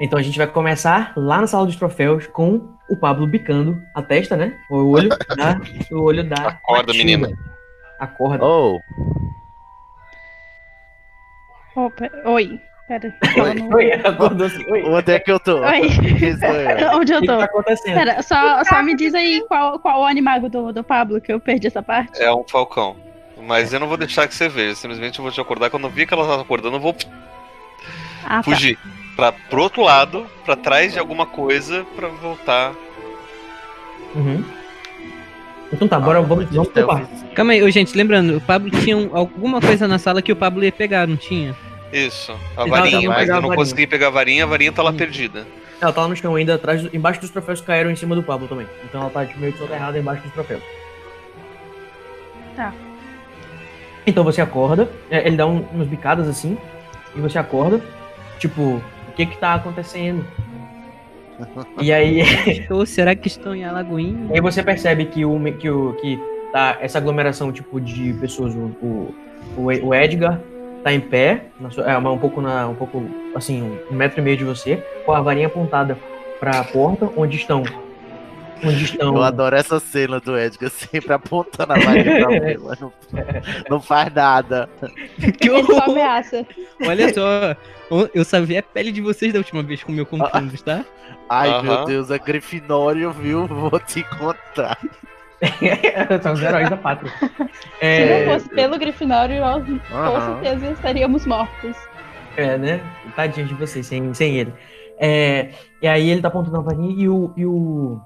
Então a gente vai começar lá na sala dos troféus com o Pablo bicando a testa, né? O olho da. O olho da. Acorda, Matilda. menina. Acorda. Oh, pe- Oi, pera. não- Oi, acordou assim. Oi. O onde é que eu tô? Oi. Sou eu? Onde eu que, que tô? tá acontecendo? Pera, só, só me diz aí qual, qual o animago do, do Pablo, que eu perdi essa parte. É um falcão. Mas eu não vou deixar que você veja. Simplesmente eu vou te acordar. Quando eu vi que ela tá acordando, eu vou Ah, tá. Pra, pro outro lado, pra trás de alguma coisa, pra voltar. Uhum. Então tá, bora, vamos, vamos pro quarto. Calma aí, gente, lembrando, o Pablo tinha um- alguma coisa na sala que o Pablo ia pegar, não tinha? Isso. A Exato, varinha, mas eu não varinha. consegui pegar a varinha, a varinha tá lá perdida. Ela tá lá no chão ainda, atrás, embaixo dos troféus que caíram em cima do Pablo também. Então ela tá tipo, meio que soterrada embaixo dos troféus. Tá. Então você acorda, é, ele dá um- umas bicadas assim, e você acorda, tipo, que que tá acontecendo? E aí, Ou será que estão em Alagoinha? aí você percebe que o que o que tá essa aglomeração tipo de pessoas, o, o, o o Edgar tá em pé, na sua- é, um pouco na um pouco assim, um metro e meio de você, com a varinha apontada pra porta, onde estão onde estão Eu adoro essa cena do Edgar sempre apontando a varinha pra mim, mas não, não faz nada. Que Ele só horror! ameaça. Olha só, eu sabia a pele de vocês da última vez com o meu confundus, tá? Ai, meu. Deus, é Grifinório, viu? Vou te contar. São os heróis da pátria. Se É, não fosse pelo Grifinório, nós com certeza estaríamos mortos. é, né? Tadinho de vocês, sem, sem ele. É, e aí ele tá apontando a varinha e o. E o,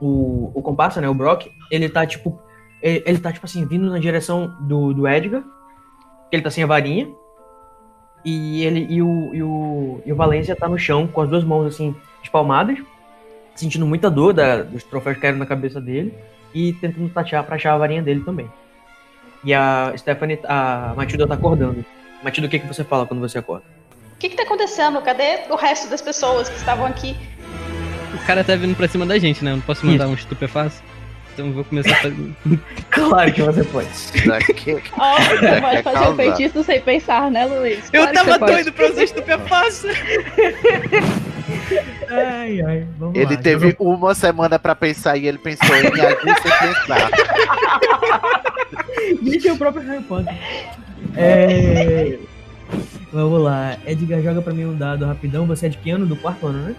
o, o comparsa, né? O Brock, ele tá tipo. Ele, ele tá, tipo assim, vindo na direção do, do Edgar. Ele tá sem a varinha. E ele e o, e o, e o Valência tá no chão com as duas mãos assim, espalmadas, sentindo muita dor da, dos troféus que caíram na cabeça dele e tentando tatear pra achar a varinha dele também. E a Stephanie, a Matilda tá acordando. Matilda, o que, que você fala quando você acorda? O que que tá acontecendo? Cadê o resto das pessoas que estavam aqui? O cara tá vindo pra cima da gente, né? Eu não posso mandar um estupefaço? Então eu vou começar a fazer. Claro que você pode. Daqui- Ó, você pode fazer o feitiço sem pensar, né, Luiz? Eu Claro que tava você doido pra usar estupefaço! Ai, ai, vamos Ele lá. teve uma semana pra pensar e ele pensou em agir sem pensar. Gente, é o próprio Harry Potter. É... Vamos lá. Edgar joga pra mim um dado rapidão. Você é de que ano? Do quarto ano, né?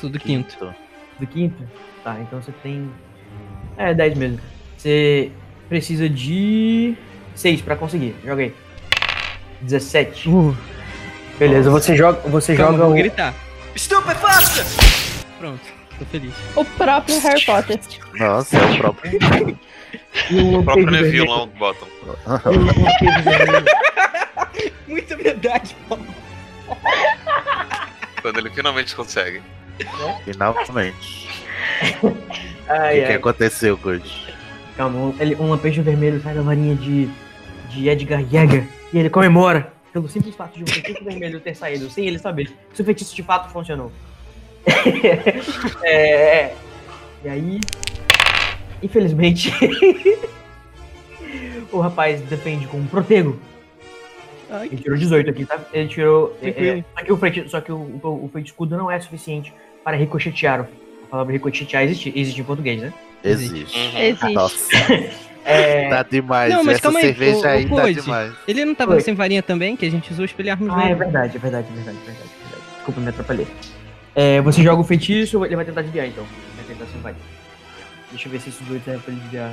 Sou do quinto. Do quinto? Tá, então você tem. É, 10 mesmo. Você precisa de 6 pra conseguir. Joga aí. 17. Uh, Beleza, você joga. Você calma, joga vou o. gritar. Pronto, tô feliz. O próprio Harry Potter. Nossa, é o próprio. O O próprio Neville lá no bottom. Muita verdade, Paulo. Quando ele finalmente consegue. Finalmente. O Ai, que, que ai. aconteceu, Good? Calma, um, ele, um lampejo vermelho sai da varinha de, de Edgar Jäger e ele comemora pelo simples fato de um feitiço vermelho ter saído, sem ele saber se o feitiço de fato funcionou. É, e aí, infelizmente, o rapaz defende com um protego. Ai. Ele tirou 18 aqui, tá? Ele tirou. é, é, só que o feitiço, só que o, o, o feitiço escudo não é suficiente para ricochetear. A palavra ricochetear existe, existe em português, né? Existe. Uhum. Existe. Nossa, É, tá demais. Não, mas Essa calma aí, cerveja ô, aí tá demais. Ele não tava Oi. sem varinha também, que a gente usou espelharmos Ah, é nele. verdade, é verdade, é verdade, é verdade, é verdade. Desculpa, me atrapalhei. É, você joga o feitiço, ele vai tentar desviar então. Vai tentar sem varinha. Deixa eu ver se esses dois servem pra ele desviar.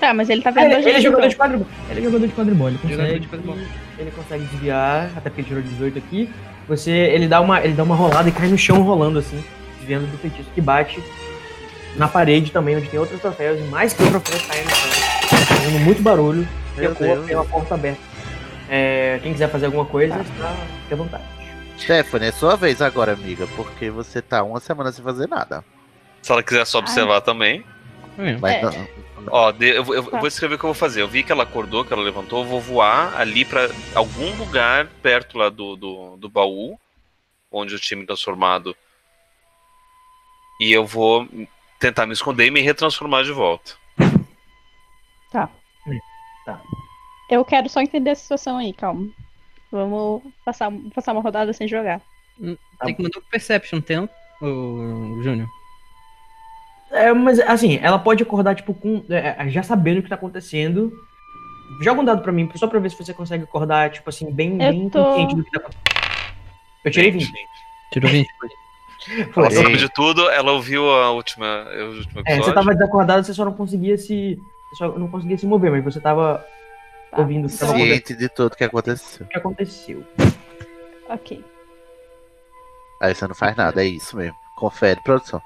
Tá, mas ele tá Ah, vendo ele, a ele é jogador então. de quadribol. Ele é jogador de quadribol, ele consegue, de quadribol. ele consegue desviar, até porque ele tirou 18 aqui. Você, ele dá uma, ele dá uma rolada e cai no chão rolando assim, desviando do feitiço que bate na parede também, onde tem outros troféus e mais que troféus caem no chão, fazendo muito barulho. E a tem uma porta aberta. É, quem quiser fazer alguma coisa, está fique à vontade. Stephanie, é sua vez agora, amiga, porque você tá uma semana sem fazer nada. Se ela quiser só observar também. É. Mas É. não, Ó, eu, vou- eu Tá. vou escrever o que eu vou fazer. Eu vi que ela acordou, que ela levantou. Eu vou voar ali pra algum lugar perto lá do, do, do baú, onde eu tinha me transformado. E eu vou tentar me esconder e me retransformar de volta. Eu quero só entender a situação aí, calma. Vamos passar, passar uma rodada sem jogar. Tem que mandar o Perception, tem? Ô, Júnior. É, mas assim, ela pode acordar, tipo, com. é, já sabendo o que tá acontecendo. Joga um dado pra mim, só pra ver se você consegue acordar, tipo assim, bem, bem tô- consciente do que tá acontecendo. Eu tirei 20. Tirou 20. Foi. De tudo, ela ouviu a última, o último É, você tava desacordado, você só não conseguia se. Você só não conseguia se mover, mas você tava Tá. ouvindo o que tava acontecendo. Ciente de tudo que aconteceu. O que aconteceu. Ok. Aí você não faz nada, é isso mesmo. Confere, produção.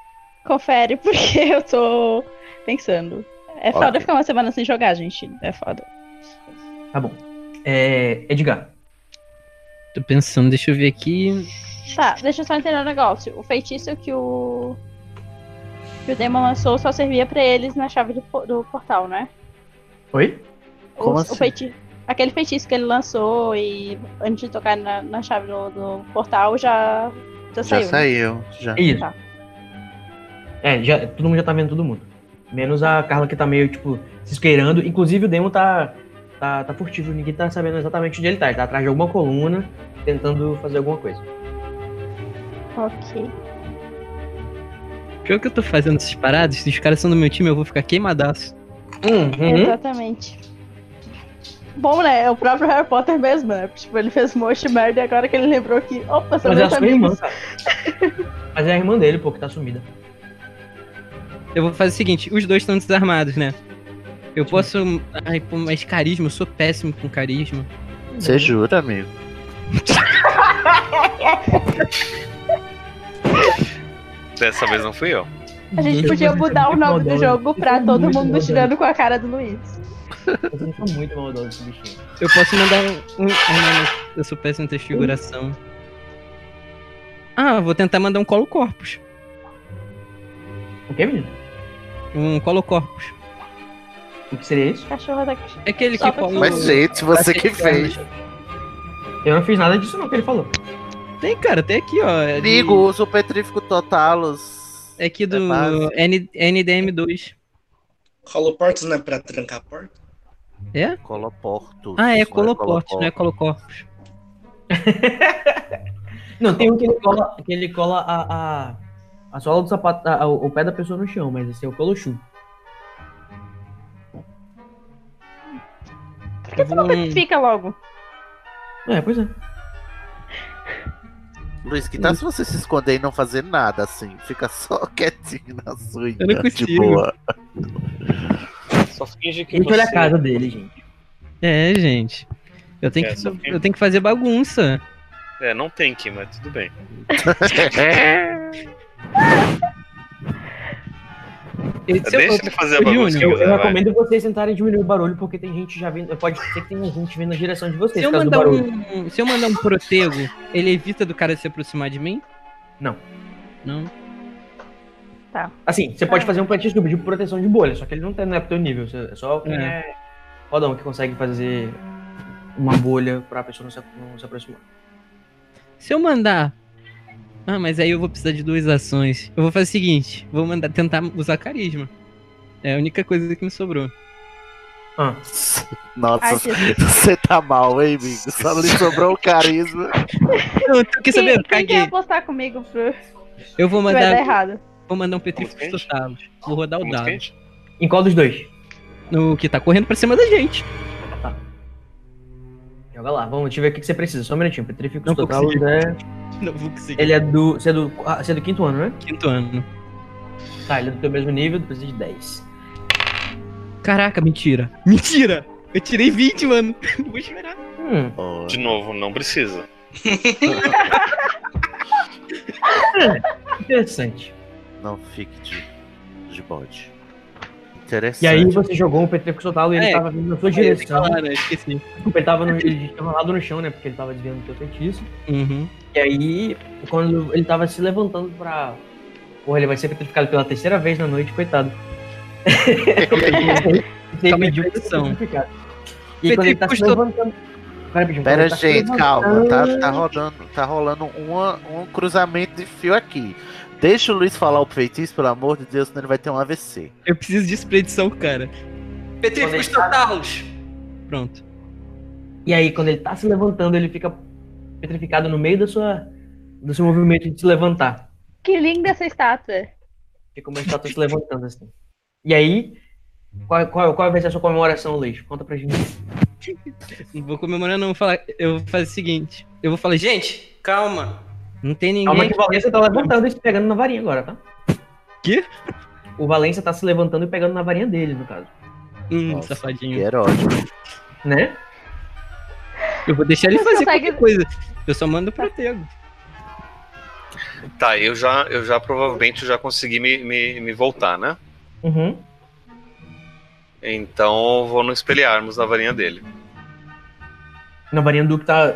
Confere, porque eu tô pensando. É foda Ok. ficar uma semana sem jogar, gente. É foda. Tá bom. É, Edgar. Tô pensando, deixa eu ver aqui. Tá, deixa eu só entender um negócio. O feitiço que o. que o Demon lançou só servia pra eles na chave do, do portal, né? Oi? Como o, assim? o feiti... Aquele feitiço que ele lançou e antes de tocar na, na chave do, do portal já, já, Já saiu. né? saiu, já. É isso. Tá. É, já, todo mundo já tá vendo todo mundo. Menos a Carla que tá meio, tipo, se esqueirando. Inclusive o Demo tá, tá, tá furtivo, ninguém tá sabendo exatamente onde ele tá. Ele tá atrás de alguma coluna, tentando fazer alguma coisa. Ok. Pior que eu tô fazendo essas paradas, se os caras são do meu time, eu vou ficar queimadaço. Uhum. Exatamente. Bom, né? É o próprio Harry Potter mesmo, né? Tipo, ele fez um monte de merda e agora que ele lembrou que. Opa, são Mas é a meus sua irmã, amigos. cara. Mas é a irmã dele, pô, que tá sumida. Eu vou fazer o seguinte, os dois estão desarmados, né? Eu posso. Ai, pô, mas carisma, eu sou péssimo com carisma. Você jura, amigo? Dessa vez não fui eu. A gente podia mudar o nome do jogo pra são todo mundo tirando com a cara do Luiz. Vocês são muito maldosos, esse bichinho. Eu posso mandar um. um- um- eu sou péssimo em transfiguração. Ah, vou tentar mandar um colo corpus. O que, menino? Um colo corpus. O que seria isso? Cachorro da. É aquele que cola. Mas, gente, você que fez. Eu não fiz nada disso não que ele falou. Tem, cara, tem aqui, ó. é de- Amigo, usa o petrífico totalos. É aqui do É base. N- NDM2. Holoportos não é pra trancar a porta? É? Coloporto. Ah, é coloporte, não é colocorpus. Não, tem um que ele cola, que ele cola a, a, a sola do sapato, a- o, o pé da pessoa no chão, mas esse é o colochu. Por que você não Hum. petrifica logo? É, pois é. Luiz, que tal se você se esconder e não fazer nada assim? Fica só quietinho na sua Eu não de consigo. boa. Só finge que Ele olha a você- casa dele, gente. É, gente. Eu tenho, É, que- eu tenho que fazer bagunça. É, não tem que, mas tudo bem. Se eu Deixa ele fazer a bagunça. Eu, eu vai. recomendo vocês tentarem diminuir o barulho, porque tem gente já vindo. Pode ser que tenha gente vindo na direção de vocês Se eu, mandar um, se eu mandar um protego, ele evita do cara se aproximar de mim? Não. Não? Assim, você pode fazer um plantinho de proteção de bolha, só que ele não, tem, não é pro teu nível. você- É só quem É. é fodão que consegue fazer uma bolha pra pessoa não se, não se aproximar. Se eu mandar. Ah, mas aí eu vou precisar de duas ações. Eu vou fazer o seguinte: vou mandar tentar usar carisma. É a única coisa que me sobrou. Ah, Nossa, Ai, você tá mal, hein, amigo? Só lhe sobrou o carisma. Não, tu quer saber? Quem, Eu quem quer apostar comigo pro... Eu vou que vai dar mandar, errado? vou mandar um quente? total. Vou rodar o Muito dado. quente? em qual dos dois? No que tá correndo pra cima da gente. Joga lá, vamos, deixa eu ver o que que você precisa. Só um minutinho. Petrificus Não Total é. Não vou conseguir. Ele é do. Você é do. ah, Você é do quinto ano, né? Quinto ano. Tá, ele é do teu mesmo nível, tu precisa de 10. Caraca, mentira. Mentira! Eu tirei 20, mano. Não vou esperar. Hum, Oh, De novo, não precisa. interessante. não fique de, de bode. Interessante. E aí você jogou um Petrificus Total e ele É, tava vindo na sua direção. falar, né? Esqueci. Desculpa, ele tava no, ele tinha rolado no chão, né? Porque ele tava desviando do teu feitiço. Uhum. E aí, quando ele tava se levantando pra. Porra, ele vai ser petrificado pela terceira vez na noite, coitado. Você Calma aí, pediu petrificado. E quando ele tá se levantando. Pera, ele tá gente, calma. Tá, tá rodando, tá rolando uma, um cruzamento de fio aqui. Deixa o Luiz falar o feitiço, pelo amor de Deus, senão ele vai ter um AVC. Eu preciso disso pra edição, cara. Petríficos ele tá- totalos! Pronto. E aí, quando ele tá se levantando, ele fica petrificado no meio da sua, do seu movimento de se levantar. Que linda essa estátua. Fica uma estátua se levantando assim. E aí, qual, qual, qual vai ser a sua comemoração, Luiz? Conta pra gente. Não vou comemorar, não. Vou falar, eu vou fazer o seguinte. Eu vou falar, gente, calma. Não tem ninguém. Calma que o Valência tá levantando e se pegando na varinha agora, tá? Quê? O Valência tá se levantando e pegando na varinha dele, no caso. Hum, Nossa, safadinho. Que erótico. Né? Eu vou deixar ele Você fazer consegue- qualquer coisa. Eu só mando pro Tego. Tá, eu já, eu já provavelmente já consegui me, me, me voltar, né? Uhum. Então vou no espelharmos na varinha dele. Na varinha do que tá.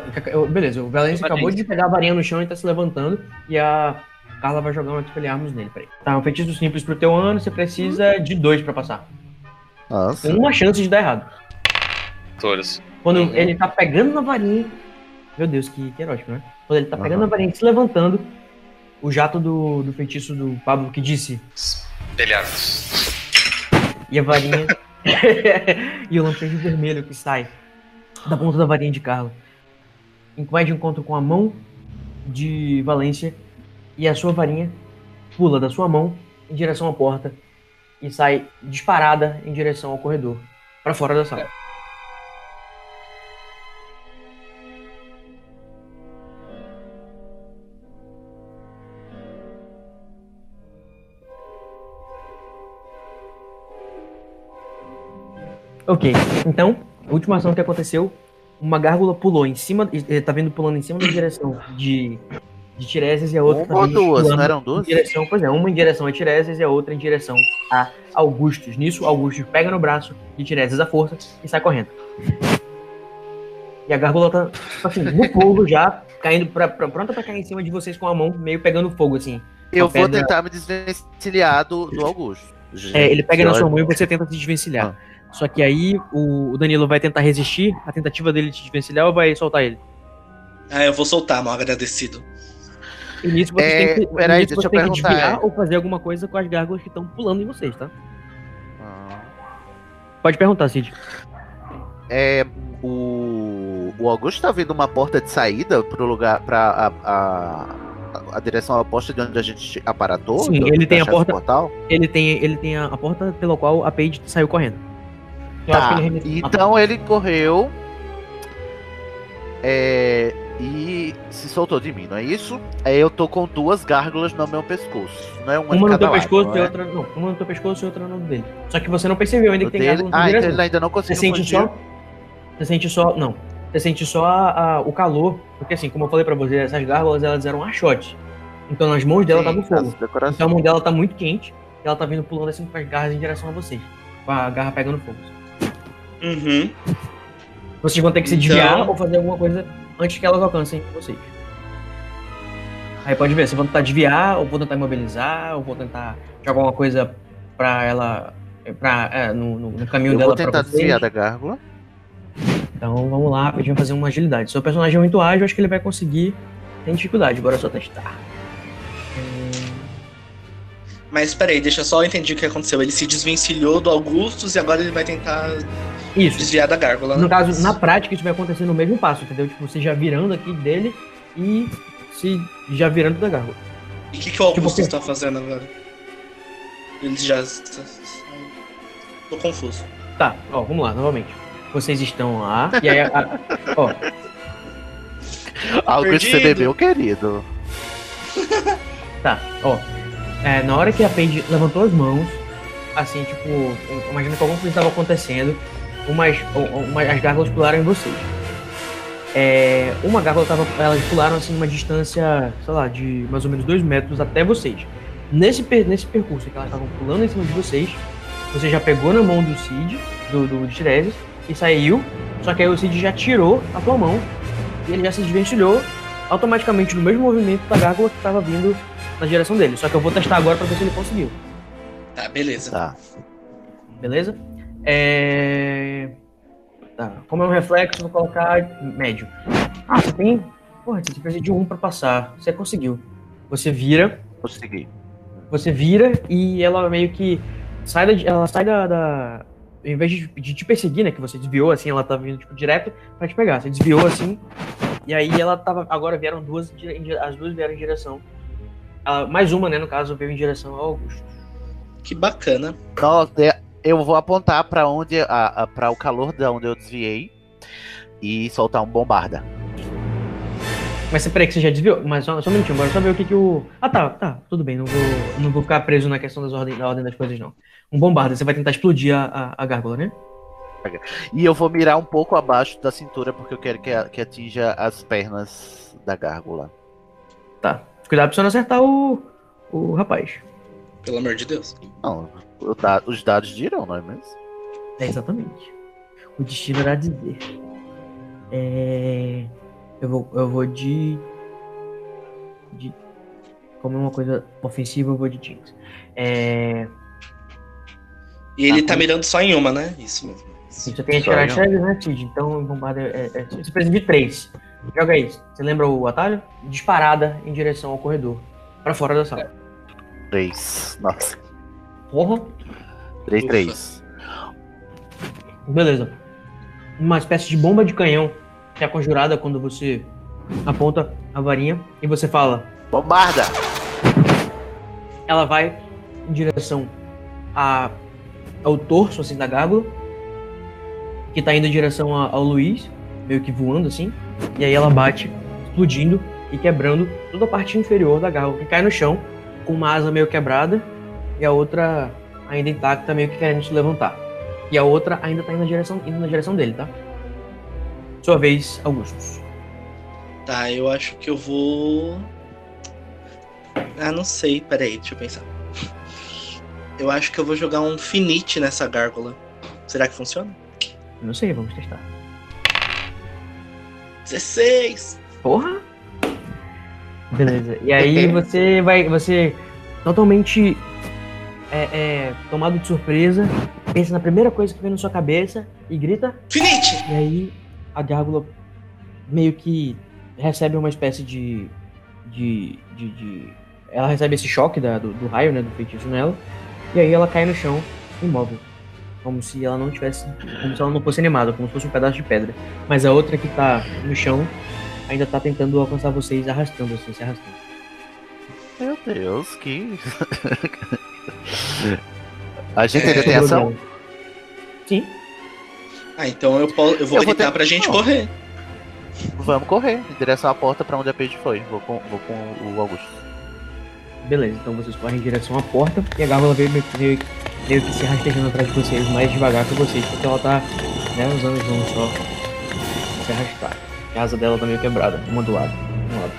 Beleza, o Valência acabou de pegar a varinha no chão e tá se levantando. E a Carla vai jogar um espelharmos nele, peraí. Tá, um feitiço simples pro teu ano, você precisa de dois pra passar. Nossa. Com uma chance de dar errado. Todos. Quando Uhum. ele tá pegando na varinha. Meu Deus, que, que erótico, né? Quando ele tá pegando Aham. na varinha e se levantando, o jato do, do feitiço do Pablo que disse. Espelharmos. E a varinha. e o lampejo vermelho que sai da ponta da varinha de Carla. Vai de encontro com a mão de Valência e a sua varinha pula da sua mão em direção à porta e sai disparada em direção ao corredor, para fora da sala. Ok, então, a última ação que aconteceu, uma gárgula pulou em cima, eh, tá vindo pulando em cima da direção de, de Tiresias e a outra Uma ou duas, não eram duas? direção, pois é, uma em direção a Tiresias e a outra em direção a Augustus. Nisso, Augustus pega no braço de Tiresias a força e sai correndo. E a gárgula tá, tipo assim, no fogo já, caindo pra, pra- pronta pra cair em cima de vocês com a mão meio pegando fogo, assim. Eu vou tentar me desvencilhar do, do Augusto. É, ele pega na sua mão e você tenta se desvencilhar. Só que aí o, o Danilo vai tentar resistir a tentativa dele de te desvencilhar ou vai soltar ele? Ah, eu vou soltar, mal agradecido. E nisso você É, tem que, peraí, nisso deixa você eu tem que perguntar, desviar é. ou fazer alguma coisa com as gárgulas que estão pulando em vocês, tá? Ah. Pode perguntar, Cid. É, o, o Augusto tá vendo uma porta de saída pro lugar, pra a, a, a direção oposta de onde a gente aparatou? Sim, ele da tem a porta- Portal? Ele tem, ele tem a, a porta pela qual a Paige saiu correndo. Eu Tá, ele então ele correu é, e se soltou de mim, não é isso? Aí eu tô com duas gárgulas no meu pescoço. Não é uma, Uma de no teu lado, pescoço e é? outra. Não, uma no teu pescoço e outra no dele. Só que você não percebeu ainda No que tem dele- Ah, então ele ainda não Você conseguiu sente fugir. só. Você sente só. Não. Você sente só a- a- o calor. Porque assim, como eu falei pra você, essas gárgulas elas eram achotes. Então nas mãos dela Sim, tava fogo. Então a mão dela tá muito quente. E ela tá vindo pulando assim com as garras em direção a vocês. Com a garra pegando fogo. Uhum. Vocês vão ter que se Então- desviar ou fazer alguma coisa antes que elas alcancem vocês. Aí pode ver, vocês vão tentar desviar, ou vou tentar imobilizar, ou vou tentar jogar alguma coisa pra ela. Pra, é, no, no- no caminho Eu dela vou tentar pra vocês. desviar da gárgula. Então vamos lá, a gente vai fazer uma agilidade. Seu personagem é muito ágil, acho que ele vai conseguir. Tem dificuldade, bora só testar. Mas peraí, deixa só eu entender o que aconteceu. Ele se desvencilhou do Augustus e agora ele vai tentar Isso. desviar da gárgula. né? No caso, na prática, isso vai acontecer no mesmo passo, entendeu? Tipo, você já virando aqui dele e se já virando da gárgula. E o que, que o Augustus Tipo, tá fazendo agora? Ele já. Tô confuso. Tá, ó, vamos lá, novamente. Vocês estão lá, e aí, a- a- ó, Augusto você Perdido. bebeu, querido. tá, ó. É, na hora que a Paige levantou as mãos, assim, tipo, imagina que alguma coisa estava acontecendo, umas, u- uma, as gárgulas pularam em vocês. É, uma gárgula tava, elas pularam assim uma distância, sei lá, de mais ou menos dois metros até vocês. Nesse, nesse percurso que elas estavam pulando em cima de vocês, você já pegou na mão do Cid, do, do Tiresias, e saiu, só que aí o Cid já tirou a tua mão, e ele já se desvencilhou automaticamente no mesmo movimento da gárgula que estava vindo na direção dele. Só que eu vou testar agora pra ver se ele conseguiu. Tá, beleza. Tá. Beleza? É... Tá. Como é um reflexo, vou colocar médio. Ah, você tem. Porra, você precisa de um pra passar. Você conseguiu. Você vira, Consegui. você vira e ela meio que sai da, ela sai da, da, em vez de, de te perseguir, né? Que você desviou, assim, ela tava vindo, tipo, direto pra te pegar. Você desviou, assim, e aí ela tava. Agora vieram duas, as duas vieram em direção. ela- mais uma, né, no caso, veio em direção ao Augusto. Que bacana. Nossa, é- eu vou apontar pra onde a, a, para o calor da onde eu desviei e soltar um bombarda. Mas peraí que você já desviou. Mas só, só um minutinho, bora só ver o que, que o. Ah tá, tá, tudo bem. Não vou, não vou ficar preso na questão das ordem, da ordem das coisas, não. Um bombarda, você vai tentar explodir a, a, a gárgula, né? E eu vou mirar um pouco abaixo da cintura porque eu quero que, a- que atinja as pernas da gárgula. Tá. Cuidado pra você não acertar o. o rapaz. Pelo amor de Deus. Não, da- os dados dirão, não é mesmo? É exatamente. O destino irá dizer. É. Eu vou, eu vou de. de. Como é uma coisa ofensiva, eu vou de Jinx. É. E ele Tá tá mirando só em uma, né? Isso mesmo. Sim, só tem tirar eu. cheves, né, Tid? Então, bombarda é, é, Você precisa de três. Joga aí. Você lembra o atalho? Disparada em direção ao corredor. Pra fora da sala. Três. Nossa. Porra. Três, Ufa. três. Beleza. Uma espécie de bomba de canhão que é conjurada quando você aponta a varinha e você fala. Bombarda! Ela vai em direção a, ao torso assim da gárgula, que tá indo em direção a- ao Luiz, meio que voando assim, e aí ela bate, explodindo e quebrando toda a parte inferior da gárgula, que cai no chão com uma asa meio quebrada e a outra ainda intacta, meio que querendo se levantar. E a outra ainda tá indo na direção, indo na direção dele, tá? Sua vez, Augustus. Tá, eu acho que eu vou. Ah, não sei. Peraí, deixa eu pensar. Eu acho que eu vou jogar um finite nessa gárgula. Será que funciona? Não sei, vamos testar. 16! Porra! Beleza. E aí você vai. Você totalmente é, é, tomado de surpresa, pensa na primeira coisa que vem na sua cabeça e grita. Finite! E aí a gárgula meio que recebe uma espécie de. de. de. de- ela recebe esse choque da- do, do raio, né? Do feitiço nela. E aí ela cai no chão, imóvel. Como se ela não tivesse. Como se ela não fosse animada, como se fosse um pedaço de pedra. Mas a outra que tá no chão ainda tá tentando alcançar vocês arrastando, assim, se arrastando. Meu Deus, que. A gente É, ainda tem Sobrou ação? Sim. Ah, então eu, po- eu vou Eu vou gritar ter- pra gente Não. correr. Vamos correr em direção à porta pra onde a Paige foi. Vou com, vou com o Augusto. Beleza, então vocês correm em direção à porta e a gárgula veio meio, meio, meio que se rastejando atrás de vocês, mais devagar que vocês, porque ela tá né, usando as mãos só se arrastar. A asa dela tá meio quebrada, uma do lado. Um lado.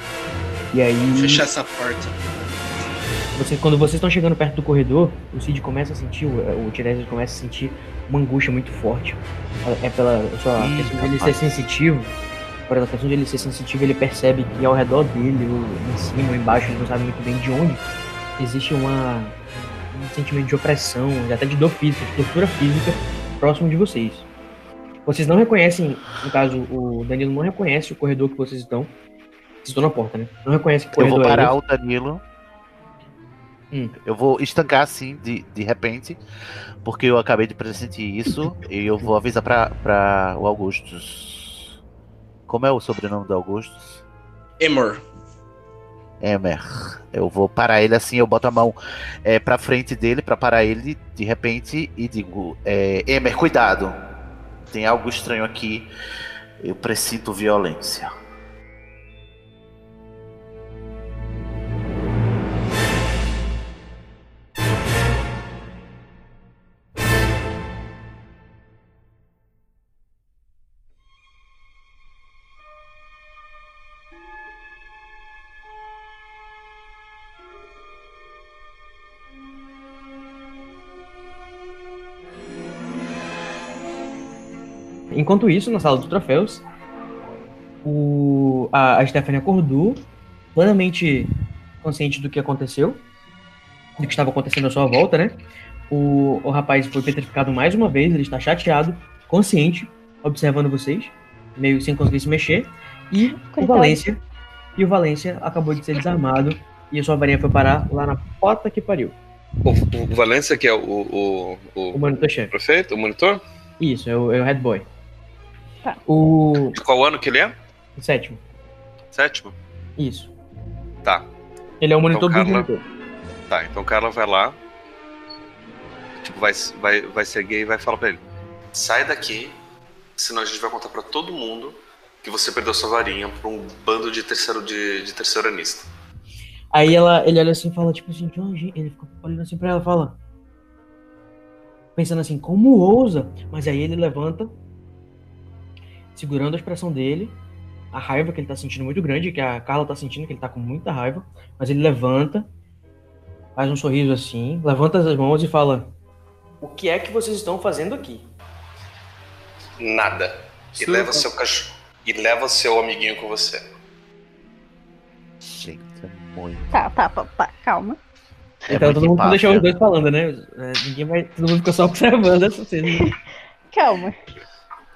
E aí, Vou fechar essa porta. Você, quando vocês estão chegando perto do corredor, o Cid começa a sentir, o, o Tiresias começa a sentir uma angústia muito forte. É pela sua Ih, questão de ele ser sensitivo. Essa questão de ele ser sensitivo, ele percebe que ao redor dele, ou em cima ou embaixo, ele não sabe muito bem de onde, existe uma, um sentimento de opressão, até de dor física, de tortura física próximo de vocês. Vocês não reconhecem, no caso, o Danilo não reconhece o corredor que vocês estão. Vocês estão na porta, né? Não reconhece que Eu corredor vou é parar esse. o Danilo. Hum. Eu vou estancar assim de, de repente, porque eu acabei de pressentir isso e eu vou avisar pra, pra o Augustus. Como é o sobrenome do Augustus? Emor. Emer. Eu vou parar ele assim, eu boto a mão é, pra frente dele pra parar ele de repente e digo: é, Emer, cuidado. Tem algo estranho aqui. Eu presinto violência. Enquanto isso, na sala dos troféus, o, a, a Stephanie acordou, plenamente consciente do que aconteceu, do que estava acontecendo à sua volta, né? O, o rapaz foi petrificado mais uma vez, ele está chateado, consciente, observando vocês, meio sem conseguir se mexer. E o Coitado. Valência, e o Valência acabou de ser desarmado e a sua varinha foi parar lá na porta que pariu. O, o Valência, que é o, o, o, O monitor-chefe. prefeito, o monitor? Isso, é o, é o head boy. Tá. O, De qual ano que ele é? o sétimo. Sétimo? Isso. Tá. Ele é o monitor Então, do Carla- monitor. Tá, então o Carla vai lá. Tipo, vai, vai, vai ser gay e vai falar pra ele. Sai daqui, senão a gente vai contar pra todo mundo que você perdeu sua varinha pra um bando de terceiro de, de terceiranista. Aí ela, ele olha assim e fala, tipo assim, ele fica olhando assim pra ela e fala. Pensando assim, como ousa? Mas aí ele levanta, segurando a expressão dele, a raiva que ele tá sentindo muito grande, que a Carla tá sentindo que ele tá com muita raiva, mas ele levanta, faz um sorriso assim, levanta as mãos e fala: O que é que vocês estão fazendo aqui? Nada. E Sim, leva tá. seu cachorro. E leva seu amiguinho com você. Gente, é muito. Tá, tá, pá, pá, calma. É então todo mundo empáfia. deixou os dois falando, né? É, Ninguém vai. Todo mundo ficou só observando essa cena. Calma.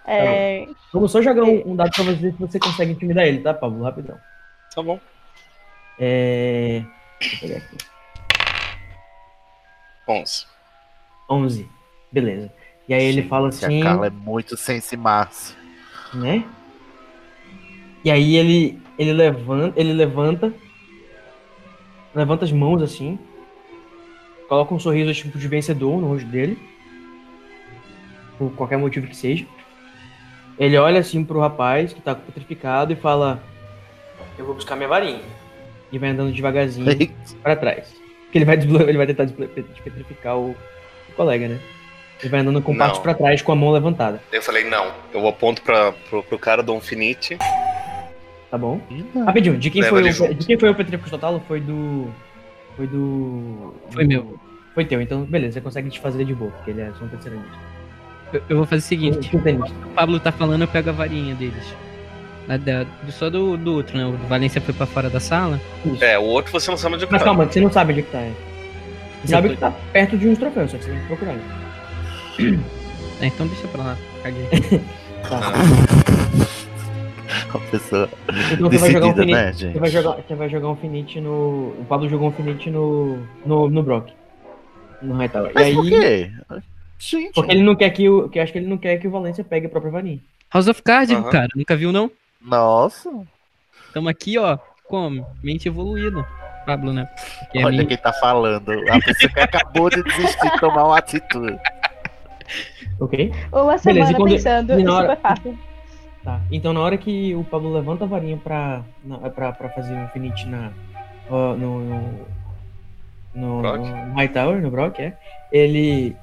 É, Vamos só jogar um, um dado pra você ver se você consegue intimidar ele, tá, Pablo? Rapidão. Tá bom. É. Deixa eu pegar aqui. 11. 11. Beleza. E aí ele Gente, fala assim, A Carla é muito sense massa. né? E aí ele ele levanta, ele levanta levanta as mãos assim, coloca um sorriso tipo de vencedor no rosto dele, por qualquer motivo que seja. Ele olha assim pro rapaz que tá petrificado e fala: "Eu vou buscar minha varinha." E vai andando devagarzinho pra trás. Porque ele vai ele vai tentar despetrificar o, o colega, né? Ele vai andando com Não. parte pra trás com a mão levantada, Eu falei, não. Eu aponto pra, pro, pro cara do Infinite. tá bom? Rapidinho, de quem, Leva foi o, de quem foi o Petrificus Total? Foi do. Foi do. Foi meu. Foi teu, então beleza, você consegue desfazer de boa, porque ele é só um terceiramente. Eu, eu vou fazer o seguinte: o Pablo tá falando, eu pego a varinha deles. Da- só do, do outro, né? O Valência foi pra fora da sala. Isso. É, o outro você não sabe onde é que Mas tá. calma, você não sabe onde é que tá. É. Você sabe tô- que tá perto de uns troféus, só que você tem que procurar. É, então deixa pra lá. Caguei. Tá. Uma pessoa Então você vai jogar um finite. né, Você gente? vai jogar, você vai jogar um finite no. O Pablo jogou um finite no. no, no Brock. No Hightower. E Mas aí. por quê? Gente, Porque ele não quer que o. Que eu acho que ele não quer que o Valência pegue a própria varinha. House of Cards, Aham. cara. Nunca viu, não? nossa. Tamo aqui, ó. Como? Mente evoluída. Pablo, né? Olha minha- quem tá falando. A pessoa que acabou de desistir de tomar uma atitude. Ok? uma semana e quando- pensando, e na isso hora- foi fácil. Tá. Então na hora que o Pablo levanta a varinha pra, na, pra, pra fazer o Infinite na, ó, no, no, no, no Hightower, no Brock, é, ele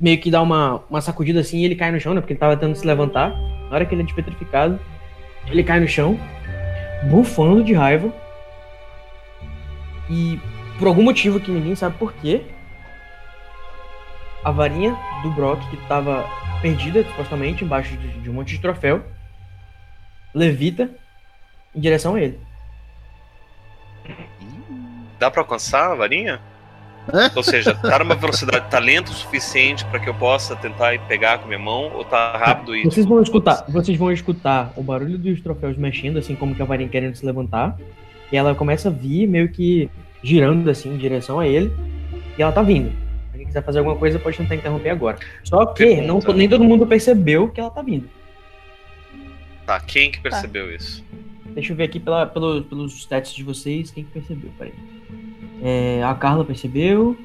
meio que dá uma, uma sacudida assim e ele cai no chão, né? Porque ele tava tentando se levantar. Na hora que ele é despetrificado, ele cai no chão, bufando de raiva. E por algum motivo que ninguém sabe por quê, a varinha do Brock, que tava perdida, supostamente, embaixo de, de um monte de troféu, levita em direção a ele. Dá pra alcançar a varinha? Ou seja, tá numa velocidade, tá lento o suficiente pra que eu possa tentar ir pegar com a minha mão? Ou tá rápido e. Vocês vão escutar, vocês vão escutar o barulho dos troféus mexendo, assim como que a varinha querendo se levantar. E ela começa a vir meio que girando assim em direção a ele. E ela tá vindo. Se ele quiser fazer alguma coisa, pode tentar interromper agora. Só que não, Pergunta. nem todo mundo percebeu que ela tá vindo. Tá, quem que percebeu isso? Deixa eu ver aqui pela, pelo, pelos stats de vocês quem que percebeu. Peraí. É, a Carla percebeu.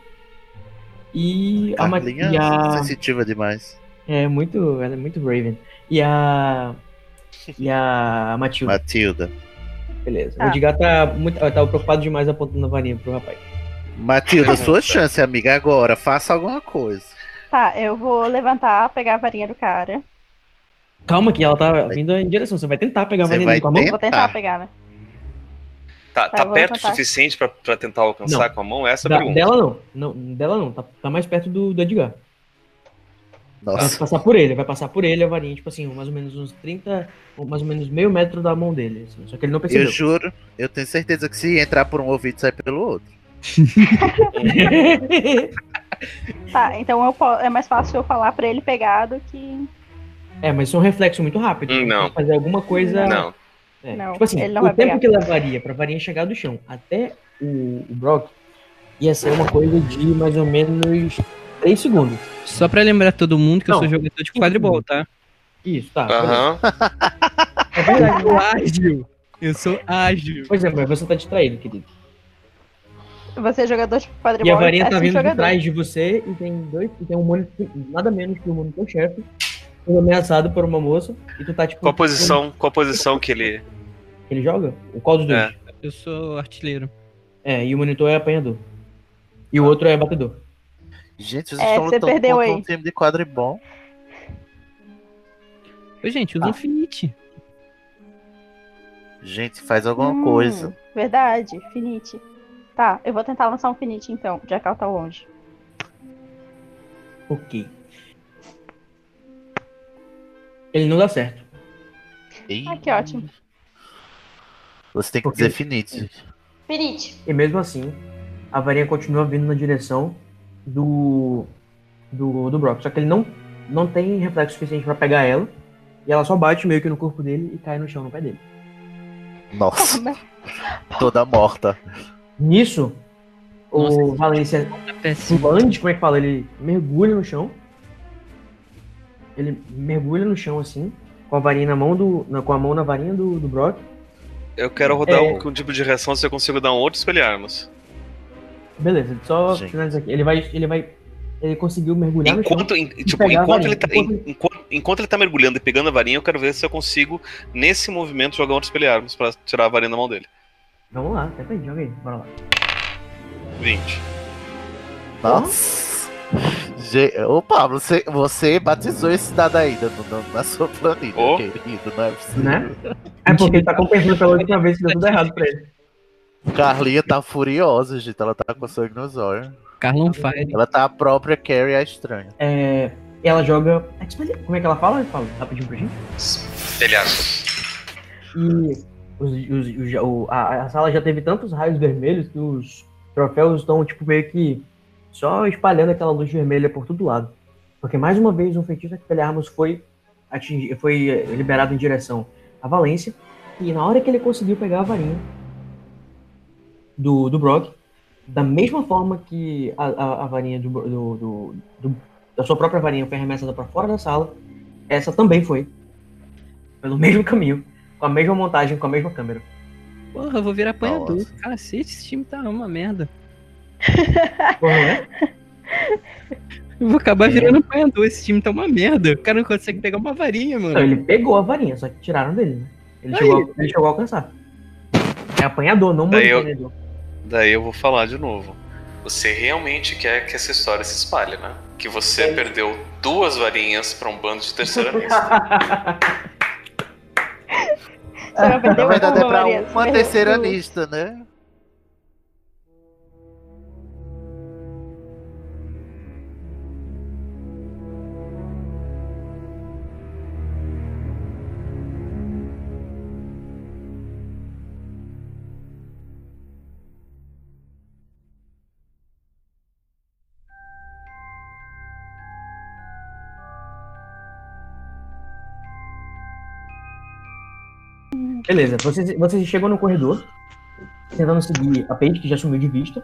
E a, Ma- Carlinha e a sensitiva demais. É muito. Ela é muito Raven. E a. E a Matilda. Matilda. Beleza. Ah. O Edgar tá, muito, tá preocupado demais apontando a varinha pro rapaz. Matilda, sua chance, amiga, agora. Faça alguma coisa. Tá, eu vou levantar, pegar a varinha do cara. Calma que ela tá vindo em direção. Você vai tentar pegar a varinha com a mão? Vou tentar pegar, né? Tá, Tá, tá perto o suficiente pra, pra tentar alcançar Não. com a mão? Essa é Da- pergunta. dela não. não. Dela não. Tá, tá mais perto do, do Edgar. Vai Nossa. passar por ele. Vai passar por ele a varinha, tipo assim, mais ou menos uns 30. ou Mais ou menos meio metro da mão dele. assim. Só que ele não percebeu. Eu juro, eu tenho certeza que se entrar por um ouvido, sai pelo outro. Tá, então eu é mais fácil eu falar pra ele pegar do que. é, mas isso é um reflexo muito rápido. Hum, Tem que não. Fazer alguma coisa. Não. É, Não, tipo assim, ele não o tempo pegar. que levaria pra varinha chegar do chão até o, o Brock ia ser uma coisa de mais ou menos 3 segundos. Só pra lembrar todo mundo que eu Não. sou jogador de quadribol, tá? Isso, tá. Aham. É verdade. Eu sou ágil. Eu sou ágil. Pois é, mas você tá distraído, querido. Você é jogador de quadribol. E a varinha é tá assim vindo de jogador. trás de você e tem dois. E tem um monitor, nada menos que o monitor-chefe, sendo ameaçado por uma moça. E tu tá tipo. Qual a posição, qual a posição que ele. Ele joga? O qual dos dois? É. Eu sou artilheiro. É, e o monitor é apanhador. E o outro é batedor. Gente, vocês É, estão você lutando perdeu contra aí. um time de quadribol. Ô, gente, usa Ah. um Finite. Gente, faz alguma Hum, coisa. Verdade, finite. Tá, eu vou tentar lançar um finite então, já que ela tá longe. Ok. Ele não dá certo. Ih, Ah, que ótimo. Você tem que Porque- dizer finite. Finite. E mesmo assim, a varinha continua vindo na direção do. do, do Brock. Só que ele não, não tem reflexo suficiente pra pegar ela. E ela só bate meio que no corpo dele e cai no chão no pé dele. Nossa, toda morta. Nisso, o Nossa, Valência Tá. Band, como é que fala? Ele mergulha no chão. Ele mergulha no chão assim, com a varinha na mão do. na- com a mão na varinha do, do Brock. Eu quero rodar É. um, um tipo de reação se eu consigo dar um outro espelharmos. Beleza, só Gente. finalizar aqui. Ele vai. Ele vai. Ele conseguiu mergulhar no chão. Enquanto, em- tipo, enquanto, ele tá, Enquanto- en- enquanto, enquanto ele tá mergulhando e pegando a varinha, eu quero ver se eu consigo, nesse movimento, jogar um outro espelharmos pra tirar a varinha da mão dele. Vamos lá, tenta aí, joga aí, bora lá. 20. Nossa. Ô, Pablo, você, você batizou esse dado ainda no- no- na sua planilha, Ô. querido, não é possível. Né? É porque ele tá compensando pela última vez que deu tudo errado pra ele. Carlinha tá furiosa, gente. Ela tá com sangue nos olhos. Carlon Fire. Ela tá a própria Carrie a estranha. É, ela joga. Como é que ela fala? Fala rapidinho pra gente. Espelhaço. E os- os- os- o- a, a sala já teve tantos raios vermelhos que os troféus estão, tipo, meio que só espalhando aquela luz vermelha por todo lado. Porque mais uma vez um feitiço que Armas foi, atingi, foi eh, liberado em direção à Valência. E na hora que ele conseguiu pegar a varinha do, do Brock, da mesma forma que a, a, a varinha do, do, do- do- da sua própria varinha foi arremessada para fora da sala, essa também foi. Pelo mesmo caminho com a mesma montagem, com a mesma câmera. Porra, eu vou virar apanhador. Nossa. Cacete, esse time tá uma merda. Porra, né? Eu vou acabar É. virando apanhador. Esse time tá uma merda. O cara não consegue pegar uma varinha, mano. Não, ele pegou a varinha, só que tiraram dele, né? Ele, Aí. chegou, a- ele chegou a alcançar. É apanhador, não Daí eu- mantenedor. Daí eu vou falar de novo. Você realmente quer que essa história se espalhe, né? Que você É. perdeu duas varinhas pra um bando de terceira perdeu Na verdade é uma, pra uma terceira lista, né? Beleza, vocês, vocês chegam no corredor, tentando seguir a Paige, que já sumiu de vista.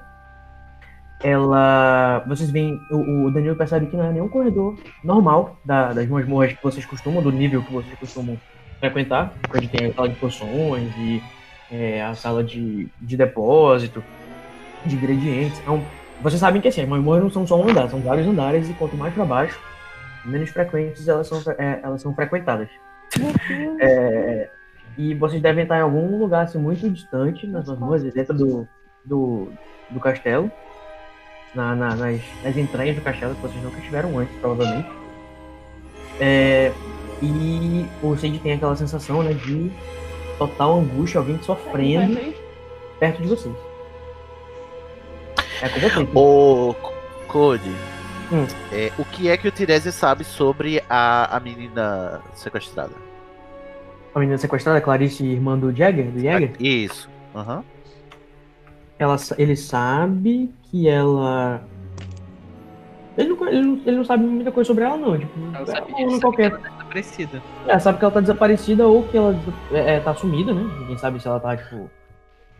Ela. Vocês veem. O, o Danilo percebe que não é nenhum corredor normal da- das masmorras que vocês costumam, do nível que vocês costumam frequentar. Onde tem a sala de poções e é, a sala de, de depósito, de ingredientes. Então, vocês sabem que assim, as masmorras não são só um andar, são vários andares, e quanto mais pra baixo, menos frequentes elas são, é, elas são frequentadas. É, e vocês devem estar em algum lugar assim, muito distante nas masmorras, dentro do, do, do castelo, na, na- nas, nas entranhas do castelo, que vocês nunca estiveram antes, provavelmente. É, e o Cid tem aquela sensação né, de total angústia, alguém sofrendo perto de vocês. É com vocês. Ô, Cody, Hum. é, o que é que o Tirese sabe sobre a, a menina sequestrada? A menina sequestrada, Clarice, irmã do Jagger, do Jäger. Isso. Aham. ela, ele sabe que ela. Ele não, ele, não, ele não sabe muita coisa sobre ela, não. Tipo, Ela é sabe, uma ele sabe qualquer. que ela tá desaparecida. É, sabe que ela tá desaparecida ou que ela é, é, tá sumida, né? Ninguém sabe se ela tá, tipo.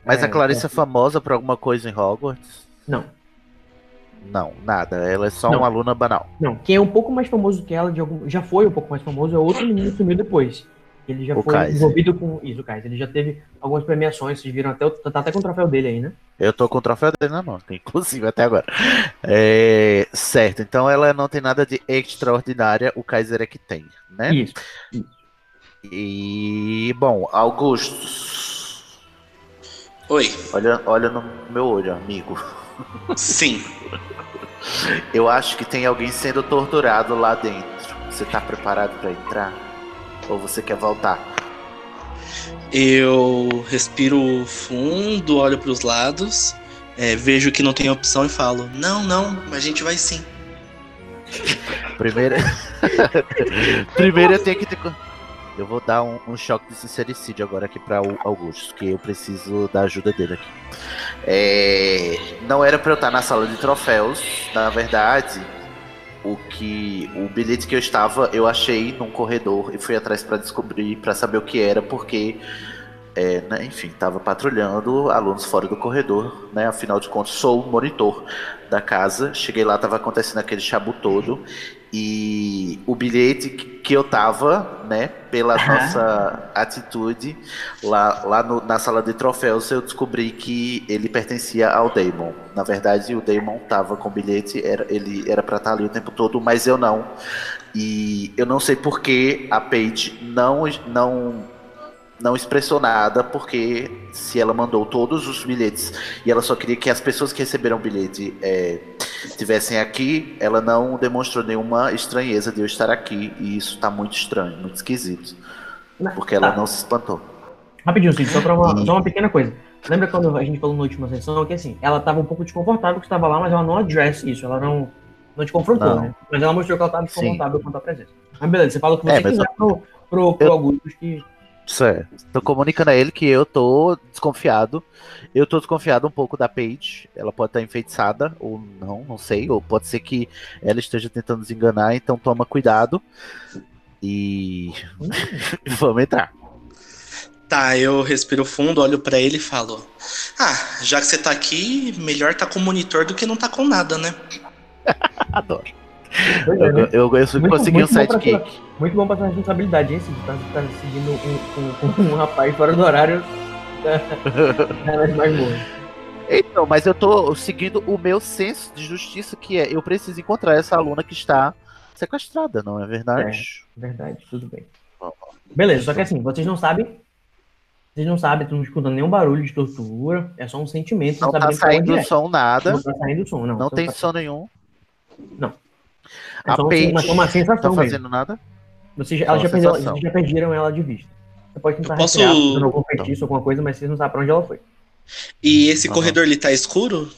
Mas é, a Clarice é é- famosa por alguma coisa em Hogwarts? Não. Não, nada. Ela é só Não. uma aluna banal. Não, quem é um pouco mais famoso que ela, de algum, já foi um pouco mais famoso, é outro menino que sumiu depois. Ele já O foi Kaiser. envolvido com. Isso, o Kaiser. Ele já teve algumas premiações, vocês viram até. o- Tá até com o troféu dele aí, né? Eu tô com o troféu dele na mão, inclusive até agora. É, certo, então ela não tem nada de extraordinária, o Kaiser é que tem, né? Isso. E, bom, Augusto, Oi. olha, olha no meu olho, amigo. Sim. Eu acho que tem alguém sendo torturado lá dentro. Você tá preparado pra entrar? Ou você quer voltar? Eu respiro fundo, olho pros lados, é, vejo que não tem opção e falo: Não, não, a gente vai sim. Primeiro. Primeiro eu tenho que ter. Eu vou dar um, um choque de sincericídio agora aqui para o Augusto, que eu preciso da ajuda dele aqui. É, Não era para eu estar na sala de troféus, na verdade. O que o bilhete que eu estava, eu achei num corredor e fui atrás para descobrir, para saber o que era, porque é, né, enfim, estava patrulhando alunos fora do corredor, né? Afinal de contas, sou o monitor da casa. Cheguei lá, estava acontecendo aquele chabu todo. E o bilhete que eu tava, né, pela nossa atitude lá, lá no- na sala de troféus, eu descobri que ele pertencia ao Damon. Na verdade, o Damon tava com o bilhete, era, ele era pra estar ali o tempo todo, mas eu não. E eu não sei por que a Paige não, não não expressou nada, porque se ela mandou todos os bilhetes e ela só queria que as pessoas que receberam o bilhete é, tivessem aqui, ela não demonstrou nenhuma estranheza de eu estar aqui, e isso tá muito estranho, muito esquisito. Não, Porque ela tá. não se espantou. Rapidinho, Cid, só, pra uma, só uma pequena coisa. Lembra quando a gente falou na última sessão que assim, ela tava um pouco desconfortável que estava lá, mas ela não address isso, ela não, não te confrontou, Não. né? Mas ela mostrou que ela tava Sim. desconfortável quanto à presença. Mas beleza, você fala o que você É, quiser pro, pro, pro eu- Augusto que. Certo. Tô comunicando a ele que eu tô desconfiado. Eu tô desconfiado um pouco da Paige. Ela pode estar enfeitiçada ou não, não sei. Ou pode ser que ela esteja tentando nos enganar, então toma cuidado. E vamos entrar. Tá, eu respiro fundo, olho pra ele e falo: Ah, já que você tá aqui, melhor tá com monitor do que não tá com nada, né? Adoro. Pois é, Eu, né? eu, eu Muito- consegui um muito bom pra sidekick. Muito bom pra sua responsabilidade, hein, Cid? Tá, tá seguindo um, um, um, rapaz fora do horário mais boas. Então, mas eu tô seguindo o meu senso de justiça, que é eu preciso encontrar essa aluna que está sequestrada, não é verdade? Verdade, tudo bem. Beleza, só que assim, vocês não sabem. Vocês não sabem, estão escutando nenhum barulho de tortura. É só um sentimento. Não tá saindo é. som nada, Não tá saindo som, não. não tem tá- som nenhum. É A só, Paige uma, uma Tá sensação mesmo. fazendo nada? Vocês, elas já, vocês já perderam ela de vista. Você pode tentar Eu posso- rastrear, algum feitiço, alguma coisa, mas vocês não sabem pra onde ela foi. E esse corredor ele tá escuro?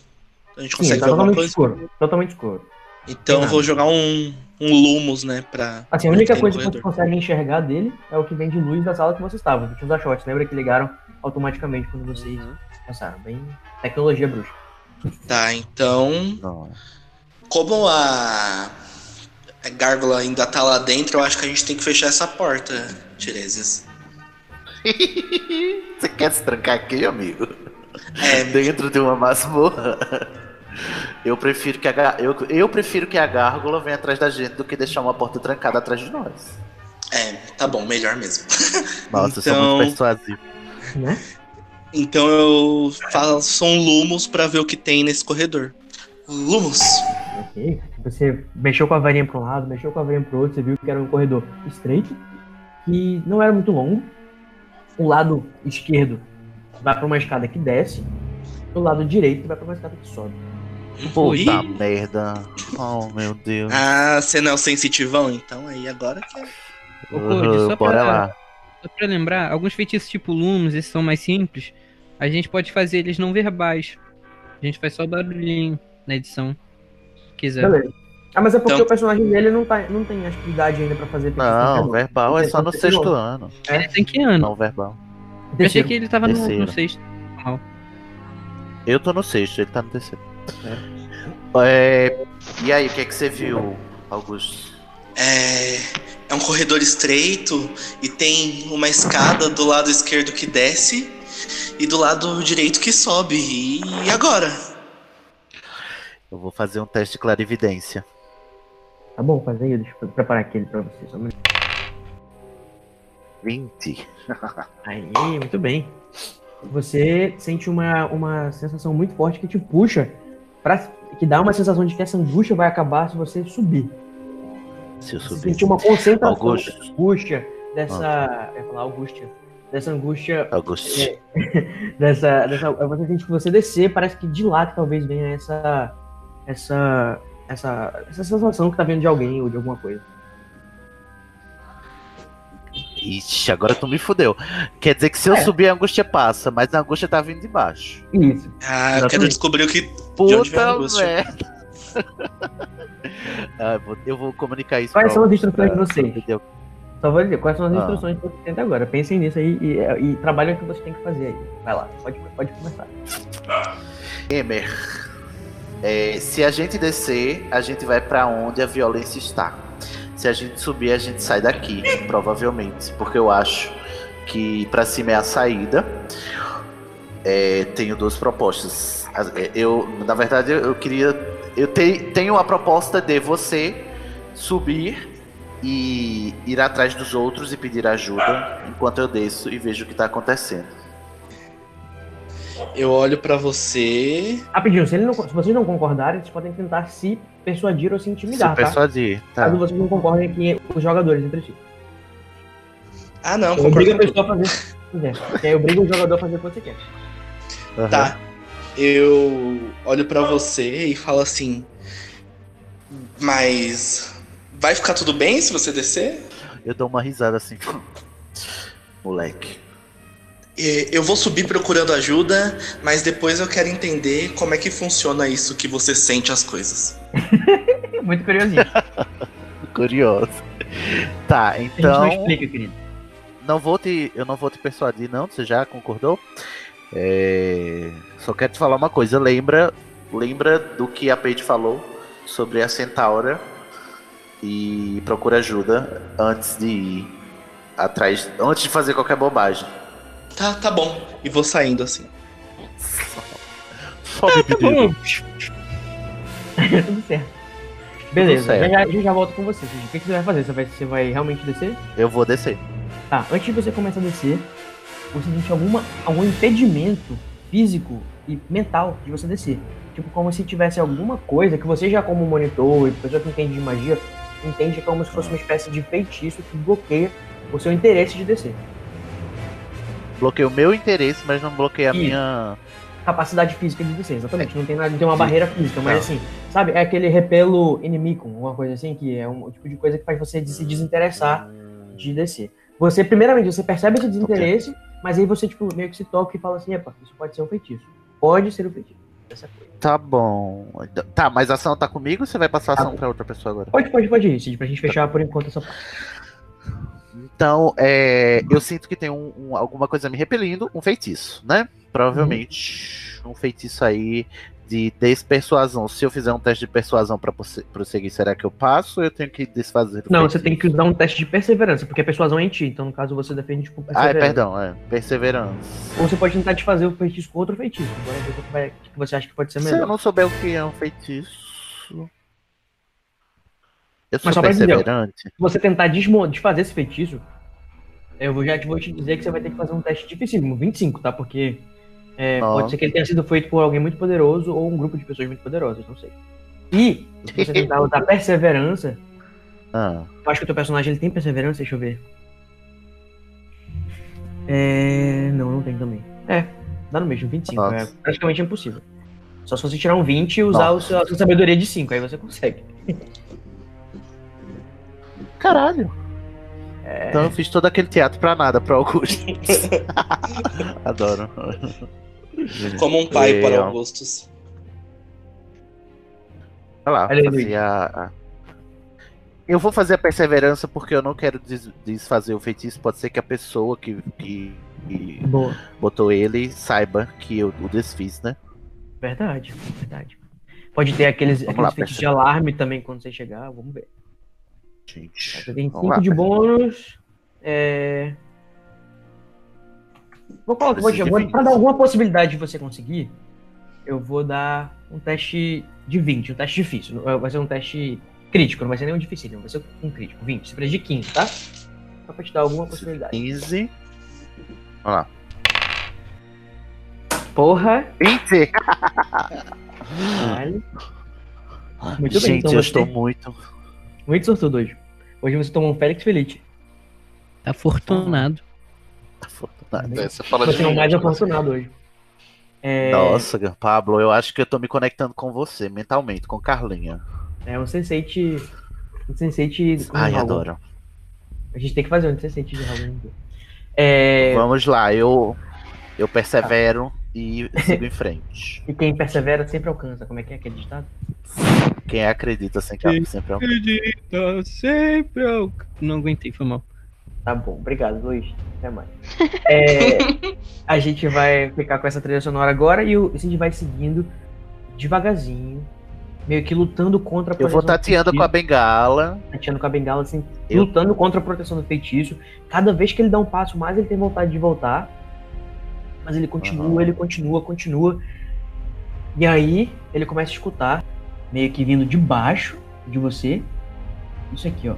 A gente Sim, consegue tá ver alguma totalmente coisa? escuro. Totalmente escuro. Então eu vou jogar um, um Lumos, né? Pra. Assim, a única coisa que corredor. vocês conseguem enxergar dele é o que vem de luz da sala que vocês estavam, que tinha os achotes. Lembra que ligaram automaticamente quando vocês passaram. Bem tecnologia bruxa. Tá, então. Não. Como a. A gárgula ainda tá lá dentro, eu acho que a gente tem que fechar essa porta, Tiresias. Você quer se trancar aqui, amigo? É, Dentro de uma masmorra? Eu prefiro que a, eu, eu prefiro que a gárgula venha atrás da gente do que deixar uma porta trancada atrás de nós. é, tá bom, melhor mesmo. Nossa, eu sou Então- muito persuasivo. Né? Então eu faço um Lumos pra ver o que tem nesse corredor. Lumos! Ok. Você mexeu com a varinha para um lado, mexeu com a varinha para o outro, você viu que era um corredor estreito, que não era muito longo. O lado esquerdo vai para uma escada que desce, o lado direito vai para uma escada que sobe. Puta merda. Oh, meu Deus. Ah, você não é o sensitivão? Então aí agora que é. Ô, Code, Uh, só bora pra- lá. Só pra lembrar, alguns feitiços tipo Lumos, esses são mais simples, a gente pode fazer eles não verbais. A gente faz só barulhinho na edição. Se quiser. Beleza. Ah, mas é porque Então- o personagem dele não, tá, não tem atividade ainda para fazer feitiço Não, um. verbal é só no Terceiro sexto ano. ano. Ele tem que ano? Não verbal. Eu achei Terceiro. que ele tava no, Terceiro. no sexto. Eu tô no sexto, ele tá no terceiro. É, E aí, o que é que você viu, Augusto? É, é um corredor estreito e tem uma escada do lado esquerdo que desce e do lado direito que sobe. E agora? Eu vou fazer um teste de clarividência. Tá bom, faz aí, deixa eu preparar aquele pra você. Só um minuto. 20. Aí, muito bem. Você sente uma, uma sensação muito forte que te puxa, pra, que dá uma sensação de que essa angústia vai acabar se você subir. Se eu Você subir. sentiu uma concentração Augusto. dessa angústia, dessa. Eu ia falar angústia. Dessa angústia Augusto. É. dessa, dessa você sente que você descer, parece que de lá que talvez venha essa essa essa essa sensação que tá vindo de alguém ou de alguma coisa. Ixi, agora tu me fudeu. Quer dizer que se eu É. subir a angústia passa, mas a angústia tá vindo de baixo. Isso. Ah, eu quero descobrir o que. Puta angústia? merda. Ah, eu vou- eu vou comunicar isso Quais pra- são as instruções de vocês? entendeu? Só vou dizer, quais são as Ah. instruções que você tenta agora? Pensem nisso aí e, e trabalhem o que você tem que fazer aí. Vai lá, pode, pode começar. Emer, é, se a gente descer, a gente vai pra onde a violência está. Se a gente subir, a gente sai daqui, provavelmente, porque eu acho que pra cima é a saída. É, tenho duas propostas. As- é, Eu, na verdade, eu queria, eu te- tenho a proposta de você subir e ir atrás dos outros e pedir ajuda enquanto eu desço e vejo o que tá acontecendo. Eu olho pra você. Rapidinho, se, ele não, se vocês não concordarem, vocês podem tentar se persuadir ou se intimidar, Se tá? persuadir, tá? Caso vocês não concordem aqui, os jogadores entre si. Ah, não, Eu obrigo a pessoa a fazer o que quiser. E aí obriga o jogador a fazer o que você quer. Aham. Tá. Eu olho pra você e falo assim. Mas. Vai ficar tudo bem se você descer? Eu dou uma risada assim. Moleque. Eu vou subir procurando ajuda, mas depois eu quero entender como é que funciona isso que você sente as coisas. Muito curiosinho. Curioso. Tá, A gente então. não explica, querido. Não vou te. Eu não vou te persuadir, não. Você já concordou? É, Só quero te falar uma coisa. Lembra. Lembra do que a Paige falou sobre a Centaura. E procura ajuda antes de ir atrás. Antes de fazer qualquer bobagem. Tá, tá bom. E vou saindo assim. Sobe, menino. Tudo certo. Beleza, certo. Já, já, volto com você. O que, que você vai fazer? Você vai, você vai realmente descer? Eu vou descer. Tá, antes de você começar a descer, você sente alguma, algum impedimento físico e mental de você descer. Tipo, como se tivesse alguma coisa que você já como monitor e pessoa que entende de magia, entende como se fosse uma espécie de feitiço que bloqueia o seu interesse de descer. Bloqueei o meu interesse, mas não bloqueei a minha. Capacidade física de descer, exatamente. Não tem nada, não tem uma Sim. barreira física, mas Não. assim, sabe, é aquele repelo inimigo, alguma coisa assim, que é um tipo de coisa que faz você se desinteressar de descer. Você, primeiramente, você percebe esse desinteresse, mas aí você, tipo, meio que se toca e fala assim, epa, isso pode ser um feitiço. Pode ser um feitiço. Tá bom. Tá, mas a ação tá comigo ou você vai passar a Tá ação bom. pra outra pessoa agora? Pode, pode, pode ir, Cid, pra gente fechar por enquanto essa parte. Então, é, eu sinto que tem um- um- alguma coisa me repelindo, um feitiço, né? Provavelmente um feitiço aí de despersuasão. Se eu fizer um teste de persuasão pra prosse- prosseguir, será que eu passo ou eu tenho que desfazer Não, feitiço? você tem que usar um teste de perseverança, porque a persuasão é em ti, então no caso você defende com Ah, é, perseverança. perdão, é. Perseverança. Ou você pode tentar desfazer o feitiço com outro feitiço. Agora ver o que, você acha que pode ser Se melhor. eu não souber o que é um feitiço. Eu sou Mas só pra dizer, perseverante. Se você tentar desfazer esse feitiço, eu vou, já te- vou te dizer que você vai ter que fazer um teste dificílimo, 25, tá? Porque é, pode ser que ele tenha sido feito por alguém muito poderoso ou um grupo de pessoas muito poderosas, não sei. E, se você tentar usar perseverança, Ah, eu acho que o teu personagem ele tem perseverança, deixa eu ver. É. Não, não tem também. É, dá no mesmo, 25. É Nossa. praticamente impossível. Só se você tirar um 20 e usar o seu, a sua sabedoria de 5, aí você consegue. Caralho. É. Então eu fiz todo aquele teatro pra nada, pro Augusto. Adoro. Como um pai É, para. Augustus. Vai lá, Olha aí, fazer a, a- Eu vou fazer a perseverança porque eu não quero des- desfazer o feitiço. Pode ser que a pessoa que, que- que botou ele saiba que eu o desfiz, né? Verdade, verdade. Pode ter aqueles, Vamos aqueles lá, feitiços de alarme também quando você chegar, vamos ver. Gente. Você tem vamos 5 lá, de bônus. É... Vou colocar, vou, vou, pra dar alguma possibilidade de você conseguir, eu vou dar um teste de 20, um teste difícil. Não- Vai ser um teste crítico, não vai ser nenhum difícil, vai ser um crítico. 20. Você precisa de 15, tá? Só pra te dar alguma possibilidade. 15. Vamos lá. Porra! 20! Caralho. Muito bem, Gente, então eu estou muito. Muito sortudo hoje. Hoje você tomou um Félix Felite. Tá afortunado. afortunado. É, você fala Você de é o mais afortunado hoje. É, Nossa, Pablo, eu acho que eu tô me conectando com você mentalmente, com Carlinha. é um Sense8. Um Sense8. com Ai, Halloween. adoro. A gente tem que fazer um Sense8 de Halloween. É, Vamos lá, eu eu persevero e sigo em frente. E quem persevera sempre alcança. Como é que é aquele ditado? Quem acredita sempre, sempre alcança. Acredita sempre ao- Não aguentei, foi mal. Tá bom, obrigado, Luiz. Até mais. É, a gente vai ficar com essa trilha sonora agora e o- a gente vai seguindo devagarzinho, meio que lutando contra a Eu vou proteção do tateando com a bengala. tateando com a bengala, assim, Eu- lutando contra a proteção do feitiço. Cada vez que ele dá um passo mais, ele tem vontade de voltar. Mas ele continua, Aham. ele continua, continua. E aí, ele começa a escutar, meio que vindo de baixo de você, isso aqui, ó.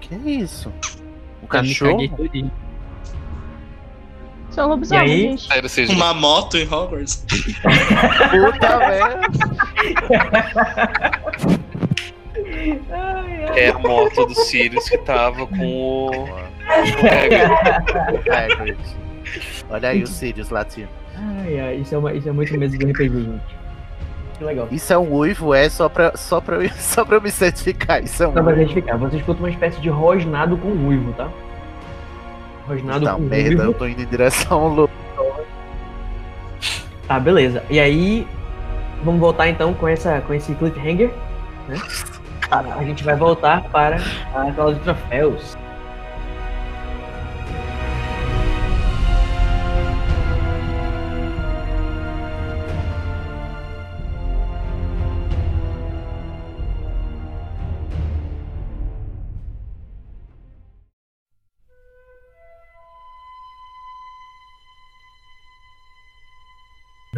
Que é isso? Me cachorro? Sou um lobisomem, E aí? gente. Sério, Uma moto em Hogwarts? Puta merda! é a moto do Sirius que tava com o. o Hagrid. Hagrid. Olha aí o Sirius latindo. Ai, ai, isso é, uma, isso é muito mesmo do RPG, gente. Que legal. Isso é um uivo, é só pra, só pra, eu, só pra eu me certificar. Isso é um Só pra uivo. identificar, você escuta uma espécie de rosnado com uivo, tá? Rosnado Tá com merda, eu uivo. tô indo em direção ao lobo. Tá, beleza. E aí, vamos voltar então com, essa, com esse cliffhanger, né? A gente vai voltar para a sala de troféus.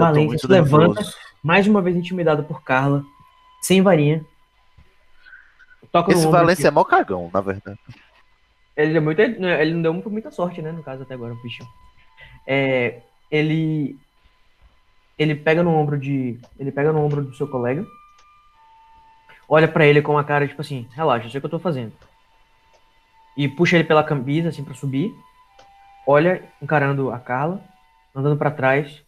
Valência muito se levanta, nervoso. mais uma vez intimidado por Carla, sem varinha. Toca Esse Valência é aqui. mó cagão, na verdade. Ele deu muita, ele não deu muita sorte, né, no caso até agora, o bicho. É, ele ele pega no ombro de, ele pega no ombro do seu colega. Olha pra ele com a cara tipo assim, relaxa, eu sei o que eu tô fazendo. E puxa ele pela camisa assim pra subir. Olha, encarando a Carla, andando pra trás.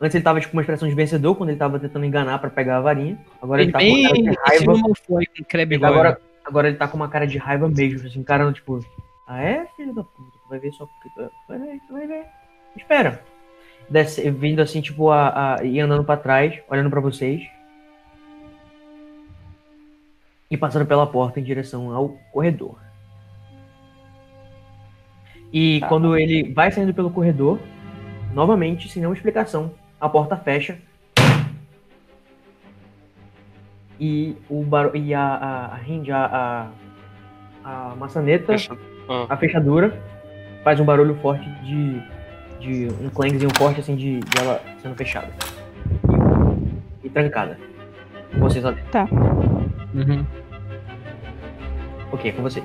Antes ele tava tipo com uma expressão de vencedor quando ele tava tentando enganar pra pegar a varinha. Agora ele tá com uma cara de Bem, raiva. Ele agora, agora ele tá com uma cara de raiva mesmo, assim, encarando, tipo, ah é, filho da puta, tu vai ver só porque tu vai ver, tu vai ver. Espera. Desce, vindo assim, tipo, a, a, e andando pra trás, olhando pra vocês. E passando pela porta em direção ao corredor. E quando ele vai saindo pelo corredor, novamente, sem nenhuma explicação, a porta fecha. E o bar... e a, a, a a, a, a maçaneta, Fecha- Ah. a fechadura, faz um barulho forte de, de um clangzinho forte assim de, de ela sendo fechada. E, e trancada. Vocês lá dentro. Uhum. Ok, com vocês.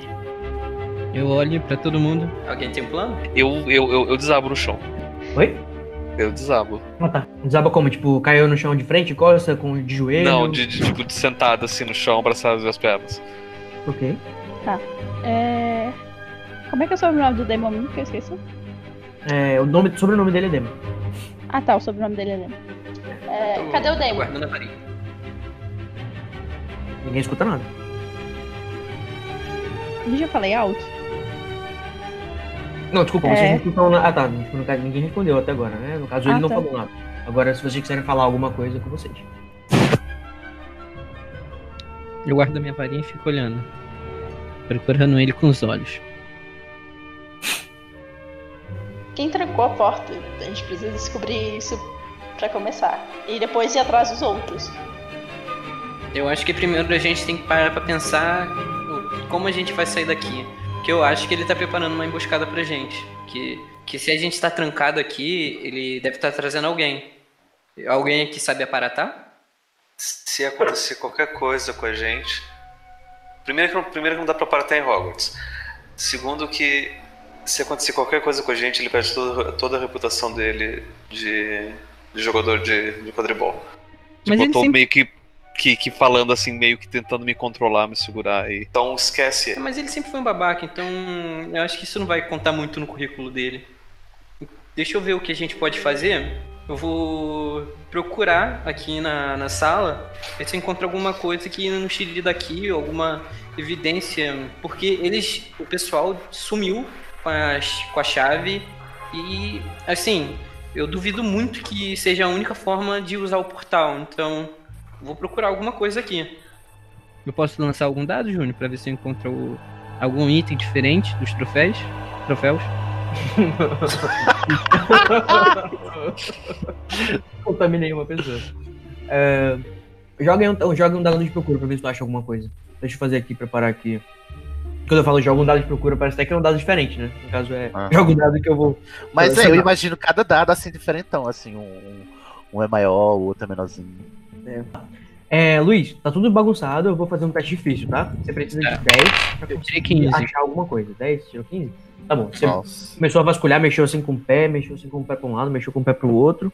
Eu olho pra todo mundo. Alguém tem um plano? Eu, eu, eu, eu desabo no chão. Oi? Eu desabo. Ah tá. Desaba como? Tipo, caiu no chão de frente, costa, com de joelho? Não, de, de, tipo, de sentado assim no chão, abraçado as pernas. Ok. É... Como é que é o sobrenome do Demon que eu esqueci? É, o nome, sobrenome dele é Demo. Ah tá, o sobrenome dele é Demon. É, cadê o Demon? Guardando a varinha. Ninguém escuta nada. Eu já falei alto? Não, desculpa, É. vocês não escutam nada. Ah tá, tipo, no caso, ninguém respondeu até agora, né? No caso, ele Ah, não tá. falou nada. Agora, se vocês quiserem falar alguma coisa, é com vocês. Eu guardo a minha varinha e fico olhando. Procurando ele com os olhos. Quem trancou a porta? A gente precisa descobrir isso pra começar. E depois ir atrás dos outros. Eu acho que primeiro a gente tem que parar pra pensar como a gente vai sair daqui. Que eu acho que ele tá preparando uma emboscada pra gente. Que, que se a gente tá trancado aqui, ele deve estar trazendo alguém. Alguém que sabe aparatar? Se acontecer qualquer coisa com a gente. Primeiro que, não- primeiro que não dá pra aparatar em Hogwarts. Segundo que se acontecer qualquer coisa com a gente, ele perde toda, toda a reputação dele de, de jogador de, de quadribol. Mas Tipo, ele eu tô sempre- meio que, que, que falando assim, meio que tentando me controlar, me segurar aí. Então esquece ele. Mas ele sempre foi um babaca, então eu acho que isso não vai contar muito no currículo dele. Deixa eu ver o que a gente pode fazer. Eu vou procurar aqui na, na sala ver se eu encontro alguma coisa que não tire daqui, alguma evidência. Porque eles. O pessoal sumiu com a, com a chave e assim, eu duvido muito que seja a única forma de usar o portal. Então, vou procurar alguma coisa aqui. Eu posso lançar algum dado, Júnior, pra ver se eu encontro o- algum item diferente dos troféus? Troféus? Contaminei uma pessoa. É, joga, um, joga um dado de procura pra ver se tu acha alguma coisa. Deixa eu fazer aqui, preparar aqui. Quando eu falo joga um dado de procura, parece até que é um dado diferente, né? No caso é. Ah. Joga um dado que eu vou. Mas é, eu imagino cada dado assim diferentão, assim, um, um é maior, o outro é menorzinho. É, Luiz, tá tudo bagunçado, eu vou fazer um teste difícil, tá? Você precisa de Tá. 10 pra Eu conseguir tirei 15. achar alguma coisa. 10? Tirou 15? Tá bom. Você Nossa. começou a vasculhar, mexeu assim com o pé, mexeu assim com o pé pra um lado, mexeu com o pé pro outro.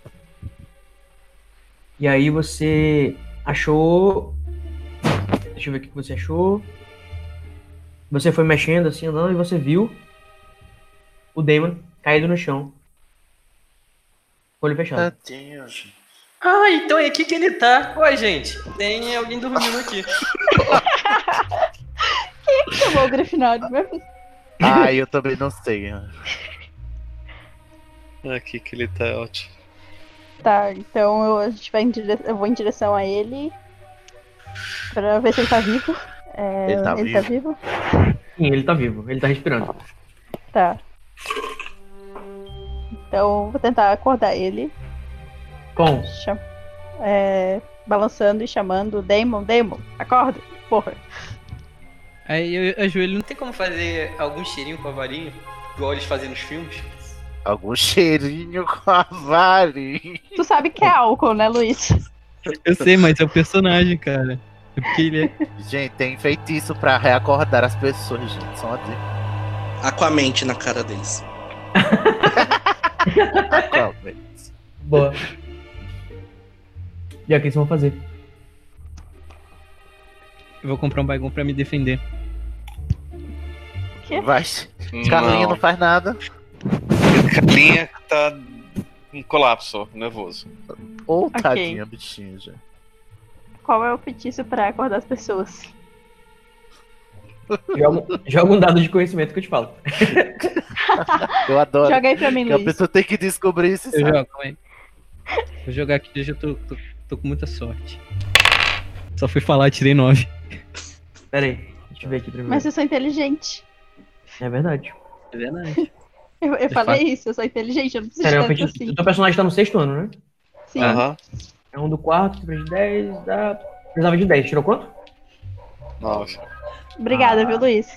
E aí você achou. Deixa eu ver o que que você achou. Você foi mexendo assim, andando, e você viu o Damon caído no chão. Olho fechado. Tadinho, gente. Ah, então é aqui que ele tá. Oi, gente. Tem alguém dormindo aqui. Chamou o Grifinório. Fazer- Ah, eu também não sei. Aqui que ele tá ótimo. Tá, então eu, a gente vai em dire... eu vou em direção a ele. Pra ver se ele tá vivo. É, Ele tá ele tá vivo? Sim, ele tá vivo, ele tá respirando. Tá. Então eu vou tentar acordar ele. Com. é, balançando e chamando Damon, Damon, acorda, porra. Aí eu ajoelho. Não tem como fazer algum cheirinho com a varinha? Igual eles fazem nos filmes? Algum cheirinho com a varinha. Tu sabe que é álcool, né, Luiz? Eu sei, mas é o personagem, cara. É porque ele é. Gente, tem feitiço pra reacordar as pessoas, gente. Só dica. Aquamente na cara deles. Aquamente. Boa. E aí, o que vocês vão fazer? Eu vou comprar um baigão pra me defender. Vai. Carlinha não Não, faz nada. Carlinha tá em colapso, nervoso. Ô, Ok. tadinha, bichinha, gente. Qual é o feitiço pra acordar as pessoas? Joga, joga um dado de conhecimento que eu te falo. Eu adoro. Joga aí pra mim, Que a Luiz. pessoa tem que descobrir isso. Eu sabe? jogo, aí. Vou jogar aqui, eu já tô, tô, tô com muita sorte. Só fui falar e tirei 9. Pera aí, deixa eu ver aqui primeiro. Mas eu sou inteligente. É verdade. É verdade. Eu, eu falei fato. isso, eu sou inteligente, eu não preciso Pera, um de tanto assim. O teu personagem tá no sexto ano, né? Sim. Aham. É um do quarto, precisava de 10, dá... Precisava de 10, tirou quanto? Nove. Obrigada, Ah. viu, Luiz?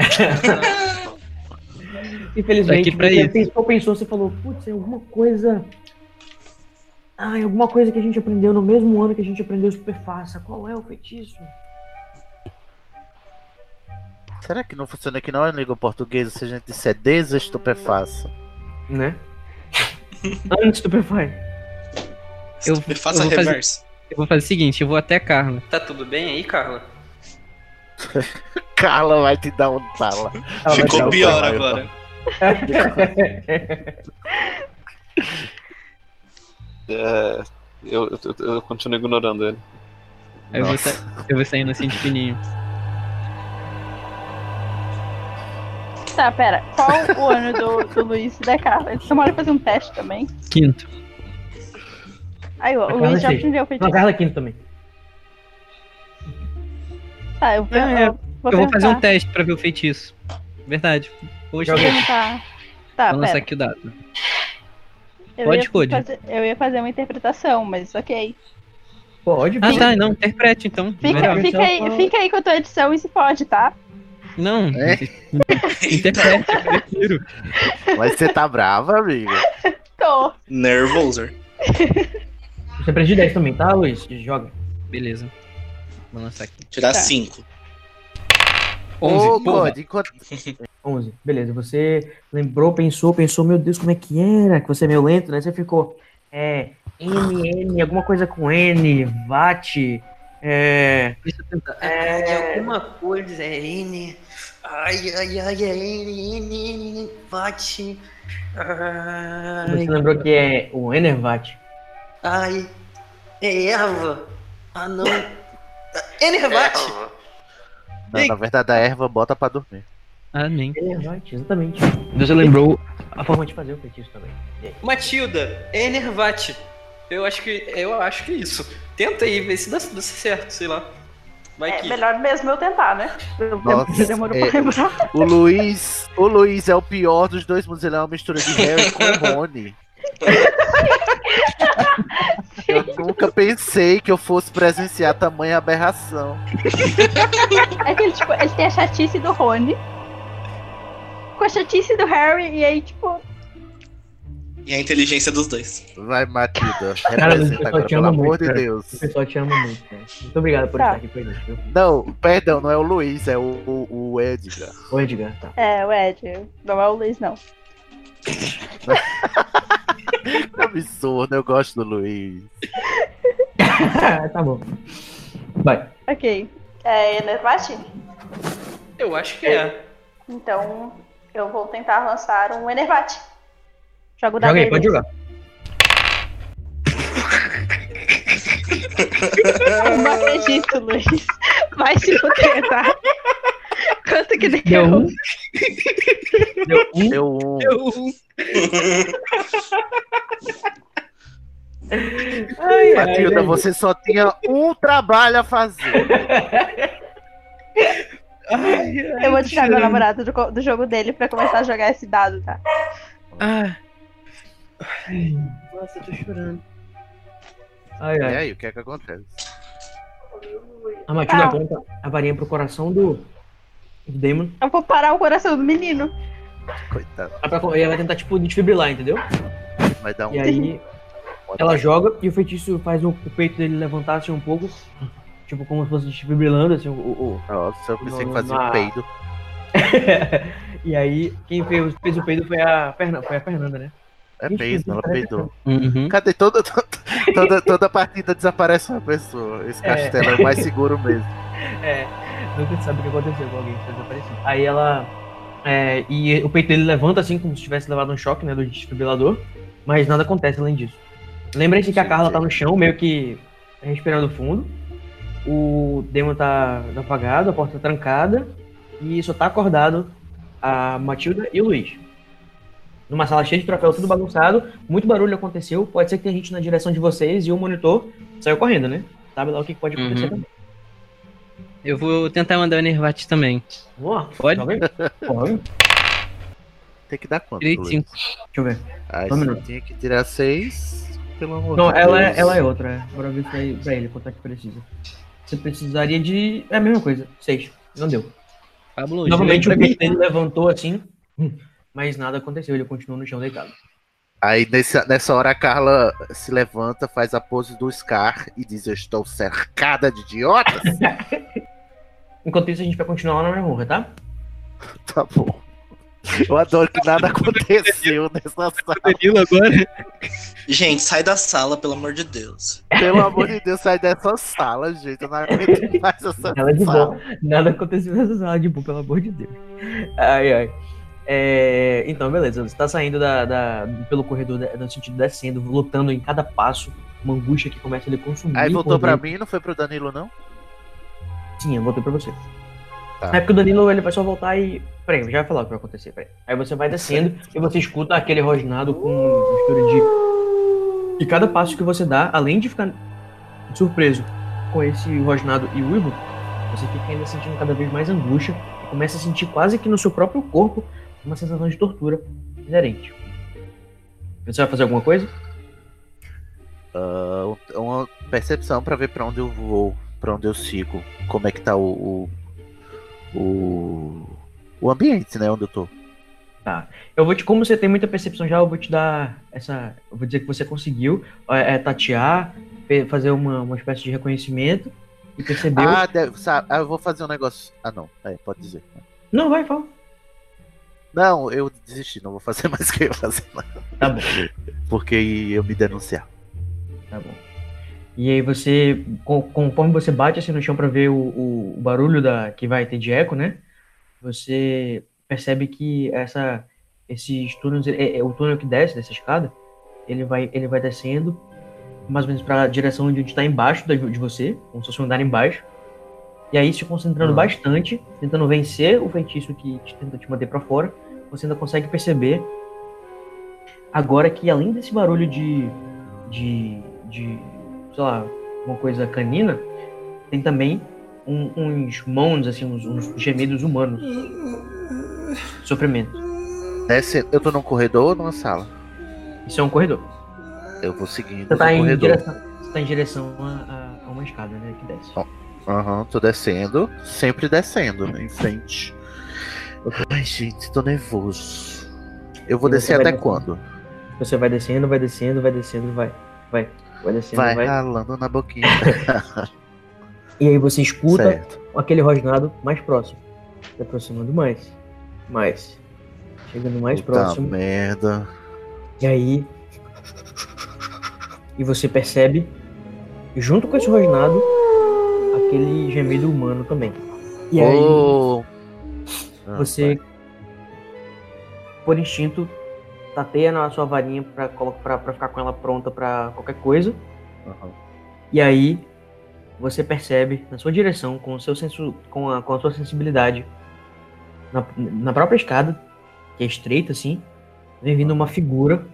Infelizmente, Tá aqui pra você isso. pensou, pensou, você falou, putz, é alguma coisa... Ah, é alguma coisa que a gente aprendeu no mesmo ano que a gente aprendeu super fácil. Qual é o feitiço? Será que não funciona aqui não em língua portuguesa se a gente disser desestupefaça? Né? Unstupefy. Eu- eu vou fazer-. Eu vou fazer o seguinte, eu vou até a Carla. Tá tudo bem aí, Carla? Carla vai te dar um tala. Ficou pior agora. É, eu, eu, eu continuo ignorando ele. Eu vou, eu vou saindo assim de fininho. Tá, pera. Qual o ano do, do Luiz e da Carla? Eles tomaram fazer um teste também. Quinto. Aí, ó, o Luiz já sei. aprendeu o Não, a feitiço. Carla é quinto também. Tá, eu, É, é. eu vou eu vou fazer um teste pra ver o feitiço. Verdade. Hoje Joga Vou perguntar. Tá, Vou lançar pera. aqui o dado. Eu Pode, ia Code? fazer- eu ia fazer uma interpretação, mas ok. Pode, Ah, pode. tá, não, interprete então. Fica, fica, aí, fica aí com a tua edição e se pode, tá? Não, É? interprete, eu prefiro. Mas você tá brava, amiga? Tô. Nervoso. Você precisa de 10 também, tá, Luiz? Joga. Beleza. Vou lançar aqui. Tirar Tá. 5. 11, Ô. God, enquanto... 11. Beleza, você lembrou, pensou, pensou, meu Deus, como é que era? Que você é meio lento, né? Você ficou, é, N, N, alguma coisa com N, VAT, é... Deixa eu tentar. É. É alguma coisa, é N. Ai, ai, ai, é N, N, N. Você Ai, lembrou que é o Enervat. ai, é Eva. Ah, não. Enervat. Não, na verdade, a erva bota pra dormir. Amém. Enervat, exatamente. Você lembrou a forma de fazer o feitiço também. Matilda, é Enervat. Eu acho que eu acho que é isso. Tenta aí, ver se dá, dá certo, sei lá. Vai É que. melhor mesmo eu tentar, né? Nossa, que demorou é- pra lembrar. O Luiz, o Luiz é o pior dos dois mundos. Ele é uma mistura de Harry com Rony. Eu nunca pensei que eu fosse presenciar tamanha aberração. É que ele, tipo, ele tem a chatice do Rony. Com a chatice do Harry, e aí, tipo, E a inteligência dos dois. Vai, Matilda. Cara, o Representa agora, pelo ama amor muito, de cara. Deus. O pessoal te ama muito, cara. Muito obrigado por Tá. estar aqui com a gente? Não, perdão, não é o Luiz, é o, o, o Edgar. Ô, Edgar, tá. é, o Ed. Não é o Luiz, não. Que absurdo, eu gosto do Luiz. tá bom. Vai. Ok. É Enervat? Eu acho que é. Então eu vou tentar lançar um Enervat. Joga o dado Joga aí, pode jogar. Eu não acredito, Luiz. Vai se fuder, tá? Quanto que Deu deu? um. Deu um. Deu um. Ai, ai, Matilda, ai. você só tinha um trabalho a fazer. Eu vou tirar meu namorado do, do jogo dele pra começar a jogar esse dado, tá? Ah. Nossa, eu tô chorando. Ai, E ai. aí, o que é que acontece? A Matilda aponta a varinha pro coração do Damon. Eu vou parar o coração do menino. Coitado. Ela vai- Ela vai tentar, tipo, desfibrilar, entendeu? Vai dar um. E aí, ela joga e o feitiço faz o, o peito dele levantar assim um pouco. Tipo, como se fosse desfibrilando, assim, o- o, Nossa, eu pensei que No- fazia na- um peido. e aí, quem fez, fez o peido foi a, Ferna, foi a Fernanda, né? É peido, ela peidou. Uhum. Cadê toda, toda, toda, toda partida desaparece uma pessoa. Esse É. castelo é o mais seguro mesmo. É, nunca se sabe o que aconteceu com alguém que desaparecido. Aí ela. é, e o peito dele levanta assim, como se tivesse levado um choque, né, do desfibrilador. Mas nada acontece além disso. Lembrem-se que a Carla tá no chão, meio que respirando fundo. O Demon tá apagado, a porta tá trancada. E só tá acordado a Matilda e o Luiz. Numa sala cheia de troféu, tudo bagunçado. Muito barulho aconteceu. Pode ser que tenha gente na direção de vocês e o monitor saiu correndo, né? Sabe lá o que pode acontecer Uhum. também. Eu vou tentar mandar o Enervat também. Lá. Pode? Aí. Pode. Tem que dar quanto? Tirei Luiz? cinco. Deixa eu ver. Ah, Um tinha que tirar seis. Pelo amor Não, de ela é, ela é outra. é. Bora ver pra ele, pra ele quanto é que precisa. Você precisaria de. É a mesma coisa. Seis. Não deu. Pablo, Novamente o dele levantou assim. Mas nada aconteceu. Ele continuou no chão deitado. Aí nessa, nessa hora a Carla se levanta, faz a pose do Scar e diz: Eu estou cercada de idiotas. Enquanto isso, a gente vai continuar lá na Memorra, tá? tá bom. Eu adoro que nada aconteceu nessa sala. Danilo agora. Gente, sai da sala, pelo amor de Deus. Pelo amor de Deus, sai dessa sala, gente. Eu não aguento mais essa Nada de sala. bom. Nada aconteceu nessa sala de boa, pelo amor de Deus. Ai, ai. É, então, beleza. Você tá saindo da, da- pelo corredor, da- no sentido descendo, lutando em cada passo. Uma angústia que começa a lhe consumir. Aí voltou pra mim, não foi pro Danilo, não? Sim, eu voltei pra você. Tá. É porque o Danilo ele vai só voltar e. Peraí, eu já vai falar o que vai acontecer, peraí. Aí você vai descendo e você escuta aquele rosnado com mistura de. E cada passo que você dá, além de ficar surpreso com esse rosnado e uivo, você fica ainda sentindo cada vez mais angústia e começa a sentir quase que no seu próprio corpo uma sensação de tortura inerente. Você vai fazer alguma coisa? Ah, uma percepção pra ver pra onde eu vou, pra onde eu sigo. Como é que tá o. o, o- o ambiente, né, onde eu tô. Tá. Eu vou te, como você tem muita percepção já, eu vou te dar essa. Eu vou dizer que você conseguiu é, é, tatear, fazer uma, uma espécie de reconhecimento e percebeu. Ah, deve, sabe, ah, eu vou fazer um negócio. Ah, não. É, pode dizer. Não, vai, fala. Não, eu desisti, não vou fazer mais o que eu ia fazer. não. Tá bom. Porque eu me denunciar. Tá bom. E aí você, conforme você bate assim no chão pra ver o, o, barulho da, que vai ter de eco, né? Você percebe que essa, esses túneis, é, é o túnel que desce dessa escada, ele vai, ele vai descendo mais ou menos para a direção onde está embaixo da- de você, como se fosse um andar embaixo. E aí se concentrando Ah. bastante, tentando vencer o feitiço que te, tenta te manter para fora, você ainda consegue perceber agora que além desse barulho de, de, de sei lá, uma coisa canina, tem também um- uns moans, assim, uns, uns gemidos humanos. Sofrimento. Desce, eu tô num corredor ou numa sala? Isso é um corredor. Eu vou seguindo Você tá em direção, você tá em direção a, a- a uma escada, né, que desce. Aham, tô descendo. Sempre descendo, né, em frente. Ai, gente, tô nervoso. Eu vou E descer até descendo? quando? Você vai descendo, vai descendo, vai descendo, vai. Vai. Vai descendo, Vai vai. ralando na boquinha. E aí você escuta certo. aquele rosnado mais próximo. Se aproximando mais. Mais. Chegando mais Puta próximo. merda. E aí. E você percebe, junto com esse rosnado, aquele gemido humano também. E aí Oh. Você, por instinto, tateia na sua varinha pra, pra, pra ficar com ela pronta pra qualquer coisa. Aham. E aí você percebe na sua direção, com o seu senso, com a, com a sua sensibilidade, na, na própria escada, que é estreita assim, vem vindo uma figura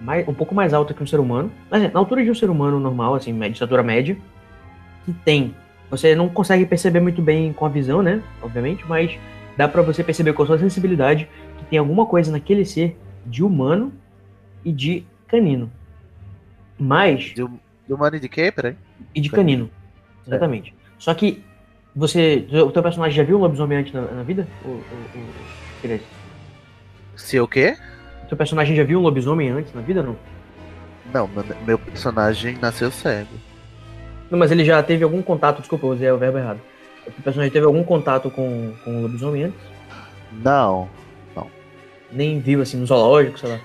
mais, um pouco mais alta que um ser humano, mas é, na altura de um ser humano normal, assim, de estatura média, que tem. Você não consegue perceber muito bem com a visão, né? Obviamente, mas dá pra você perceber com a sua sensibilidade que tem alguma coisa naquele ser de humano e de canino. Mas De, de humano e de quê? Peraí. e de canino. Exatamente. Só que você. O teu personagem já viu um lobisomem antes na, na vida? O, o, o? Se o quê? O teu personagem já viu um lobisomem antes na vida, não? Não, meu, meu personagem nasceu cego. Não, mas ele já teve algum contato, desculpa, eu usei o verbo errado. O teu personagem teve algum contato com, com o lobisomem antes? Não. Nem viu assim no zoológico, sei lá.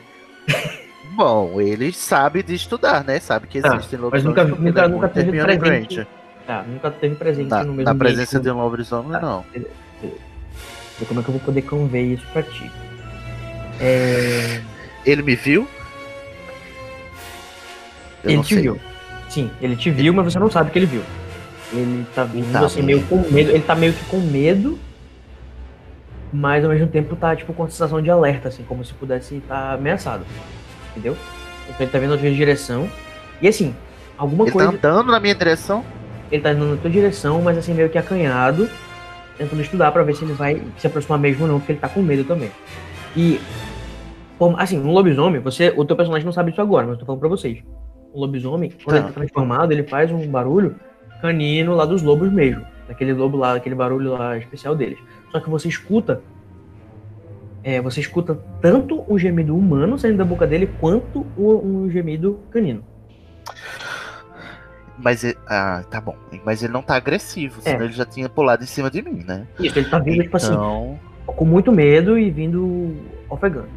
Bom, ele sabe de estudar, né? Sabe que Ah, existem mas lobisomens. nunca- porque nunca- ele é nunca teve presente. Tá, nunca teve presente Na, no mesmo na presença de um lobisomem, Tá. não. Ver Como é que eu vou poder conver isso pra ti? É... Ele me viu? Eu ele te sei. viu. Sim, ele te viu, mas você não sabe que ele viu. Ele tá vindo Tá assim, meio com medo. Ele tá meio que com medo, mas ao mesmo tempo tá tipo com a sensação de alerta, assim, como se pudesse estar ameaçado. Entendeu? Então ele tá vendo a tua direção. E assim, alguma Ele coisa. tá andando na minha direção? Ele tá indo na tua direção, mas assim, meio que acanhado, tentando estudar pra ver se ele vai se aproximar mesmo ou não, porque ele tá com medo também. E, assim, um lobisomem, você, o teu personagem não sabe isso agora, mas eu tô falando pra vocês. O lobisomem, quando Tá. ele tá transformado, ele faz um barulho canino lá dos lobos mesmo. Daquele lobo lá, aquele barulho lá especial deles. Só que você escuta. é, você escuta tanto o gemido humano saindo da boca dele, quanto o, um gemido canino. Mas ele, ah, tá bom. Mas ele não tá agressivo, senão É. ele já tinha pulado em cima de mim, né? Isso, ele tá vindo, tipo assim, Então, com muito medo e vindo ofegando.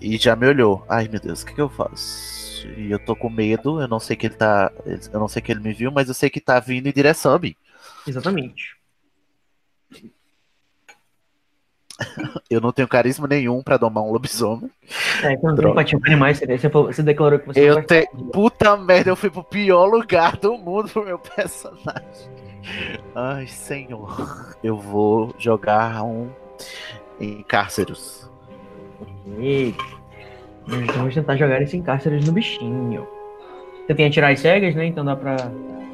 e já me olhou. Ai, meu Deus, o que, que eu faço? E eu tô com medo, eu não sei que ele tá. Eu não sei que ele me viu, mas eu sei que tá vindo em direção a mim. Exatamente. Eu não tenho carisma nenhum pra domar um lobisomem. É, quando tem Droga. empatia com animais, você, você, você declarou que você Eu não tenho. Puta merda, eu fui pro pior lugar do mundo pro meu personagem. Ai, senhor. Eu vou jogar um em cárceros. Ok. Então vamos tentar jogar esse cárceres no bichinho. Você tem atirar as cegas, né? Então dá pra.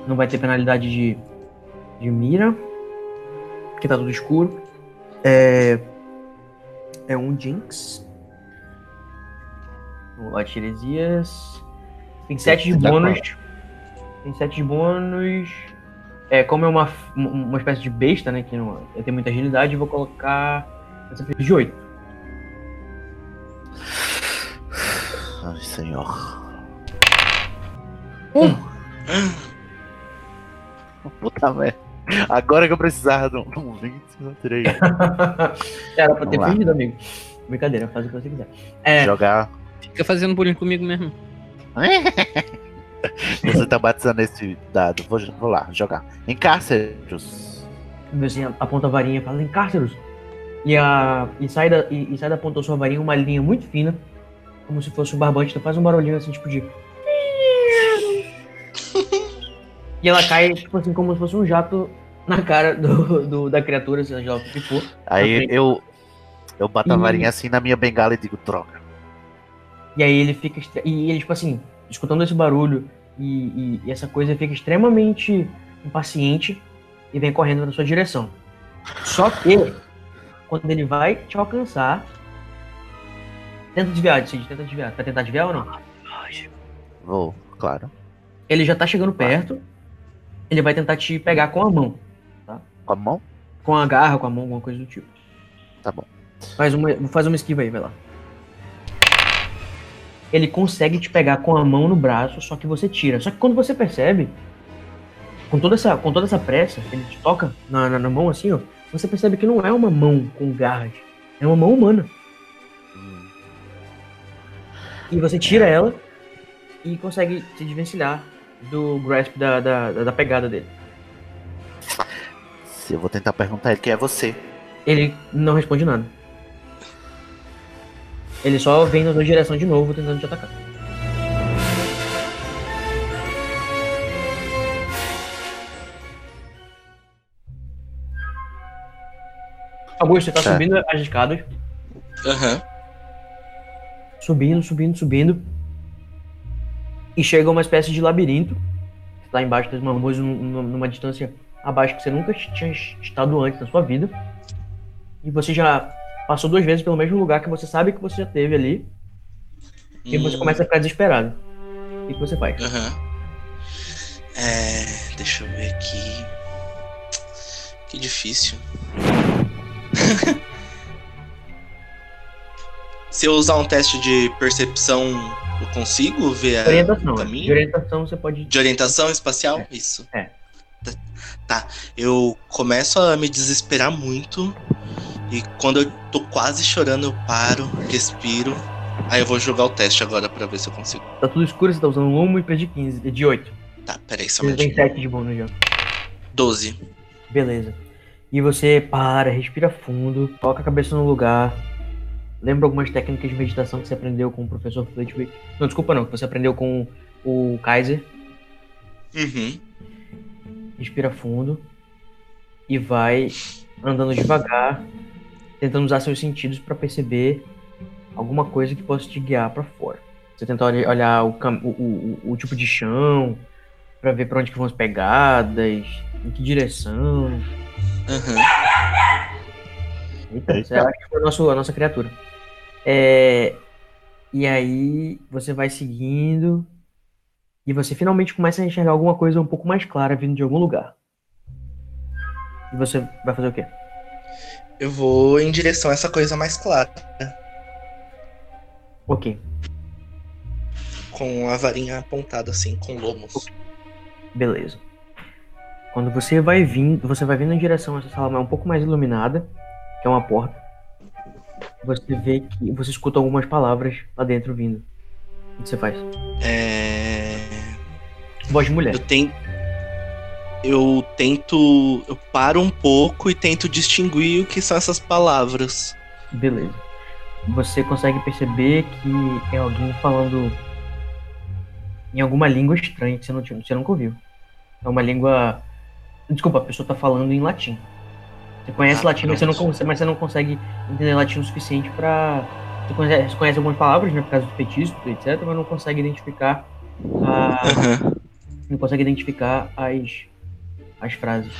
Não vai ter penalidade de, de mira. Porque tá tudo escuro. É. É um Jinx. Vamos lá, Tiresias. Tem 7 de Tá bônus. Tem 7 de bônus. É, como é uma, uma espécie de besta, né? Que não tem muita agilidade, eu vou colocar essa de 8. Ai, senhor. Um. Puta merda. Agora que eu precisava de um, de um 20, eu tirei. Era pra ter fingido, amigo. Brincadeira, faz o que você quiser. É, Jogar. Fica fazendo bullying comigo mesmo. Você tá batizando esse dado. Vou, vou lá, jogar. Encárceros. você aponta a varinha e fala encárceros. E, a, e, sai da, e, e sai da ponta da sua varinha uma linha muito fina, como se fosse um barbante, então faz um barulhinho assim, tipo de. E ela cai, tipo assim, como se fosse um jato na cara do, do- da criatura, seja lá o que for. Aí eu. Eu bato a Ih. varinha assim na minha bengala e digo, droga. E aí ele fica. E ele, tipo assim, escutando esse barulho e, e- e essa coisa, fica extremamente impaciente e vem correndo na sua direção. Só que, quando ele vai te alcançar. Tenta desviar, Cid, tenta desviar. Vai tentar desviar ou não? Vou, claro. Ele já tá chegando perto. Ele vai tentar te pegar com a mão. Com a mão? Com a garra, com a mão, alguma coisa do tipo. Tá bom. Faz uma, faz uma esquiva aí, vai lá. Ele consegue te pegar com a mão no braço, só que você tira. Só que quando você percebe, com toda essa, com toda essa pressa, ele te toca na, na, na mão assim, ó. Você percebe que não é uma mão com garras. É uma mão humana. Hum, E você tira ela e consegue se desvencilhar do grasp da, da, da- da pegada dele. Se eu vou tentar perguntar ele quem é você. Ele não responde nada. Ele só vem na sua direção de novo tentando te atacar. Augusto, você tá Tá. subindo as escadas. Aham. Subindo, subindo, subindo. E chega a uma espécie de labirinto. Tá embaixo num- num- numa distância abaixo que você nunca tinha estado antes na sua vida. E você já passou duas vezes pelo mesmo lugar que você sabe que você já teve ali. E você Hum, começa a ficar desesperado. O que, que você faz? Aham. É. Deixa eu ver aqui. Que difícil. Se eu usar um teste de percepção, eu consigo ver a- Orientação. o né? caminho? De orientação você pode. De orientação espacial? É. Isso. É. Tá, Tá. Eu começo a me desesperar muito. E quando eu tô quase chorando, eu paro, respiro. Aí eu vou jogar o teste agora pra ver se eu consigo. Tá tudo escuro, você tá usando um e de 15, de 8. Tá, peraí, só um Você tem minutinho. 7 de bônus já. 12. Beleza. E você para, respira fundo, coloca a cabeça no lugar. Lembra algumas técnicas de meditação que você aprendeu com o professor Flitwick? Não, desculpa não, que você aprendeu com o Kaiser. Uhum. Respira fundo. E vai andando devagar, tentando usar seus sentidos para perceber alguma coisa que possa te guiar para fora. Você tenta olha- olhar o, o, o, o- tipo de chão, para ver para onde que vão as pegadas, em que direção. Aham. Eita, Eita. acha que foi nosso, a nossa criatura. É, e aí você vai seguindo e você finalmente começa a enxergar alguma coisa um pouco mais clara vindo de algum lugar. E você vai fazer o quê? Eu vou em direção a essa coisa mais clara. Ok, Com a varinha apontada assim, com lomos. beleza. Quando você vai vindo, você vai vindo em direção a essa sala um pouco mais iluminada, que é uma porta. Você vê que você escuta algumas palavras lá dentro vindo. O que você faz? É. Voz de mulher. Eu tenho. Eu tento. Eu paro um pouco e tento distinguir o que são essas palavras. Beleza. Você consegue perceber que é alguém falando em alguma língua estranha que você, não, você nunca ouviu. É uma língua. Desculpa, a pessoa tá falando em latim. Você conhece Ah, latim, mas você, não, pronto. con- mas você não consegue entender latim o suficiente pra. Você conhece, você conhece algumas palavras, né, por causa do feitiço, etc., mas não consegue identificar a, Aham. não consegue identificar as, as frases.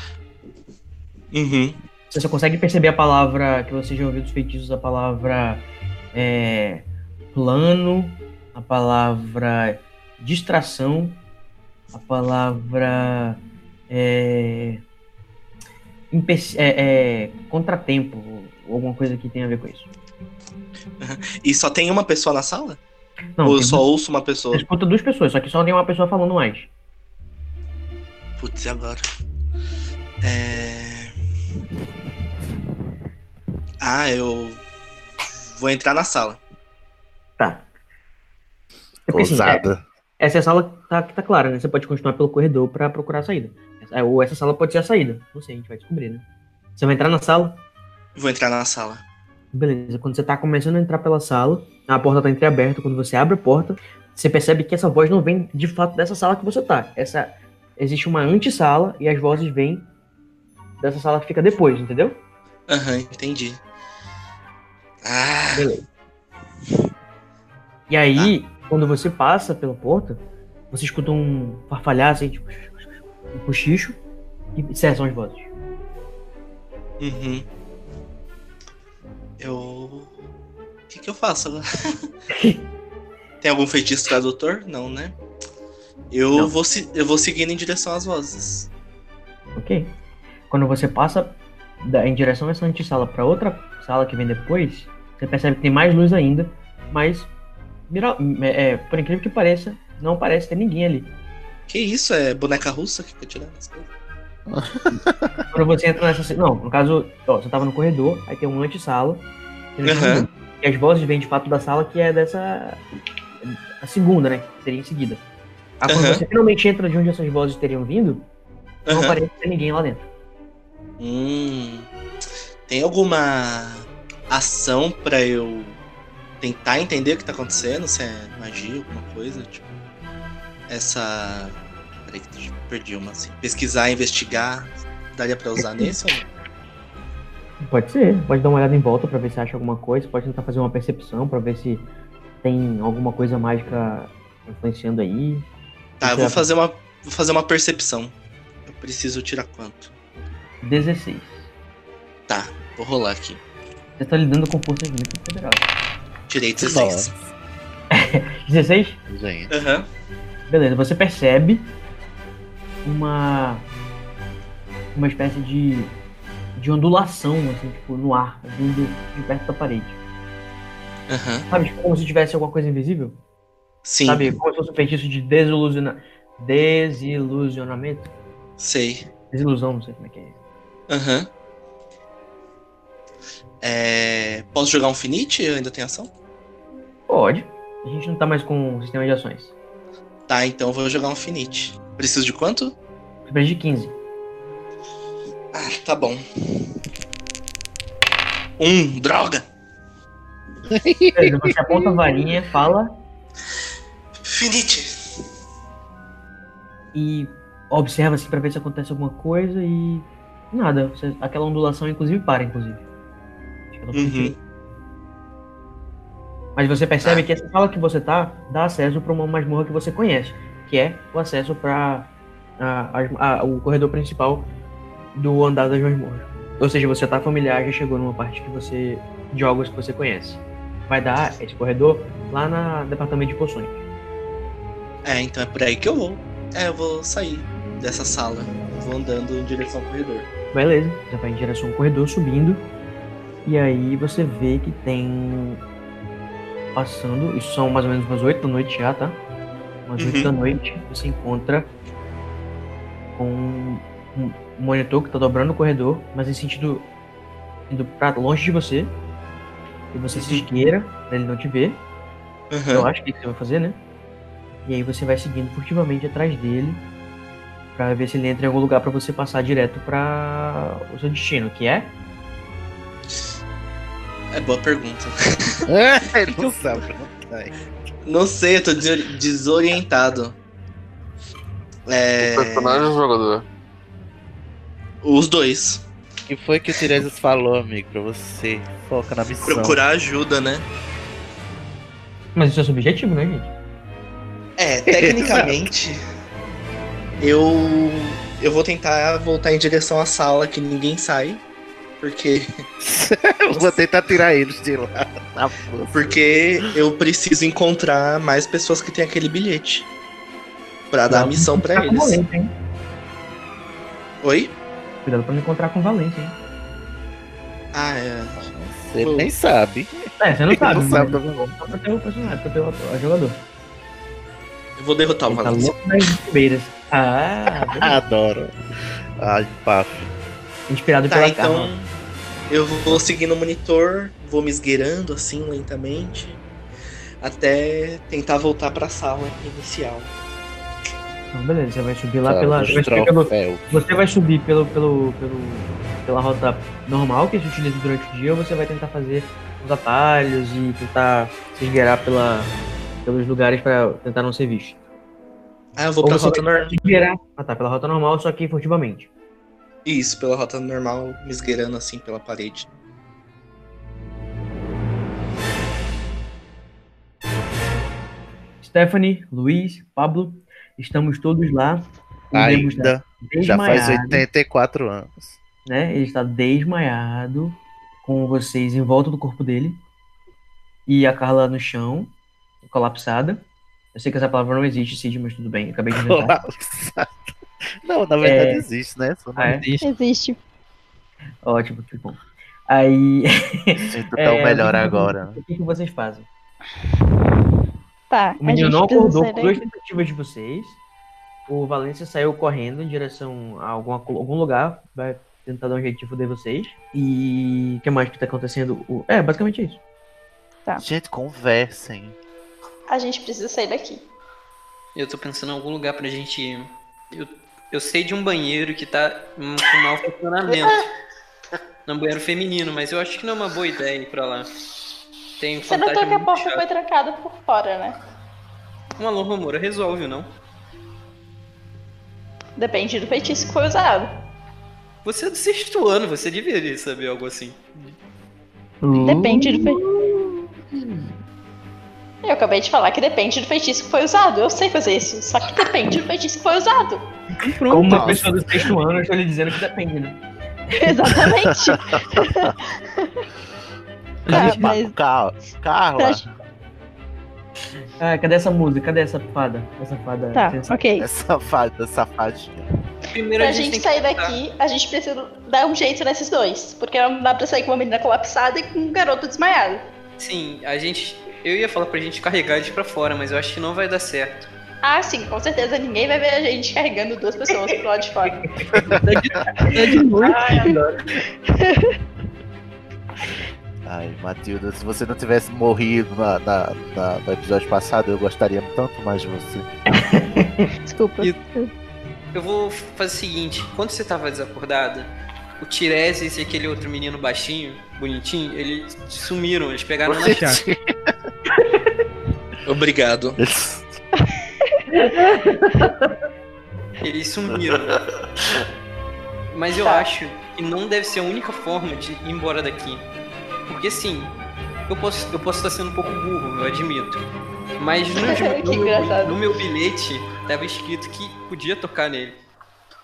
Uhum. Você só consegue perceber a palavra que você já ouviu dos feitiços, a palavra é, plano, a palavra distração, a palavra é, é, é, contratempo, ou alguma coisa que tenha a ver com isso. E só tem uma pessoa na sala? Não, Ou eu só duas- ouço uma pessoa? você escuta duas pessoas, só que só tem uma pessoa falando mais. Putz, e agora? É... Ah, eu vou entrar na sala. Tá. Porque, assim, é, Ousada. essa é a sala que tá, que tá clara, né? Você pode continuar pelo corredor pra procurar a saída. É, Ou essa sala pode ser a saída. Não sei, a gente vai descobrir, né? Você vai entrar na sala, Vou entrar na sala. Beleza, quando você tá começando a entrar pela sala, a porta tá entreaberta, quando você abre a porta, você percebe que essa voz não vem de fato dessa sala que você tá. Essa existe uma antessala e as vozes vêm dessa sala que fica depois, entendeu? Aham, entendi. Ah, Beleza. E aí, quando você passa pela porta, você escuta um farfalhar assim, tipo, um cochicho e cessam as vozes. uhum. Eu. O que, que eu faço agora? Tem algum feitiço tradutor? Não, né? Eu, Não. Vou, se- eu vou seguindo em direção às vozes. Ok? Quando você passa da- em direção a essa antessala para outra sala que vem depois, você percebe que tem mais luz ainda, mas mira- é, é, por incrível que pareça, não parece ter ninguém ali. Que isso? É boneca russa que fica tirando as coisas? Quando você entra nessa. Não, no caso, ó, você tava no corredor, aí tem uma antessala. um Aham. E as vozes vêm de fato da sala que é dessa. A segunda, né? Que seria em seguida. Aí quando Aham. você finalmente entra de onde essas vozes teriam vindo, não Aham. parece ter ninguém lá dentro. Hum. Tem alguma ação pra eu tentar entender o que tá acontecendo? Se é magia, alguma coisa? Tipo. Essa. Peraí que eu perdi uma assim. Pesquisar, investigar. Daria pra usar nesse ou não? Pode ser, pode dar uma olhada em volta pra ver se acha alguma coisa, pode tentar fazer uma percepção pra ver se tem alguma coisa mágica influenciando aí. Tá, eu vou fazer uma. Vou fazer uma percepção. Eu preciso tirar quanto? 16. Tá, vou rolar aqui. Você tá lidando com forças muito poderosas. Tirei 16. 16? Gente. Aham. Beleza, você percebe uma. uma espécie de. de ondulação, assim, tipo, no ar, vindo de perto da parede. Aham. Sabe, tipo, como se tivesse alguma coisa invisível? Sim, Sabe, como se fosse um feitiço de desilusiona... desilusionamento? sei. Desilusão, não sei como é que é. Aham. É... Posso jogar um finite? Eu ainda tenho ação? Pode. A gente não tá mais com o sistema de ações. Tá, então eu vou jogar um finite. Preciso de quanto? Você precisa de 15. Ah, tá bom. Um, droga! Você aponta a varinha, fala Finite! e observa assim pra ver se acontece alguma coisa e. Nada. Você- aquela ondulação, inclusive, para, inclusive. Acho que ela Uhum. Mas você percebe que essa sala que você tá dá acesso pra uma masmorra que você conhece, que é o acesso pra a- a- a- o corredor principal do andar das masmorras. Ou seja, você tá familiar, já chegou numa parte que você. de jogos que você conhece. Vai dar esse corredor lá na departamento de poções. É, então é por aí que eu vou. É, eu vou sair dessa sala. Vou andando em direção ao corredor. Beleza, você vai em direção ao corredor subindo. E aí você vê que tem. Passando, isso são mais ou menos umas 8 da noite já, tá? Umas 8 Uhum. da noite, você encontra com um monitor que tá dobrando o corredor, mas em sentido indo pra longe de você. E você se esgueira pra ele não te ver. Eu Aham. acho que é isso que você vai fazer, né? E aí você vai seguindo furtivamente atrás dele pra ver se ele entra em algum lugar pra você passar direto pra o seu destino, que é É boa pergunta. Ele não sabe, não sei, eu tô des- desorientado. É. Personagem ou jogador? Os dois. O que foi que o Tiresias falou, amigo, pra você? Foca na missão. Procurar ajuda, né? Mas isso é subjetivo, né, gente? É, tecnicamente. eu. Eu vou tentar voltar em direção à sala que ninguém sai. Porque. Eu vou tentar tirar eles de lá. Força. Porque eu preciso encontrar mais pessoas que têm aquele bilhete. Pra dar a missão pra Tá com eles. valente, hein? Oi? Cuidado pra não encontrar com Valência, hein? Ah, é. Você nem sabe. É, você não sabe. não sabe da Valência. Só pra ter o personagem, pra ter o, o jogador. Eu vou derrotar o Ele tá Valência. louco das beiras. Ah. Adoro. Ai, paf. inspirado Tá, pela então Karma. Eu vou seguindo o monitor, vou me esgueirando assim lentamente, até tentar voltar pra sala inicial. Então, beleza, você vai subir lá Tá, pela. vai, subir pelo- você vai subir pelo, pelo, pelo, pela rota normal que se utiliza durante o dia, ou você vai tentar fazer os atalhos e tentar se esgueirar pela, pelos lugares pra tentar não ser visto. Ah, eu vou Ou pra você rota normal. Ah tá, pela rota normal, só que furtivamente. Isso, pela rota normal, me esgueirando assim pela parede. Stephanie, Luiz, Pablo, estamos todos lá. Ainda. Já faz desmaiado, 84 anos. né? Ele está desmaiado com vocês em volta do corpo dele. E a Carla no chão, colapsada. Eu sei que essa palavra não existe, Cid, mas tudo bem, acabei de inventar. Colapsado. Não, na verdade É. existe, né? Só não Ah, é? Existe. Ótimo, que bom. Aí, sinto É, tão melhor o que agora. o que, que vocês fazem? Tá, O a menino não acordou com duas daqui. tentativas de vocês. O Valência saiu correndo em direção a alguma, algum lugar. Vai tentar dar um jeito de foder vocês. E o que mais que tá acontecendo? O- É, basicamente isso. Tá. Gente, conversem. A gente precisa sair daqui. Eu tô pensando em algum lugar pra gente ir. Eu, eu sei de um banheiro que tá com mau funcionamento. No banheiro feminino, mas eu acho que não é uma boa ideia ir pra lá. Tem Você notou que a porta chato. foi trancada por fora, né? Um alô Romora resolve, não? Depende do feitiço que foi usado. Você é do sexto ano, você deveria saber algo assim. Depende do feitiço. Eu acabei de falar que depende do feitiço que foi usado. Eu sei fazer isso. Só que depende do feitiço que foi usado. Como uma Nossa. pessoa do sexto ano, eu estou lhe dizendo que depende, né? Exatamente. Tá, Mas... mas Carla, Carla. pra- Ah, cadê essa música? Cadê essa fada? Essa fada. Tá, sensata? ok. Essa fada, safadinha. Primeiro pra a gente, gente sair daqui, a gente precisa dar um jeito nesses dois. Porque não dá pra sair com uma menina colapsada e com um garoto desmaiado. Sim, a gente. Eu ia falar pra gente carregar eles pra fora, mas eu acho que não vai dar certo. Ah, sim, com certeza ninguém vai ver a gente carregando duas pessoas pro lado de fora. É de noite. Ai, Matilda, se você não tivesse morrido na, na- na- no episódio passado, eu gostaria tanto mais de você. Desculpa. E- Eu vou fazer o seguinte: quando você tava desacordada, o Tiresias e aquele outro menino baixinho, bonitinho, eles sumiram, eles pegaram na chave. Obrigado. Eles sumiram. Mas eu Tá. acho que não deve ser a única forma de ir embora daqui. Porque sim, eu posso, eu posso estar sendo um pouco burro, eu admito. Mas no, no meu, no meu bilhete tava escrito que podia tocar nele.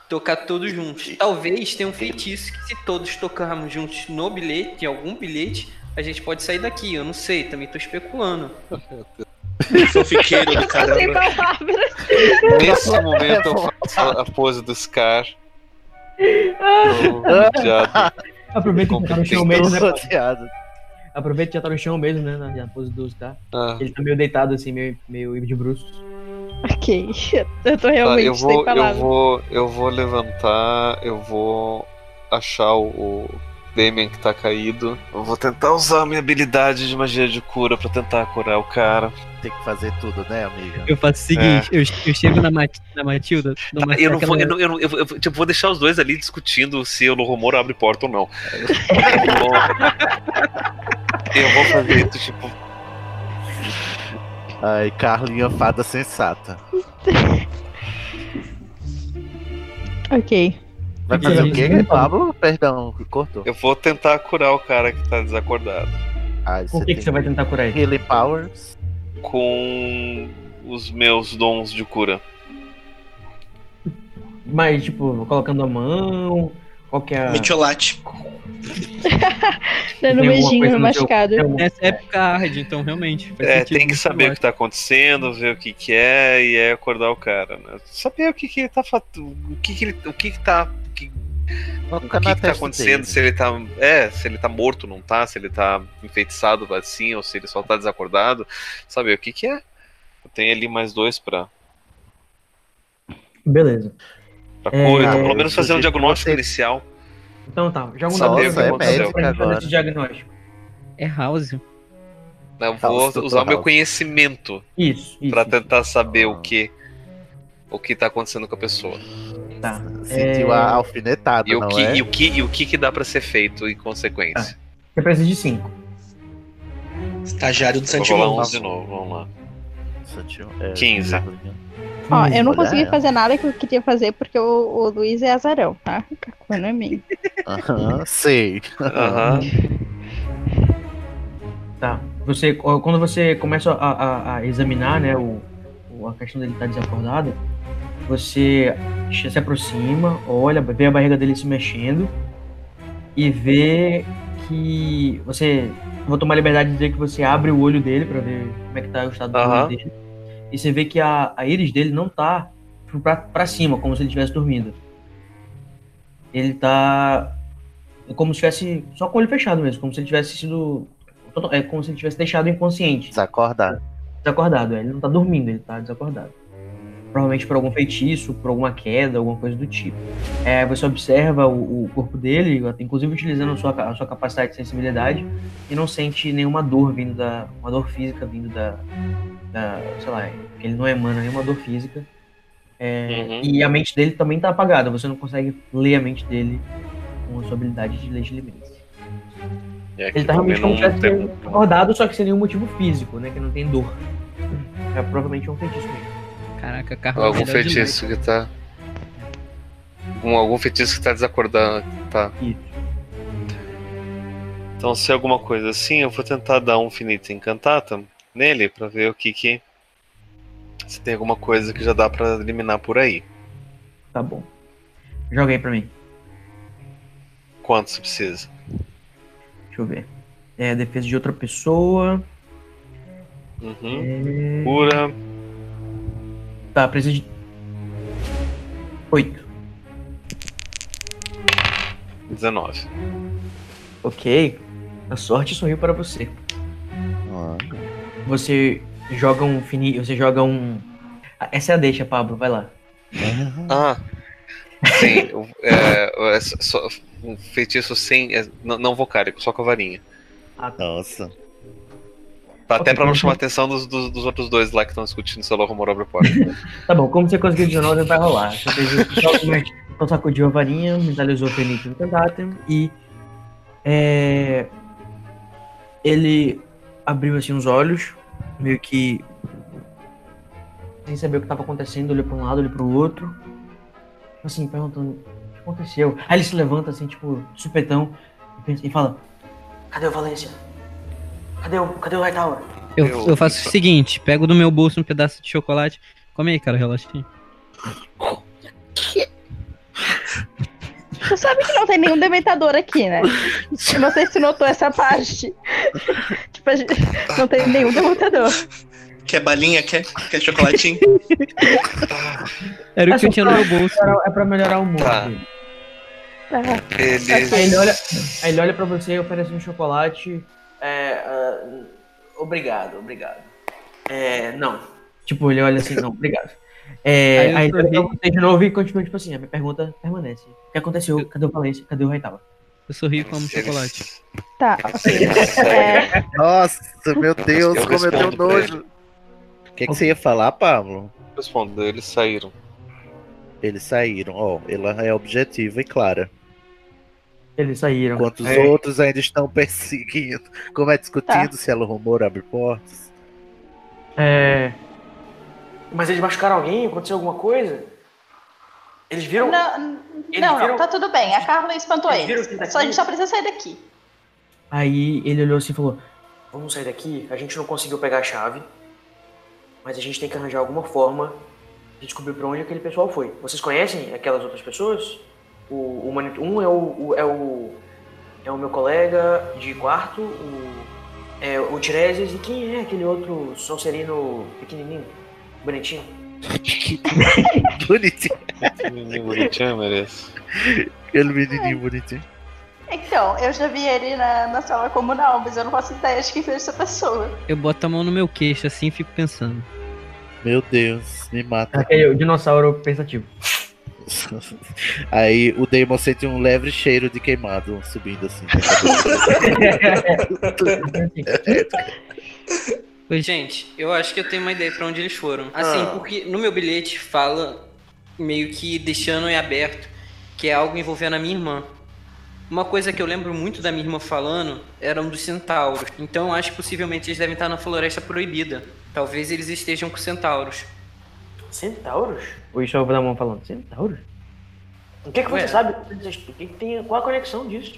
Tocar todos juntos. Talvez tenha um feitiço que se todos tocarmos juntos no bilhete, em algum bilhete, a gente pode sair daqui. Eu não sei, também tô especulando. Fanfiqueiro do Sem caramba. Nesse momento eu faço a pose do Scar. Tô rodeado. Aproveita que já tá no chão mesmo, né? Aproveita que já tá no chão mesmo, né? Na, na pose dos caras. Ah, Ele tá meio deitado assim, meio, meio de bruços. Ok. Eu tô realmente eu sem vou, eu palavras. vou, eu vou levantar, eu vou achar o Damien que tá caído. Eu vou tentar usar a minha habilidade de magia de cura pra tentar curar o cara. Tem que fazer tudo, né, amiga? Eu faço o seguinte, eu, eu chego na, Mat na Matilda, É. Tá, Eu não vou, eu, não, eu, não- eu, vou- eu tipo, vou deixar os dois ali discutindo se o Romoro abre porta ou não. Eu vou, eu vou fazer isso, tipo, Ai, Carlinha, fada sensata. Ok. Vai fazer o quê. Pablo? Perdão, cortou. eu vou tentar curar o cara que tá desacordado. Ai, Com o que, que você vai tentar curar ele? Healing Powers. Com os meus dons de cura. Mas, tipo, colocando a mão. Qual que é a. Metiolate. Dando um beijinho no machucado. Nessa época hard, então realmente. faz É, tem que saber o que tá acontecendo, ver o que que é e é acordar o cara, né? Saber o que que ele tá o que que ele, o que que tá, o que, que tá acontecendo, se ele tá. É, se ele tá morto, não tá, se ele tá enfeitiçado assim, ou se ele só tá desacordado. Sabe, o que que é? Eu tenho ali mais dois pra. Beleza. pra É, cor, então, pelo menos fazer um diagnóstico você- inicial. Então tá, joga um dado agora. esse diagnóstico. É House. Eu vou usar o meu conhecimento Isso, isso. pra tentar saber Ah. o que. O que tá acontecendo com a pessoa. Tá. Sentiu É, a alfinetada, E o, não que, é? e, o que, e o que que dá pra ser feito em consequência. Você precisa de 5. Estagiário do Santimão. uns de novo, vamos lá. Sentiu- é, 15. Ó, eu não consegui fazer nada que eu queria fazer porque o, o Luiz é azarão, tá? A culpa não é minha. Aham, sei. Aham. Tá. Você, quando você começa a, a- a examinar, né, o, o- a questão dele estar desacordado, você se aproxima, olha, vê a barriga dele se mexendo e vê que você. Vou tomar a liberdade de dizer que você abre o olho dele pra ver como é que tá o estado do Aham. olho dele. E você vê que a, a íris dele não tá pra, pra cima, como se ele tivesse dormido. Ele tá como se tivesse só com o olho fechado mesmo, como se ele tivesse sido é como se ele tivesse deixado inconsciente, Desacordado. desacordado. é. Ele não tá dormindo, ele tá desacordado. Provavelmente por algum feitiço, por alguma queda, alguma coisa do tipo. É, você observa o, o corpo dele, inclusive utilizando a sua, a sua capacidade de sensibilidade, e não sente nenhuma dor vindo da. uma dor física vindo da. da sei lá, ele não emana nenhuma dor física. É, Uhum. E a mente dele também tá apagada, você não consegue ler a mente dele com a sua habilidade de legilimência. E aqui Ele tá realmente como se tivesse acordado, só que sem nenhum motivo físico, né? Que não tem dor. É provavelmente um feitiço mesmo. Caraca, carro Algum feitiço que tá. Um, algum feitiço que tá desacordando. Tá. Isso. Então, se é alguma coisa assim, eu vou tentar dar um finito incantata nele pra ver o que que. Se tem alguma coisa que já dá pra eliminar por aí. Tá bom. Joga aí pra mim. Quanto você precisa? Deixa eu ver. É defesa de outra pessoa. Uhum. É... Cura. Tá, precisa de. Oito. 19. Ok. A sorte sorriu para você. Você joga um fini... Você joga um. Ah, Essa é a deixa, Pablo. Vai lá. Ah. Sim, é, é só- um feitiço sem. é, não, não vocálico, só com a varinha. Nossa. Até pra não chamar a atenção dos, dos, dos outros dois lá que estão discutindo se ela abre a porta. Tá bom, como você conseguiu 19, vai rolar. Então sacudiu a varinha, mentalizou o Fenix no Cantatem e. É, ele abriu assim os olhos, meio que. Sem saber o que estava acontecendo, olhou pra um lado, olhou pro outro. Assim, perguntando: o que aconteceu? Aí ele se levanta, assim, tipo, supetão, e, pensa- e fala: Cadê o Valência? Cadê o, cadê o Hightower? Eu, Eu- eu faço o seguinte, pego do meu bolso um pedaço de chocolate. Come aí, cara, relaxinho. Tu sabe que não tem nenhum dementador aqui, né? Eu não sei se notou essa parte. tipo, a gente não tem nenhum dementador. Quer balinha? Quer, quer chocolatinho? Era o que eu tinha no meu bolso. É pra melhorar o humor Tá. Ah, Ele. Aí ele olha, aí ele olha pra você e oferece um chocolate. É, ah, obrigado, obrigado. É, não. Tipo, ele olha assim, não, obrigado. É, Aí eu aí você de novo e continua, tipo assim, a minha pergunta permanece. O que aconteceu? Cadê o Valência? Cadê o Raitava? Eu sorri e como chocolate. tá, ok. É, Nossa, meu Deus, Eu como eu tenho nojo. O que, que você ia falar, Pablo? Respondo, eles saíram. Eles saíram, ó. Ela é objetiva e clara. Eles saíram. Enquanto os É, outros ainda estão perseguindo. Como é discutindo Tá. se ela rumor abre portas. é... Mas eles machucaram alguém? Aconteceu alguma coisa? Eles viram? Não, Eles não, viram- não, tá tudo bem. A Carla espantou Eles eles. tá Só, a gente aqui? só precisa sair daqui. Aí ele olhou assim e falou: Vamos sair daqui. A gente não conseguiu pegar a chave, mas a gente tem que arranjar alguma forma de descobrir pra onde aquele pessoal foi. Vocês conhecem aquelas outras pessoas? O, o Manito- um é o, o- é o é o meu colega de quarto, o é o Tiresias e quem é aquele outro Sonserino pequenininho, bonitinho? Bonitinho. Bonitinho, eu mereço. Aquele menininho bonitinho. Então, eu já vi ele na, na sala comunal, mas eu não faço ideia de quem foi essa pessoa. Eu boto a mão no meu queixo assim e fico pensando. Meu Deus, me mata. Aquele o dinossauro pensativo. Aí o Damon sente um leve cheiro de queimado subindo assim. Gente, eu acho que eu tenho uma ideia pra onde eles foram. Assim, Ah. porque no meu bilhete fala meio que deixando em aberto que é algo envolvendo a minha irmã. Uma coisa que eu lembro muito da minha irmã falando eram dos centauros. Então eu acho que possivelmente eles devem estar na floresta proibida. Talvez eles estejam com centauros. Centauros? O Ishao da mão falando, centauros? O que, é que Ué. você sabe? O que, que tem, qual a conexão disso?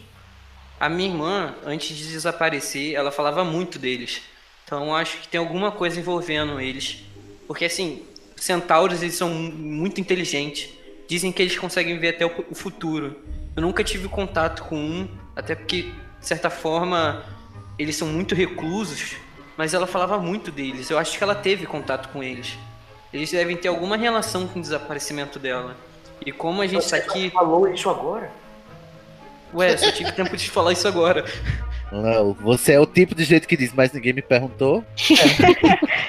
A minha irmã, antes de desaparecer, ela falava muito deles. Então eu acho que tem alguma coisa envolvendo eles. Porque assim, centauros eles são mu- muito inteligentes. Dizem que eles conseguem ver até o futuro. Eu nunca tive contato com um, até porque, de certa forma, eles são muito reclusos. Mas ela falava muito deles. Eu acho que ela teve contato com eles. Eles devem ter alguma relação com o desaparecimento dela. E como a gente tá aqui. falou isso agora? Ué, só tive tempo de falar isso agora. Não, você é o tipo de jeito que diz, mas ninguém me perguntou.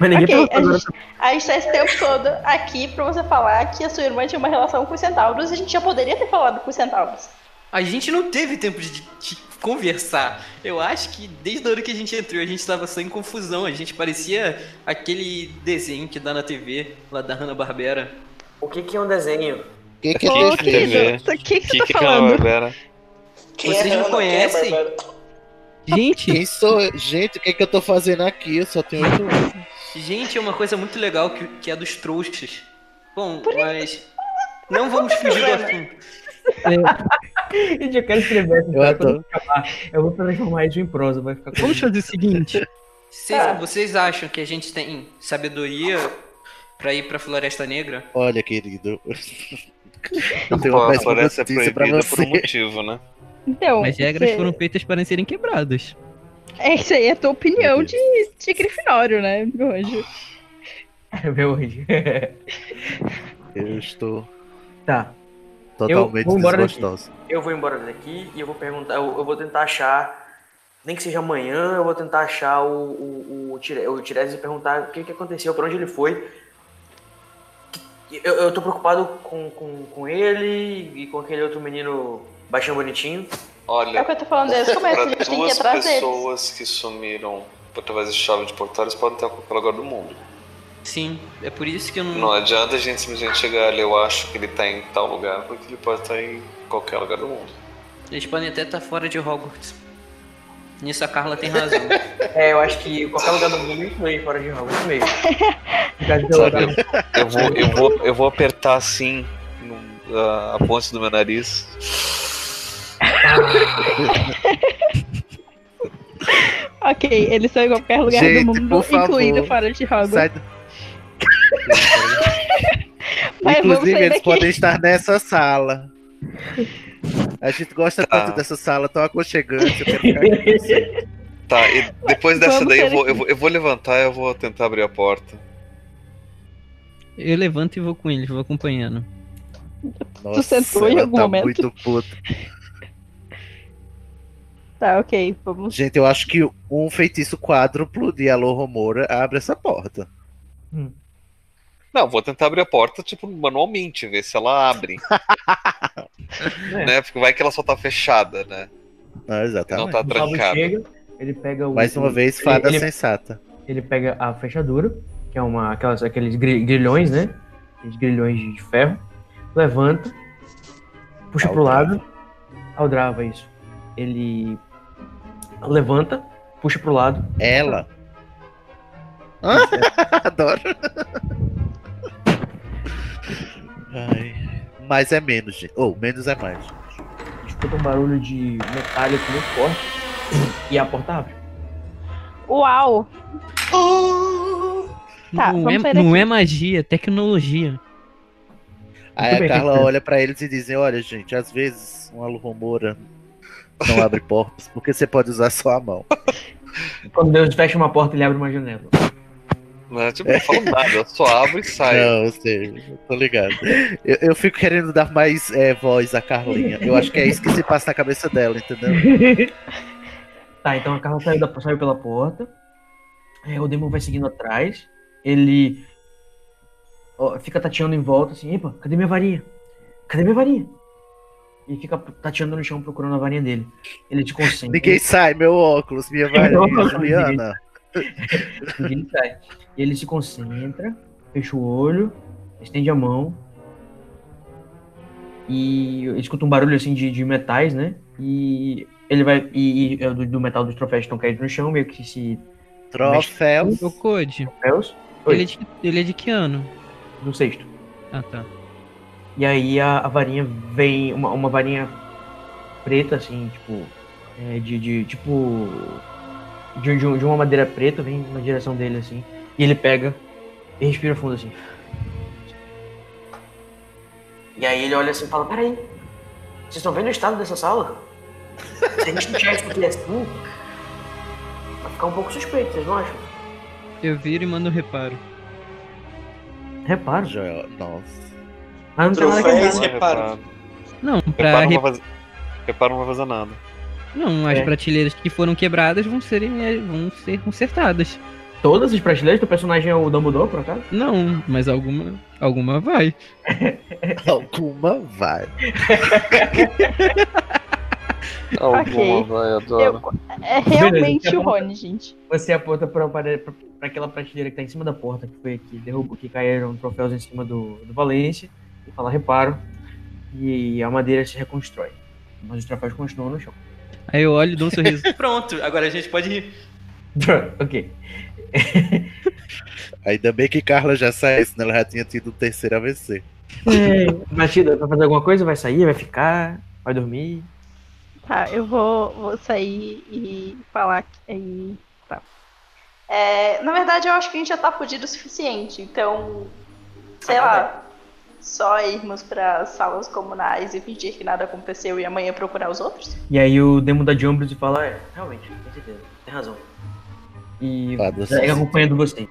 Mas ninguém Ok, perguntou a gente, a gente tá esse tempo todo aqui pra você falar que a sua irmã tinha uma relação com os centauros e a gente já poderia ter falado com os centauros. A gente não teve tempo de, de conversar. Eu acho que desde a hora que a gente entrou, a gente tava só em confusão. A gente parecia aquele desenho que dá na TV, lá da Hanna-Barbera. O que, que é um desenho? O que, que é TV? querido. O que, que Que você tá que aquela falando? Barbera? Vocês não Ana? conhecem? É? Gente, Quem sou? Gente, o que, que eu tô fazendo aqui? Eu só tenho oito anos. Gente, é uma coisa muito legal que, que é dos trouxas. Bom, mas. Não vamos fugir do assunto. Gente, eu quero escrever Eu acabar. Eu vou transformar isso em prosa, vai ficar vamos fazer o seguinte. Vocês, Tá. vocês acham que a gente tem sabedoria pra ir pra Floresta Negra? Olha, querido. Eu tenho uma A floresta é proibida por um motivo, né? Então, As regras você- foram feitas para serem quebradas. essa aí é a tua opinião de, de Grifinório, né, meu anjo? Meu hoje. Eu estou tá. Totalmente daqui. desgostoso. Eu vou embora daqui e eu vou perguntar, eu, eu vou tentar achar, nem que seja amanhã, eu vou tentar achar o, o, o, o Tiresias e perguntar o que, que aconteceu, pra onde ele foi. Eu, eu tô preocupado com, com, com ele e com aquele outro menino baixinho bonitinho. É Olha, o que eu tô falando desde o começo, a para gente tem que ir duas atrás deles. pessoas que sumiram através de chave de portal, eles podem estar com qualquer lugar do mundo. Sim, é por isso que eu não. Não adianta a gente simplesmente chegar ali, eu acho que ele tá em tal lugar, porque ele pode estar em qualquer lugar do mundo. Eles podem até estar fora de Hogwarts. Nisso a Carla tem razão. É, eu acho que qualquer lugar do mundo inclui fora de Hogwarts mesmo. Sabe, eu vou, eu vou, eu vou apertar assim no- a, a ponte do meu nariz. Ok, eles são em qualquer lugar Gente, do mundo, favor, incluindo fora de Hogwarts. Sai. Mas Inclusive, eles daqui. podem estar nessa sala. A gente gosta Tá. tanto dessa sala tão aconchegante. Tá, e depois dessa Vamos daí eu vou, eu, vou, eu vou levantar e eu vou tentar abrir a porta. Eu levanto e vou com eles, vou acompanhando. Nossa, sentou em ela algum tá momento? muito puta. Tá, ok, vamos. Gente, eu acho que um feitiço quádruplo de Alô Romora abre essa porta. Não, vou tentar abrir a porta, tipo, manualmente, ver se ela abre. É. Né? Porque vai que ela só tá fechada, né? Não, Não exatamente. tá O Pablo trancada. chega, ele pega o. Mais uma o- vez, fada ele, sensata. ele pega a fechadura, que é uma, aquelas, aqueles gri- grilhões, né? Aqueles grilhões de ferro. Levanta, puxa pro Aldrava. lado. Aldrava, isso. Ele levanta, puxa pro lado. Ela. Hã? Adoro. Ai. Mais é menos, gente. Ou menos é mais. Escuta um barulho de metálico muito forte. E a porta abre. Uau! Tá, não, é, não é magia, é tecnologia. Aí Muito a bem, Carla olha pra eles e diz: Olha, gente, às vezes uma Romora não abre portas porque você pode usar só a mão. Quando Deus fecha uma porta, ele abre uma janela. Né? Tipo, não falo nada, eu só abro e saio. Não, eu sei, eu tô ligado. Eu, eu fico querendo dar mais é, voz à Carlinha. Eu acho que é isso que se passa na cabeça dela, entendeu? Tá, então a Carla saiu, da- saiu pela porta. É, o Demon vai seguindo atrás. Ele ó, fica tateando em volta assim, epa, cadê minha varinha? Cadê minha varinha? E fica tateando no chão procurando a varinha dele. Ele te concentra. Ninguém sai, meu óculos, minha varinha, Juliana. Ninguém sai. E ele se concentra, fecha o olho, estende a mão. E escuta um barulho assim de, de metais, né? E ele vai. E, e é do, do metal dos troféus estão caídos no chão, meio que se. Troféus. Ô, Code, Troféus. Ele é, de, ele é de que ano? no sexto. Ah, tá. E aí a, a varinha vem. Uma, uma varinha preta, assim, tipo. é, de, de. Tipo. De, de, de uma madeira preta, vem na direção dele, assim. E ele pega e respira fundo, assim. E aí ele olha assim e fala: Peraí, vocês estão vendo o estado dessa sala? Se a gente não tiver isso aqui assim, vai ficar um pouco suspeito, vocês não acham? Eu viro e mando um reparo. Reparo. Já, nossa. Ah, não tem nada reparo. Não, pra Reparo não, vai fazer... reparo não vai fazer nada. Não, as É. prateleiras que foram quebradas vão, serem, vão ser consertadas. Todas as prateleiras do personagem é o Dumbledore, por acaso? Não, mas alguma, alguma vai. Alguma vai. Alguma Ok. vai, adoro. Eu- é realmente Beleza. o Rony, gente. Você aponta pra, para, pra, pra aquela prateleira que tá em cima da porta, que foi que derrubou, que caíram troféus em cima do, do Valência, e fala reparo, e a madeira se reconstrói. Mas os troféus continuam no chão. Aí eu olho e dou um sorriso. Pronto, agora a gente pode ir. ok. Ainda bem que Carla já saiu, senão ela já tinha tido o terceiro AVC. Batida, vai fazer alguma coisa? Vai sair? Vai ficar? Vai dormir? Tá, eu vou, vou sair e falar que. E... Tá. É, na verdade, eu acho que a gente já tá fudido o suficiente. Então, sei lá, só irmos para salas comunais e fingir que nada aconteceu e amanhã procurar os outros? E aí o demo da de ombros e fala, é, realmente, com certeza, tem razão. E segue acompanhando você.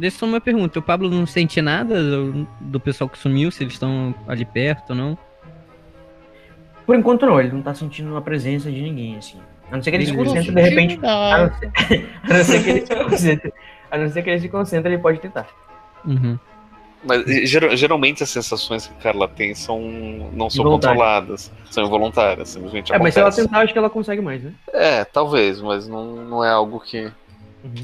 Deixa só uma pergunta. O Pablo não sente nada do, do pessoal que sumiu, se eles estão ali perto ou não? Por enquanto não, ele não tá sentindo a presença de ninguém, assim. A não ser que ele se concentre de repente. A não ser, a não ser que ele se concentre. A não ser que ele se concentre, ele pode tentar. Uhum. Mas geral- geralmente as sensações que a Carla tem são não são controladas, são involuntárias, simplesmente É, mas se ela acontece. tentar, acho que ela consegue mais, né? É, talvez, mas não, não é algo que.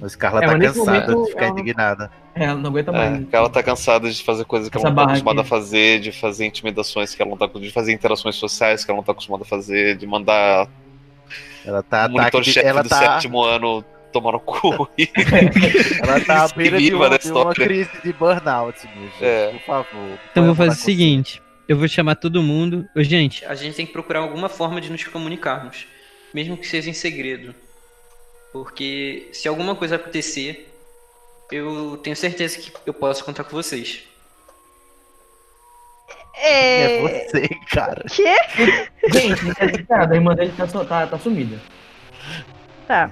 Mas Carla É, tá mas nesse cansada momento de ficar ela não- indignada. É, ela não aguenta É, mais. ela tá cansada de fazer coisas que Essa ela não tá acostumada a fazer, de fazer intimidações que ela não tá de fazer interações sociais que ela não tá acostumada a fazer, de mandar Ela tá, o monitor-chefe ela do tá, sétimo ano tomar no cu. ela tá à beira de viva uma, de uma crise de burnout, gente. É. Por favor. Então vou fazer o seguinte: eu vou chamar todo mundo. Ô, gente, A gente tem que procurar alguma forma de nos comunicarmos, mesmo que seja em segredo. Porque se alguma coisa acontecer, eu tenho certeza que eu posso contar com vocês. É É. você, cara. Quê? Gente, não desesperado, a irmã dele tá, tá, tá sumida. Tá.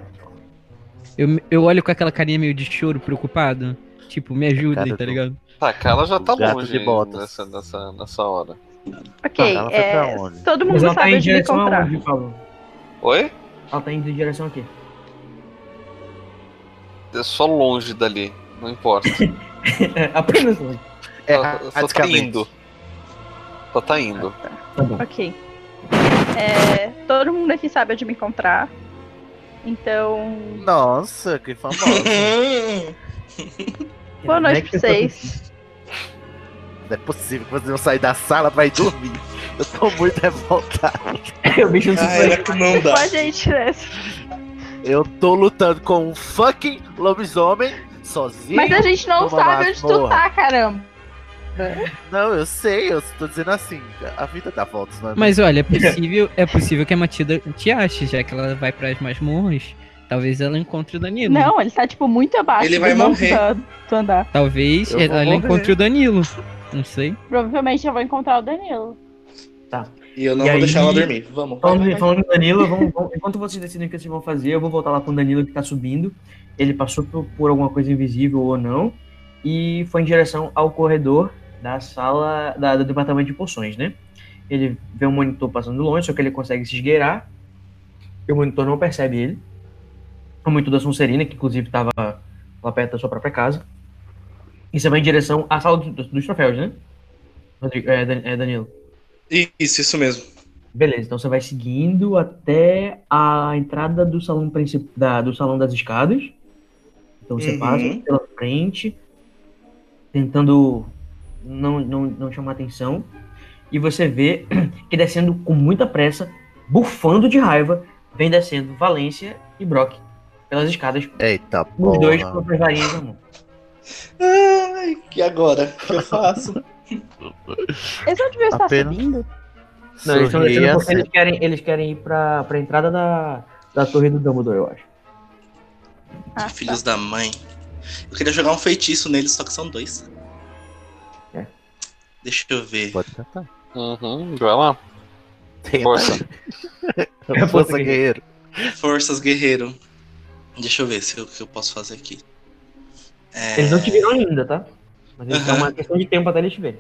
eu, eu olho com aquela carinha meio de choro, preocupado. Tipo, me Cara, tá do- ligado? Tá, a Carla já tá gato longe de botas. nessa, nessa, nessa hora. Ok, Ela pra é, onde? todo mundo ela tá sabe onde me encontrar. Pablo? Oi? Ela tá indo em direção aqui. É só longe dali, não importa. É, apenas longe. É, só tá praticamente. indo. Só tá indo. Tá bom. Ok. É, todo mundo aqui sabe onde me encontrar. Então, Nossa, que famosa. boa noite é pra eu vocês. Não é possível que vocês vão sair da sala pra ir dormir. Eu tô muito revoltado. O bicho não se Ah, era que não dá. Pode ir nessa. Eu tô lutando com um fucking lobisomem sozinho. Mas a gente não sabe onde tu tá, caramba. Não, eu sei, eu tô dizendo assim. A vida dá voltas, não é? Mas olha, é possível, é possível que a Matilda te ache, já que ela vai pras masmorras. Talvez ela encontre o Danilo. Não, ele tá, tipo, muito abaixo Ele do vai morrer. do andar. Talvez ela morrer. encontre o Danilo. Não sei. Provavelmente eu vou encontrar o Danilo. Tá. E eu não E vou aí- deixar ela dormir. Vamos. Falando, vai, vai. falando em Danilo, vamos- vamos- enquanto vocês decidem o que vocês vão fazer, eu vou voltar lá com o Danilo que tá subindo. Ele passou por, por alguma coisa invisível ou não. E foi em direção ao corredor da sala da- do departamento de poções, né? Ele vê um monitor passando longe, só que ele consegue se esgueirar. E o monitor não percebe ele. O monitor da Sonserina, que inclusive estava lá perto da sua própria casa. E você vai em direção à sala do- dos troféus, né? Rodrigo, é, é, Danilo. Isso, isso mesmo. Beleza, então você vai seguindo até a entrada do salão principal do salão das escadas. Então você Uhum. passa pela frente, tentando não, não, não chamar atenção. E você vê que descendo com muita pressa, bufando de raiva, vem descendo Valência e Brock pelas escadas, Eita, os dois com porra. as varinhas na mão. Ai, e agora? O que eu faço? Eles não deviam estar Apenas- subindo. Não, eles estão descendo porque eles querem, eles querem ir pra, pra entrada da, da torre do Dumbledore, eu acho. Ah, Filhos da mãe. Eu queria jogar um feitiço neles, só que são dois. É. Deixa eu ver. Pode tentar. Uhum, vai lá. Tenta. Força. Força, Força, guerreiro. Forças, guerreiro. Deixa eu ver se eu- o que eu posso fazer aqui. É, Eles não te viram ainda, tá? Mas eles- é uma questão de tempo até eles te verem.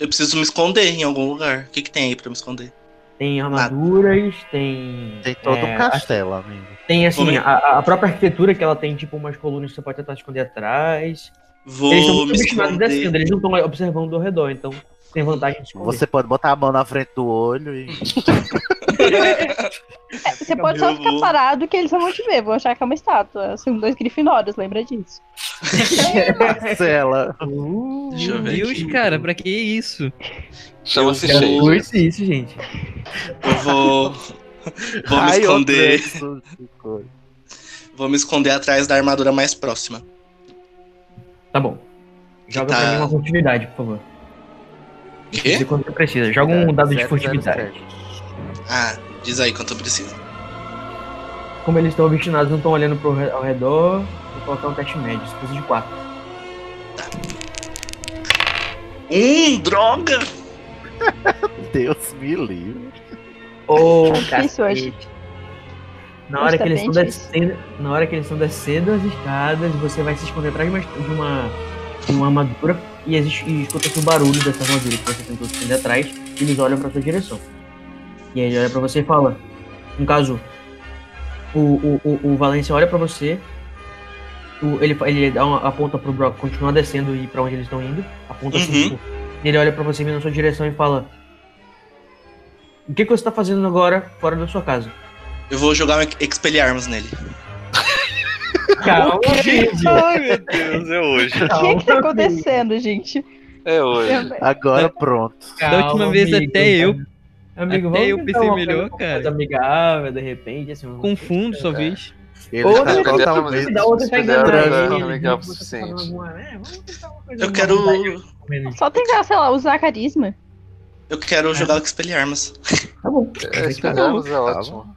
Eu preciso me esconder em algum lugar. O que, que tem aí pra me esconder? Tem armaduras, tem. Tem todo é, um castelo, amigo. Tem assim, me- a, a própria arquitetura que ela tem, tipo, umas colunas que você pode tentar esconder atrás. Vou eles estão me muito descendo, esconder. eles não estão observando ao redor, então tem vantagem de esconder. Você pode botar a mão na frente do olho e. É, você pode só ficar parado que eles não vão te ver, vão achar que é uma estátua. São dois grifinórios, lembra disso. Marcela. Deixa eu Meu Deus, aqui. cara, pra que isso? Chama-se cheio. vou- Isso, gente. Eu vou. Vou me Ai, esconder. coisa. Vou me esconder atrás da armadura mais próxima. Tá bom. Joga Tá. pra mim uma furtividade, por favor. Quê? Quanto você precisa. Joga um dado de Zero, furtividade. Ah, diz aí quanto eu preciso. Como eles estão obstinados, não estão olhando pro, re- ao redor, vou colocar um teste médio. Você precisa de 4. Hum, droga! Deus me livre. Hoje. cacete. Na hora, Hoje que tá eles estão difícil. descendo, na hora que eles estão descendo as escadas, você vai se esconder atrás de uma, de uma, de uma armadura e, existe, e escuta-se o barulho dessa armadura que você tentou se esconder atrás e eles olham pra sua direção. E aí ele olha pra você e fala, no caso, o, o, o, o Valência olha pra você, o- ele, ele dá uma, aponta pro Brock continuar descendo e ir pra onde eles estão indo, aponta assim, Uhum. tipo, e ele olha pra você vindo na sua direção e fala o que, que você tá fazendo agora fora da sua casa? Eu vou jogar um Expelliarmus nele. Calma, gente. Ai, meu Deus, é hoje. O que que tá acontecendo, gente? É hoje. Agora pronto. Da última vez até eu- Amigo, até eu pensei melhor, cara. mais amigável, de repente, assim. um- Confundo, talvez. Ele Ou tá da outra tá enganando é ele, tá suficiente. Eu quero. Só tentar, sei lá, usar carisma. Eu quero jogar o Expelliarmus. Tá bom. É, é ótimo.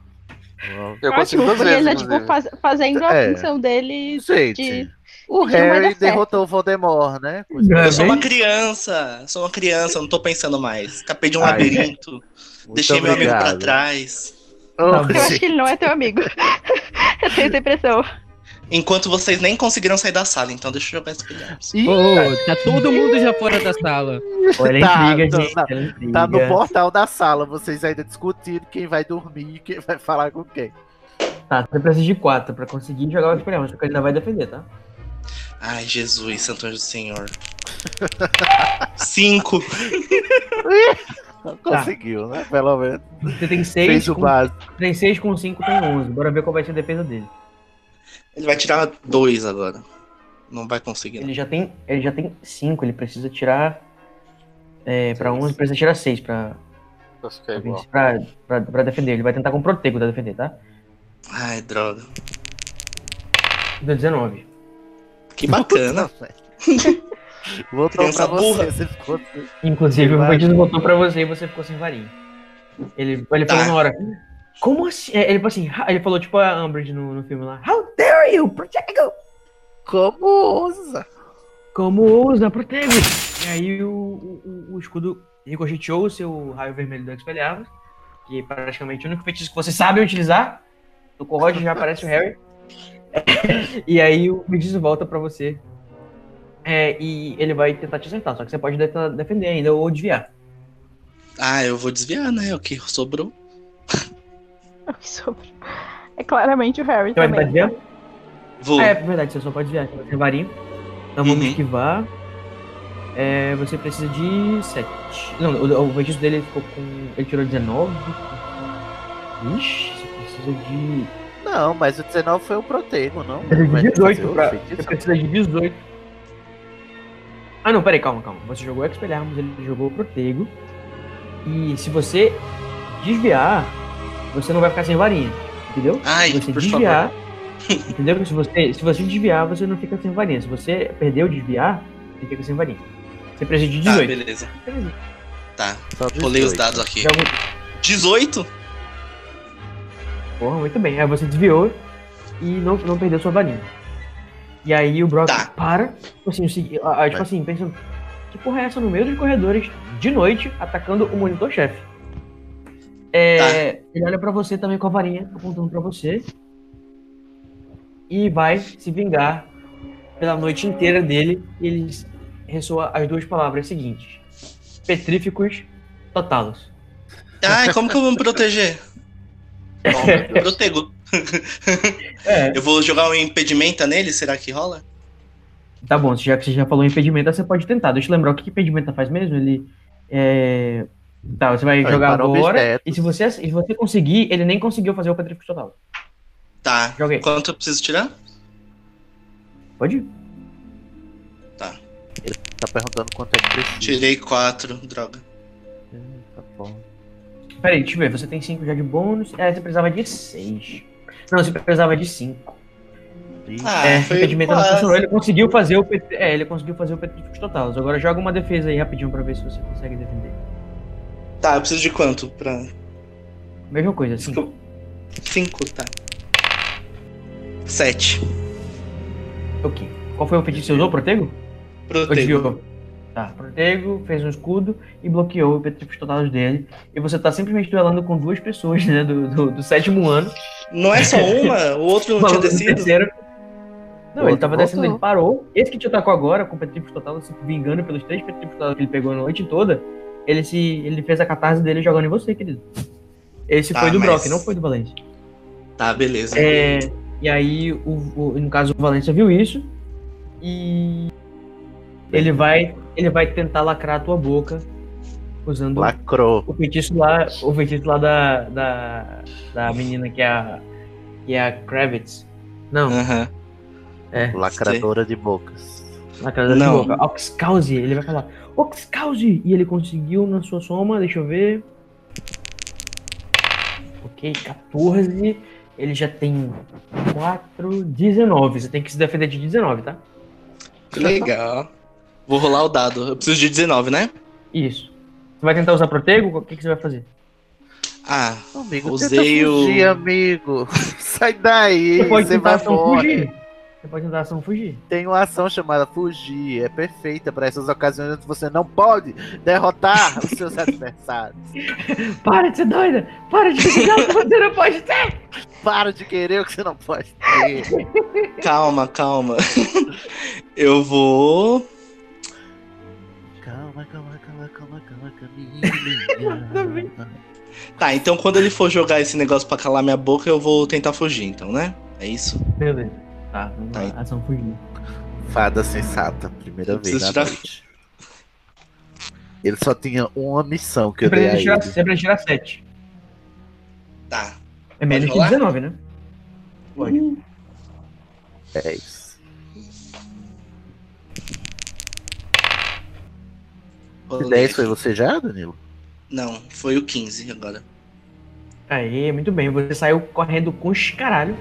Eu consigo duas ele vezes, tá, tipo, faz- fazendo a É. função dele Gente, de. o não Harry derrotou o Voldemort, né? É, Eu sou uma criança. Sou uma criança, eu não tô pensando mais. Escapei de um Ai, labirinto. Muito Deixei meu amigo pra obrigado. trás. Tá Eu acho que ele não é teu amigo. eu tenho essa impressão. Enquanto vocês nem conseguiram sair da sala, então deixa eu jogar Expelliarmus. Ih, Ô, tá todo mundo já fora da sala. Ela Tá, intriga, tá, gente. tá. intriga. Tá no portal da sala, vocês ainda discutindo quem vai dormir e quem vai falar com quem. Tá, você precisa de 4 pra conseguir jogar o Expelliarmus, porque ele ainda vai defender, tá? Ai, Jesus, Santo Anjo do Senhor. Cinco. Conseguiu, né? Pelo menos. Você tem 6 Fez o com, básico. tem 6 com 5, tem 11. Bora ver qual vai ser a defesa dele. Ele vai tirar dois agora. Não vai conseguir. não. Ele já tem, ele já tem 5, ele precisa tirar é, pra 11, precisa tirar 6 pra, Pra pra, pra, pra, defender. Ele vai tentar com protego pra defender, tá? Ai, droga. Deu 19. Que bacana. Voltou Criança pra você, burra. você ficou... Inclusive, o bandido voltou pra você e você ficou sem varinha. Ele, ele falou Tá. na hora. Como assim? É, Ele falou assim, ele falou tipo a Umbridge no, no filme lá. How dare you, protego! Como ousa? Como ousa, protego! E aí o, o, o- o escudo ricocheteou o seu raio vermelho do Expelliarmus, que é praticamente o único feitiço que você sabe utilizar. No Corrode já aparece o Harry. e aí o feitiço volta pra você. É, e ele vai tentar te acertar, só que você pode tentar defender ainda ou desviar. Ah, eu vou desviar, né? O que sobrou. O que sobrou? É claramente o Harry Você vai tentar também. desviar? Vou. Ah, é verdade, você só pode desviar. Você tem varinho. Então vamos Uhum. esquivar. É, você precisa de 7. Não, o, o feitiço dele ficou com. Ele tirou 19. Ixi, você precisa de. Não, mas o 19 foi o protego, não? Precisa Vai de ter que fazer 18 outro pra. Você precisa de 18. Ah não, peraí, calma, calma. Você jogou Expelliarmus, ele jogou Protego. E se você desviar, você não vai ficar sem varinha. Entendeu? Ai, se você por desviar. entendeu? Se você, se você desviar, você não fica sem varinha. Se você perdeu desviar, você fica sem varinha. Você precisa de Tá, 18. beleza. Tá, Só rolei os 18. dados aqui. Joga- 18? Porra, muito bem. Aí você desviou e não, não perdeu sua varinha. E aí o Brock Tá. para, tipo assim, tipo assim, pensando, que porra é essa no meio dos corredores, de noite, atacando o monitor-chefe? É, Ele olha pra você também com a varinha, apontando pra você. E vai se vingar pela noite inteira dele. E ele ressoa as duas palavras seguintes: Petríficos, totalos. Ai, como que eu vou me proteger? Protego. É, Eu vou jogar um impedimenta nele, será que rola? Tá bom, já que você já falou em impedimenta, você pode tentar. Deixa eu lembrar o que, impedimenta faz mesmo. Ele. É... Tá, você vai jogar agora. E se você, se você conseguir, ele nem conseguiu fazer o Petrifico total. Tá. Joguei. Quanto eu preciso tirar? Pode ir. Tá perguntando quanto é que precisa. Tirei 4, droga. Tá bom. Peraí, deixa eu ver. Você tem 5 já de bônus. É, você precisava de 6. Não, você precisava de 5. Ixi, Ah, é, foi impedimento não funcionou. Ele conseguiu fazer o Pet... É, ele conseguiu fazer o Petrifico total. Agora joga uma defesa aí rapidinho pra ver se você consegue defender. Tá, eu preciso de quanto? Pra... Mesma coisa, assim. 5, tá. 7. Ok. Qual foi o feitiço que você usou, Protego? Protego. Tá, Protego, fez um escudo e bloqueou o Petrificos totalos dele. E você tá simplesmente duelando com duas pessoas, né, do, do, do sétimo ano. Não é só uma? O outro não tinha descido? terceiro. Não, O ele tava descendo, ele parou. Esse que te atacou agora, com o Petrificos total, se vingando pelos três Petrificos totalos que ele pegou a noite toda, ele se ele fez a catarse dele jogando em você, querido. Esse Tá, foi do mas- Brock, não foi do Valência. Tá, beleza. É, e aí, o, o- no caso, o Valência viu isso e ele vai, ele vai tentar lacrar a tua boca usando Lacrou. o feitiço lá, o feitiço lá da, da, da menina que é a, que é a Kravitz. Não, é, Lacradora de bocas. lacradora de Não. boca. Oxcause, ele vai falar Oxcause! E ele conseguiu na sua soma, deixa eu ver. Ok, 14. Ele já tem 4, 19. Você tem que se defender de 19, tá? Que legal. Vou rolar o dado. Eu preciso de 19, né? Isso. Você vai tentar usar protego? O que, que você vai fazer? Ah, Amigo, Usei o- fugir, amigo. Sai daí, Você pode você tentar vai ação fugir. Você pode tentar ação fugir. Tem uma ação chamada fugir. É perfeita para essas ocasiões onde você não pode derrotar os seus adversários. Para de ser doida! Para de ficar o que você não pode ter! Para de querer o que você não pode ter. calma, calma. Eu vou. Calma, calma, calma, calma, calma, Tá. Camila. Tá, então quando ele for jogar esse negócio pra calar minha boca, eu vou tentar fugir, então, né? É isso? Beleza. Tá, vamos Tá lá. Ação fugir. Fada sensata, primeira Eu vez na tirar- noite. Ele só tinha uma missão que Você eu dei a precisa, tirar, ele. você precisa tirar 7. Tá. É menos que rolar? 19, né? Pode. É isso. Rolei 10 foi você já, Danilo? Não, foi o 15 agora. Aí, muito bem. Você saiu correndo com os caralho.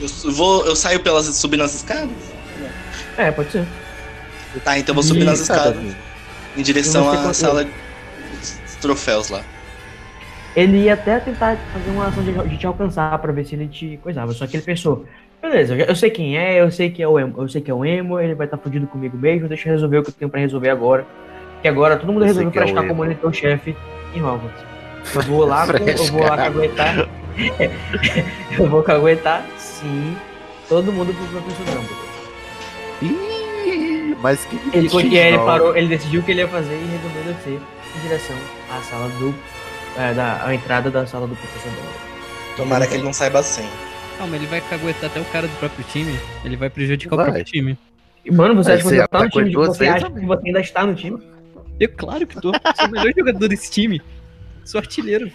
Eu vou. Eu saio pelas subindo as escadas? É, pode ser. Tá, então eu vou subir nas escadas. Em direção à consegue- sala dos troféus lá. Ele ia até tentar fazer uma ação de, de te alcançar pra ver se ele te coisava. Só que ele pensou, beleza, eu, sei quem é, eu sei que é o emo, eu sei que é o emo, ele vai estar fudido comigo mesmo, deixa eu resolver o que eu tenho pra resolver agora. Que agora todo mundo sei resolveu é o prestar erro. como monitor-chefe em Hogwarts. Eu vou lá, com- eu vou lá caguetar. eu vou caguetar, sim, todo mundo pro professor Dumbledore. Ih, mas que Ele, e aí ele parou, ele decidiu o que ele ia fazer e resolveu descer em direção à sala do. É, da, à entrada da sala do professor Dumbledore. Tomara que ele não saiba assim. Calma, ele vai caguetar até o cara do próprio time. Ele vai prejudicar Vai. o próprio time. E, Mano, você Aí acha que você tá no time? Você acha que você ainda está no time? Eu, claro que tô. Sou o melhor jogador desse time. Sou artilheiro.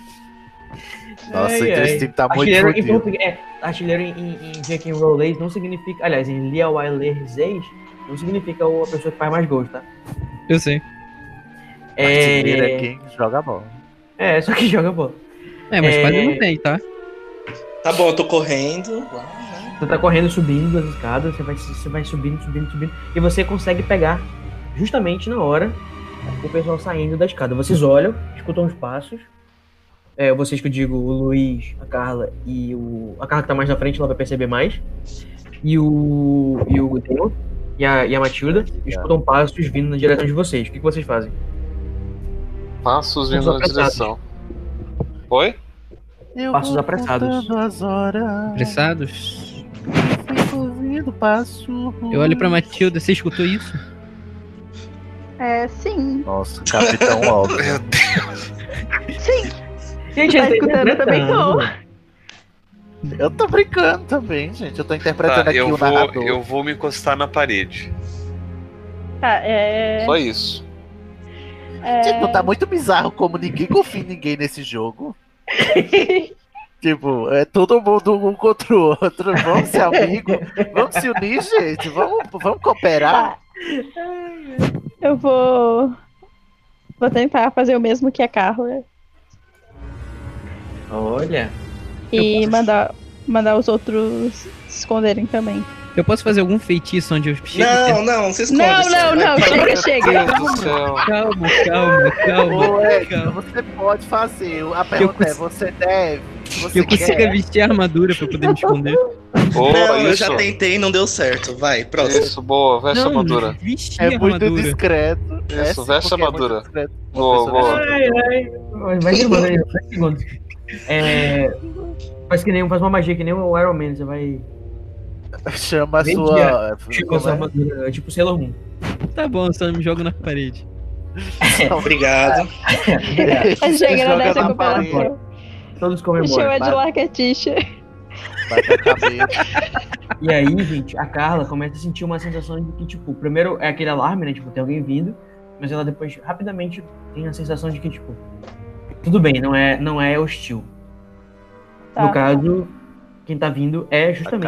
Nossa, Ai, então ai. esse time tá muito Artilheiro, em, fodido. é, artilheiro em, em, em J.K. Rowling não significa. Aliás, em Lia Wyler Zeis não significa a pessoa que faz mais gols, tá? Eu sei. Artilheiro é É, quem joga bola. é, só que joga bola. É, mas É. quase não tem, tá? Tá bom, eu tô correndo. Você tá correndo, subindo as escadas, você vai, você vai subindo, subindo, subindo, e você consegue pegar justamente na hora o pessoal saindo da escada. Vocês olham, escutam os passos. É, vocês que eu digo, o Luiz, a Carla e o. A Carla que tá mais na frente, ela vai perceber mais. E o. E o Demon e a, e a Matilda escutam passos vindo na direção de vocês. O que, que vocês fazem? Passos vindo na direção. Oi? Eu Passos apressados. contando as horas. Apressados. Fui ouvindo passo. Eu olho pra Matilda, você escutou isso? É, sim. Nossa, Capitão Óbvio. Sim. Gente, Tá escutando também, tô. Eu tô brincando também, gente. Eu tô interpretando Tá, aqui eu o vou, narrador. eu vou me encostar na parede. Tá, é. Só isso. é... Não tá muito bizarro como ninguém confia em ninguém nesse jogo. Tipo, é todo mundo um contra o outro. Vamos ser amigos. Vamos se unir, gente. Vamos, vamos cooperar. Eu vou. Vou tentar fazer o mesmo que a Carla Olha. e mandar, mandar os outros se esconderem também. Eu posso fazer algum feitiço onde eu chego Não, não, você esconde. Não, só. não, não, Vai, chega, chega. Céu. Calma, calma, calma. Ô, Ed, calma. você pode fazer. A pergunta é: cons- você deve? Você Eu consigo quer? vestir a armadura pra poder me esconder. Boa, Não, eu isso. já tentei e não deu certo. Vai, próximo. Isso, boa. Veste a armadura. a É muito armadura. discreto. Isso, veste a é muito armadura. discreto. Boa, boa. Ai, ai. Vai segundos aí, vai segundos. É. Faz que nem faz uma magia que nem o Iron Man, você vai. Chama a sua. Tipo, essa é? armadura, tipo Sailor Moon. Tá bom, só me jogo na parede. Obrigado. A gente Joga agradece a. Todos Me comemoram. chama de vai. E aí, gente, a Carla começa a sentir uma sensação de que, tipo, primeiro é aquele alarme, né? Tipo, tem alguém vindo, mas ela depois rapidamente tem a sensação de que, tipo, tudo bem, não é, não é hostil. Tá. No caso, quem tá vindo é justamente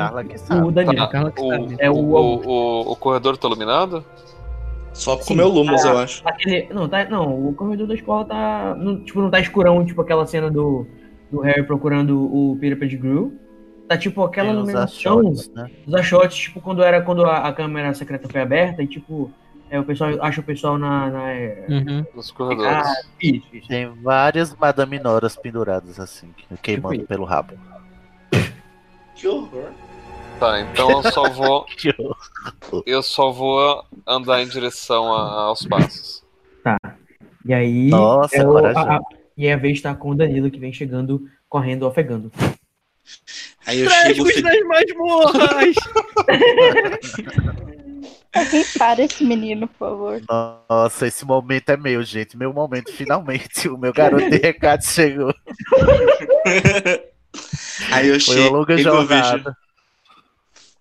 o Daniel. Tá. O. É o- o, o, o corredor tá iluminado? Só o meu Lumos, Ah, eu acho. Aquele, não, tá, não, o corredor da escola tá. Não, tipo, não tá escurão, tipo aquela cena do, do Harry procurando o Peter Pettigrew. Tá tipo aquela os iluminação, achotes, né? os achotes, tipo, quando era quando a, a câmera secreta foi aberta e tipo, é, o pessoal acha o pessoal na. na é, Uhum. Nos corredores. ah, isso, isso. Tem várias Madame Noras penduradas assim, queimando isso. pelo rabo. Que horror. Tá, então eu só vou. Eu só vou andar em direção a- aos passos. E aí. Nossa, é corajoso. a, a- e a vez tá com o Danilo que vem chegando, correndo, ofegando. Aí eu chego. Trágicos fe- das masmorras! Alguém para esse menino, por favor. Nossa, esse momento é meu, gente. Meu momento, finalmente. O meu garoto de recado chegou. Aí eu Foi uma chego. eu, vejo,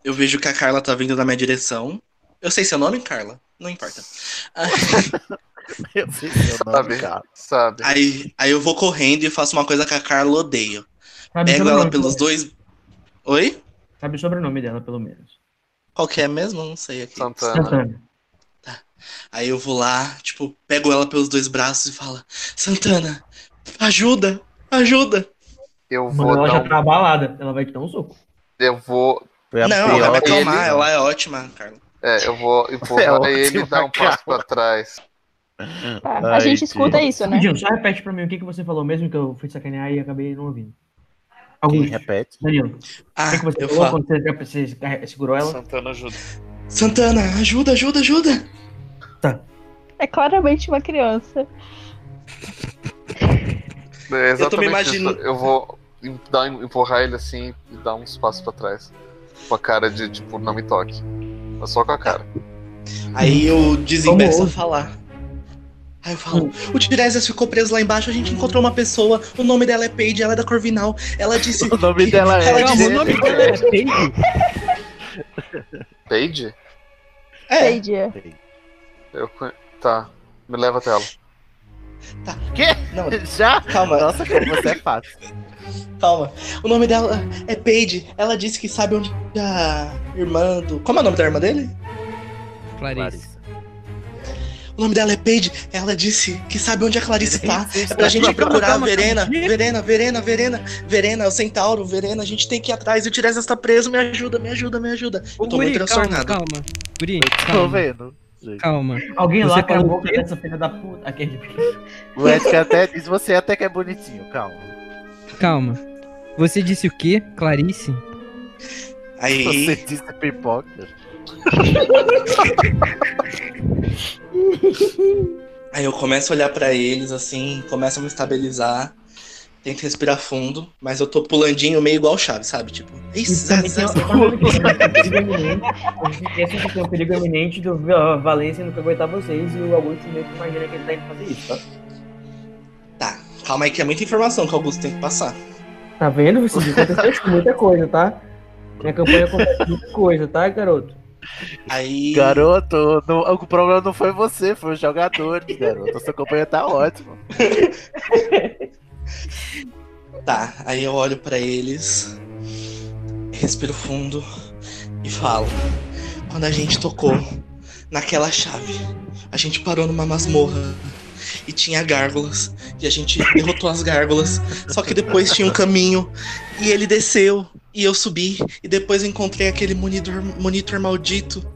eu vejo que a Carla tá vindo na minha direção. Eu sei seu nome, Carla? Não importa. Eu sei seu nome, Sabe? cara. Sabe? Aí, aí eu vou correndo e faço uma coisa que a Carla odeia. Sabe Pego ela pelos dois. Oi? Sabe o sobrenome dela, pelo menos. Qual que é mesmo? Não sei aqui. Santana. Santana. Aí eu vou lá, tipo, pego ela pelos dois braços e falo: Santana, ajuda, ajuda. Eu Mano, vou ela dar já um. tá abalada, ela vai te dar um soco. Eu vou. Foi a Não, ela vai acalmar, ela é ótima, Carla. É, eu vou empurrar ótimo, ele e dar um passo pra trás. Tá, a Ai, gente escuta isso, né? Rapidinho, só repete pra mim o que, que você falou mesmo, que eu fui sacanear e acabei não ouvindo. Quem Augusto, repete? Danilo, Ah, que, que você eu falou falo: quando você, segurou ela? Santana ajuda. Santana, ajuda, ajuda, ajuda. É claramente uma criança. É Eu tô me isso. Eu vou dar, empurrar ele assim e dar uns passos pra trás. Com a cara de, tipo, não me toque. Mas só com a cara. Aí eu desembeço a falar. Aí eu falo, o Tiresias ficou preso lá embaixo, a gente encontrou uma pessoa, o nome dela é Paige, ela é da Corvinal. Ela disse. O nome que- dela é- ela disse- o nome dela é Paige? Paige? É, Paige. Eu conhe- Tá. Me leva até ela. não, Já? calma, Nossa, como você é fácil. calma. O nome dela é Paige. Ela disse que sabe onde a irmã do. Como é o nome da irmã dele? Clarice. Larissa. O nome dela é Paige. Ela disse que sabe onde a Clarice tá. É pra gente calma, procurar a calma, Verena. calma. Verena, Verena, Verena. Verena, é o Centauro, Verena. A gente tem que ir atrás. E o Tiresias tá preso. Me ajuda, me ajuda, me ajuda. Eu tô Guri, muito calma, transtornado. calma. Guri, Tô calma, vendo. gente. calma. Alguém Você lá com a boca dessa filha da puta. Aquele... O Edgar até diz você até que é bonitinho, calma. Calma. Você disse o quê, Clarice? Aí. Você disse pipoca. Aí eu começo a olhar pra eles assim, começo a me estabilizar. Tento respirar fundo, mas eu tô pulandinho meio igual o Chaves, sabe? Tipo, Isso tem um perigo iminente. Do Valência não aguentar vocês e o Augusto meio que imagina que ele tá indo fazer isso, tá? Tá, calma aí que é muita informação que o Augusto tem que passar. Tá vendo, Vicente? Aconteceu muita coisa, tá? Minha campanha acontece muita coisa, tá, garoto? Aí. Garoto, não- o problema não foi você, foi os jogadores, garoto. Sua companhia tá ótima. Tá, aí eu olho pra eles, respiro fundo e falo. Quando a gente tocou naquela chave, a gente parou numa masmorra e tinha gárgulas. E a gente derrotou as gárgulas. Só que depois tinha um caminho e ele desceu e eu subi. E depois encontrei aquele monitor, monitor maldito.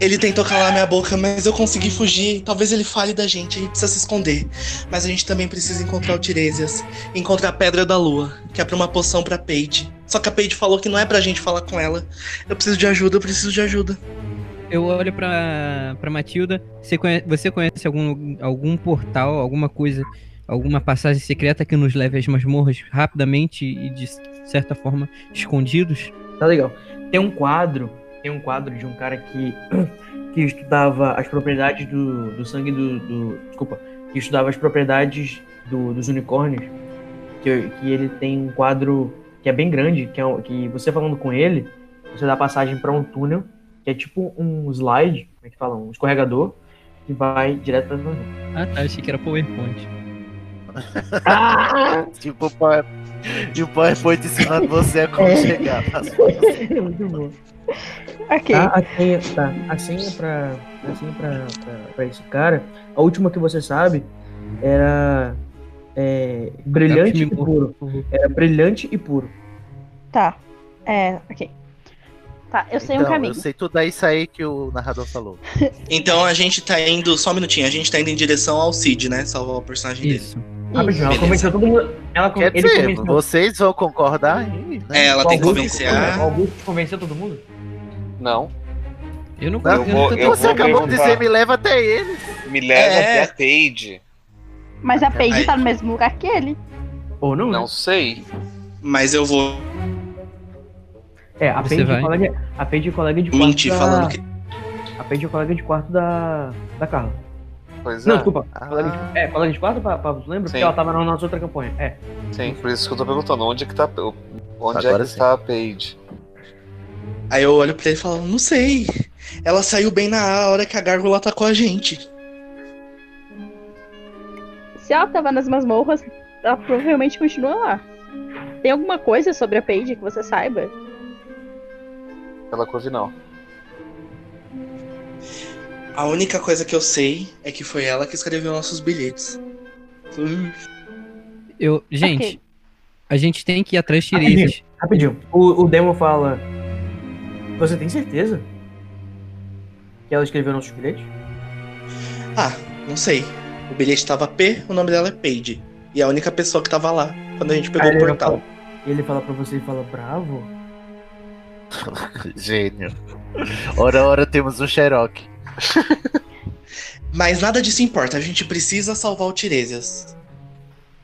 Ele tentou calar minha boca, mas eu consegui fugir. Talvez ele fale da gente, a gente precisa se esconder. Mas a gente também precisa encontrar o Tiresias encontra a Pedra da Lua, que é pra uma poção pra Paige. Só que a Paige falou que não é pra gente falar com ela. Eu preciso de ajuda, eu preciso de ajuda. Eu olho pra, pra Matilda. Você conhece, você conhece algum, algum portal, alguma coisa, alguma passagem secreta que nos leve às masmorras rapidamente e de certa forma escondidos? Tá legal. Tem um quadro, tem um quadro de um cara que, que estudava as propriedades do, do sangue do, do- Desculpa. Que estudava as propriedades do- dos unicórnios. Que, que ele tem um quadro que é bem grande, que, é que você falando com ele, você dá passagem pra um túnel, que é tipo um slide, como é que fala? Um escorregador, que vai direto pra. Ah tá, achei que era PowerPoint. Ah! Tipo, o Power- e o PowerPoint ensinando você a como chegar. nas coisas. Muito bom. Ok. Tá, a senha, tá, a senha pra, a senha pra, pra, pra esse cara, a última que você sabe era é, brilhante me e puro. Era brilhante e puro. Tá. É, ok. Tá, eu sei um Então, caminho. Eu sei tudo isso aí que o narrador falou. Então a gente tá indo. Só um minutinho, a gente tá indo em direção ao Cid, né? Salvar o personagem dele. Rapidinho, ela convenceu todo mundo. Ela, Quer ele dizer, convenceu. vocês vão concordar aí, né? É, ela o tem que convencer O. Augusto convenceu todo mundo? Não. Eu não Não, eu vou- não eu Você vou acabou de dizer, me leva até eles. Me leva É. até a Paige. Mas a Paige Aí- tá no mesmo lugar que ele. Ou não? Não né? sei. Mas eu vou É, a Paige, é colega, a Paige é colega de quarto mentir da... falando que. A Paige é colega de quarto da, da Carla. Pois Não, é. desculpa. Ah. É, colega de quarto, Pa- Pablo, lembra? Sim. Porque ela tava na nossa outra campanha. É. Sim, por isso que eu tô perguntando. Onde é que tá. Onde Agora é que sim. está a Paige? Aí eu olho pra ele e falo, não sei. Ela saiu bem na hora que a gárgula atacou a gente. Se ela tava nas masmorras, ela provavelmente continua lá. Tem alguma coisa sobre a Paige que você saiba? Pela Corvinal. A única coisa que eu sei é que foi ela que escreveu nossos bilhetes. Eu, gente, Ok. a gente tem que ir atrás de Rapidinho, rapidinho. O, o Demo fala. Você tem certeza? Que ela escreveu nossos bilhetes? Ah, não sei. O bilhete tava P, o nome dela é Paige. E é a única pessoa que tava lá quando a gente pegou Aí o ele portal. fala- E ele fala pra você e fala, bravo. Gênio. Ora, ora, temos um Xerox. Mas nada disso importa, a gente precisa salvar o Tiresias.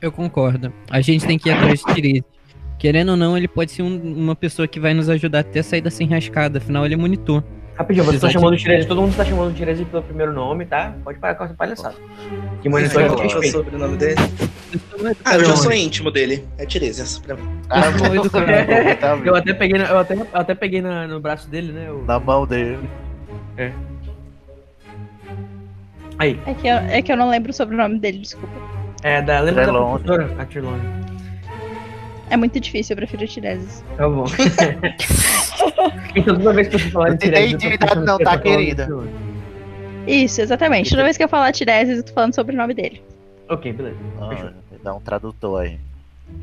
Eu concordo. A gente tem que ir atrás de Tiresias. Querendo ou não, ele pode ser um- uma pessoa que vai nos ajudar até a saída sem rascada. Afinal, ele é monitor. Rapidinho, você tá chamando o Tiresias, todo mundo tá chamando o Tiresias pelo primeiro nome, tá? Pode parar com essa palhaçada. Que monitor é é o sobrenome dele? Ah, eu já sou íntimo dele. É Tiresias, pra mim. Ah, Eu educado. tá Eu até peguei, na- eu até, eu até peguei na- no braço dele, né? o- Na mão dele. Aí, É que, eu, é que eu não lembro o sobrenome dele, desculpa. é da lembra da professora? A. É muito difícil, eu prefiro Tiresias. Tá bom. então toda vez que você falar Não de tem eu intimidade não, que tá, querida? Isso, exatamente. Toda vez que eu falar Tiresias, eu tô falando sobre o nome dele. Ok, beleza. Ah, dá um tradutor aí.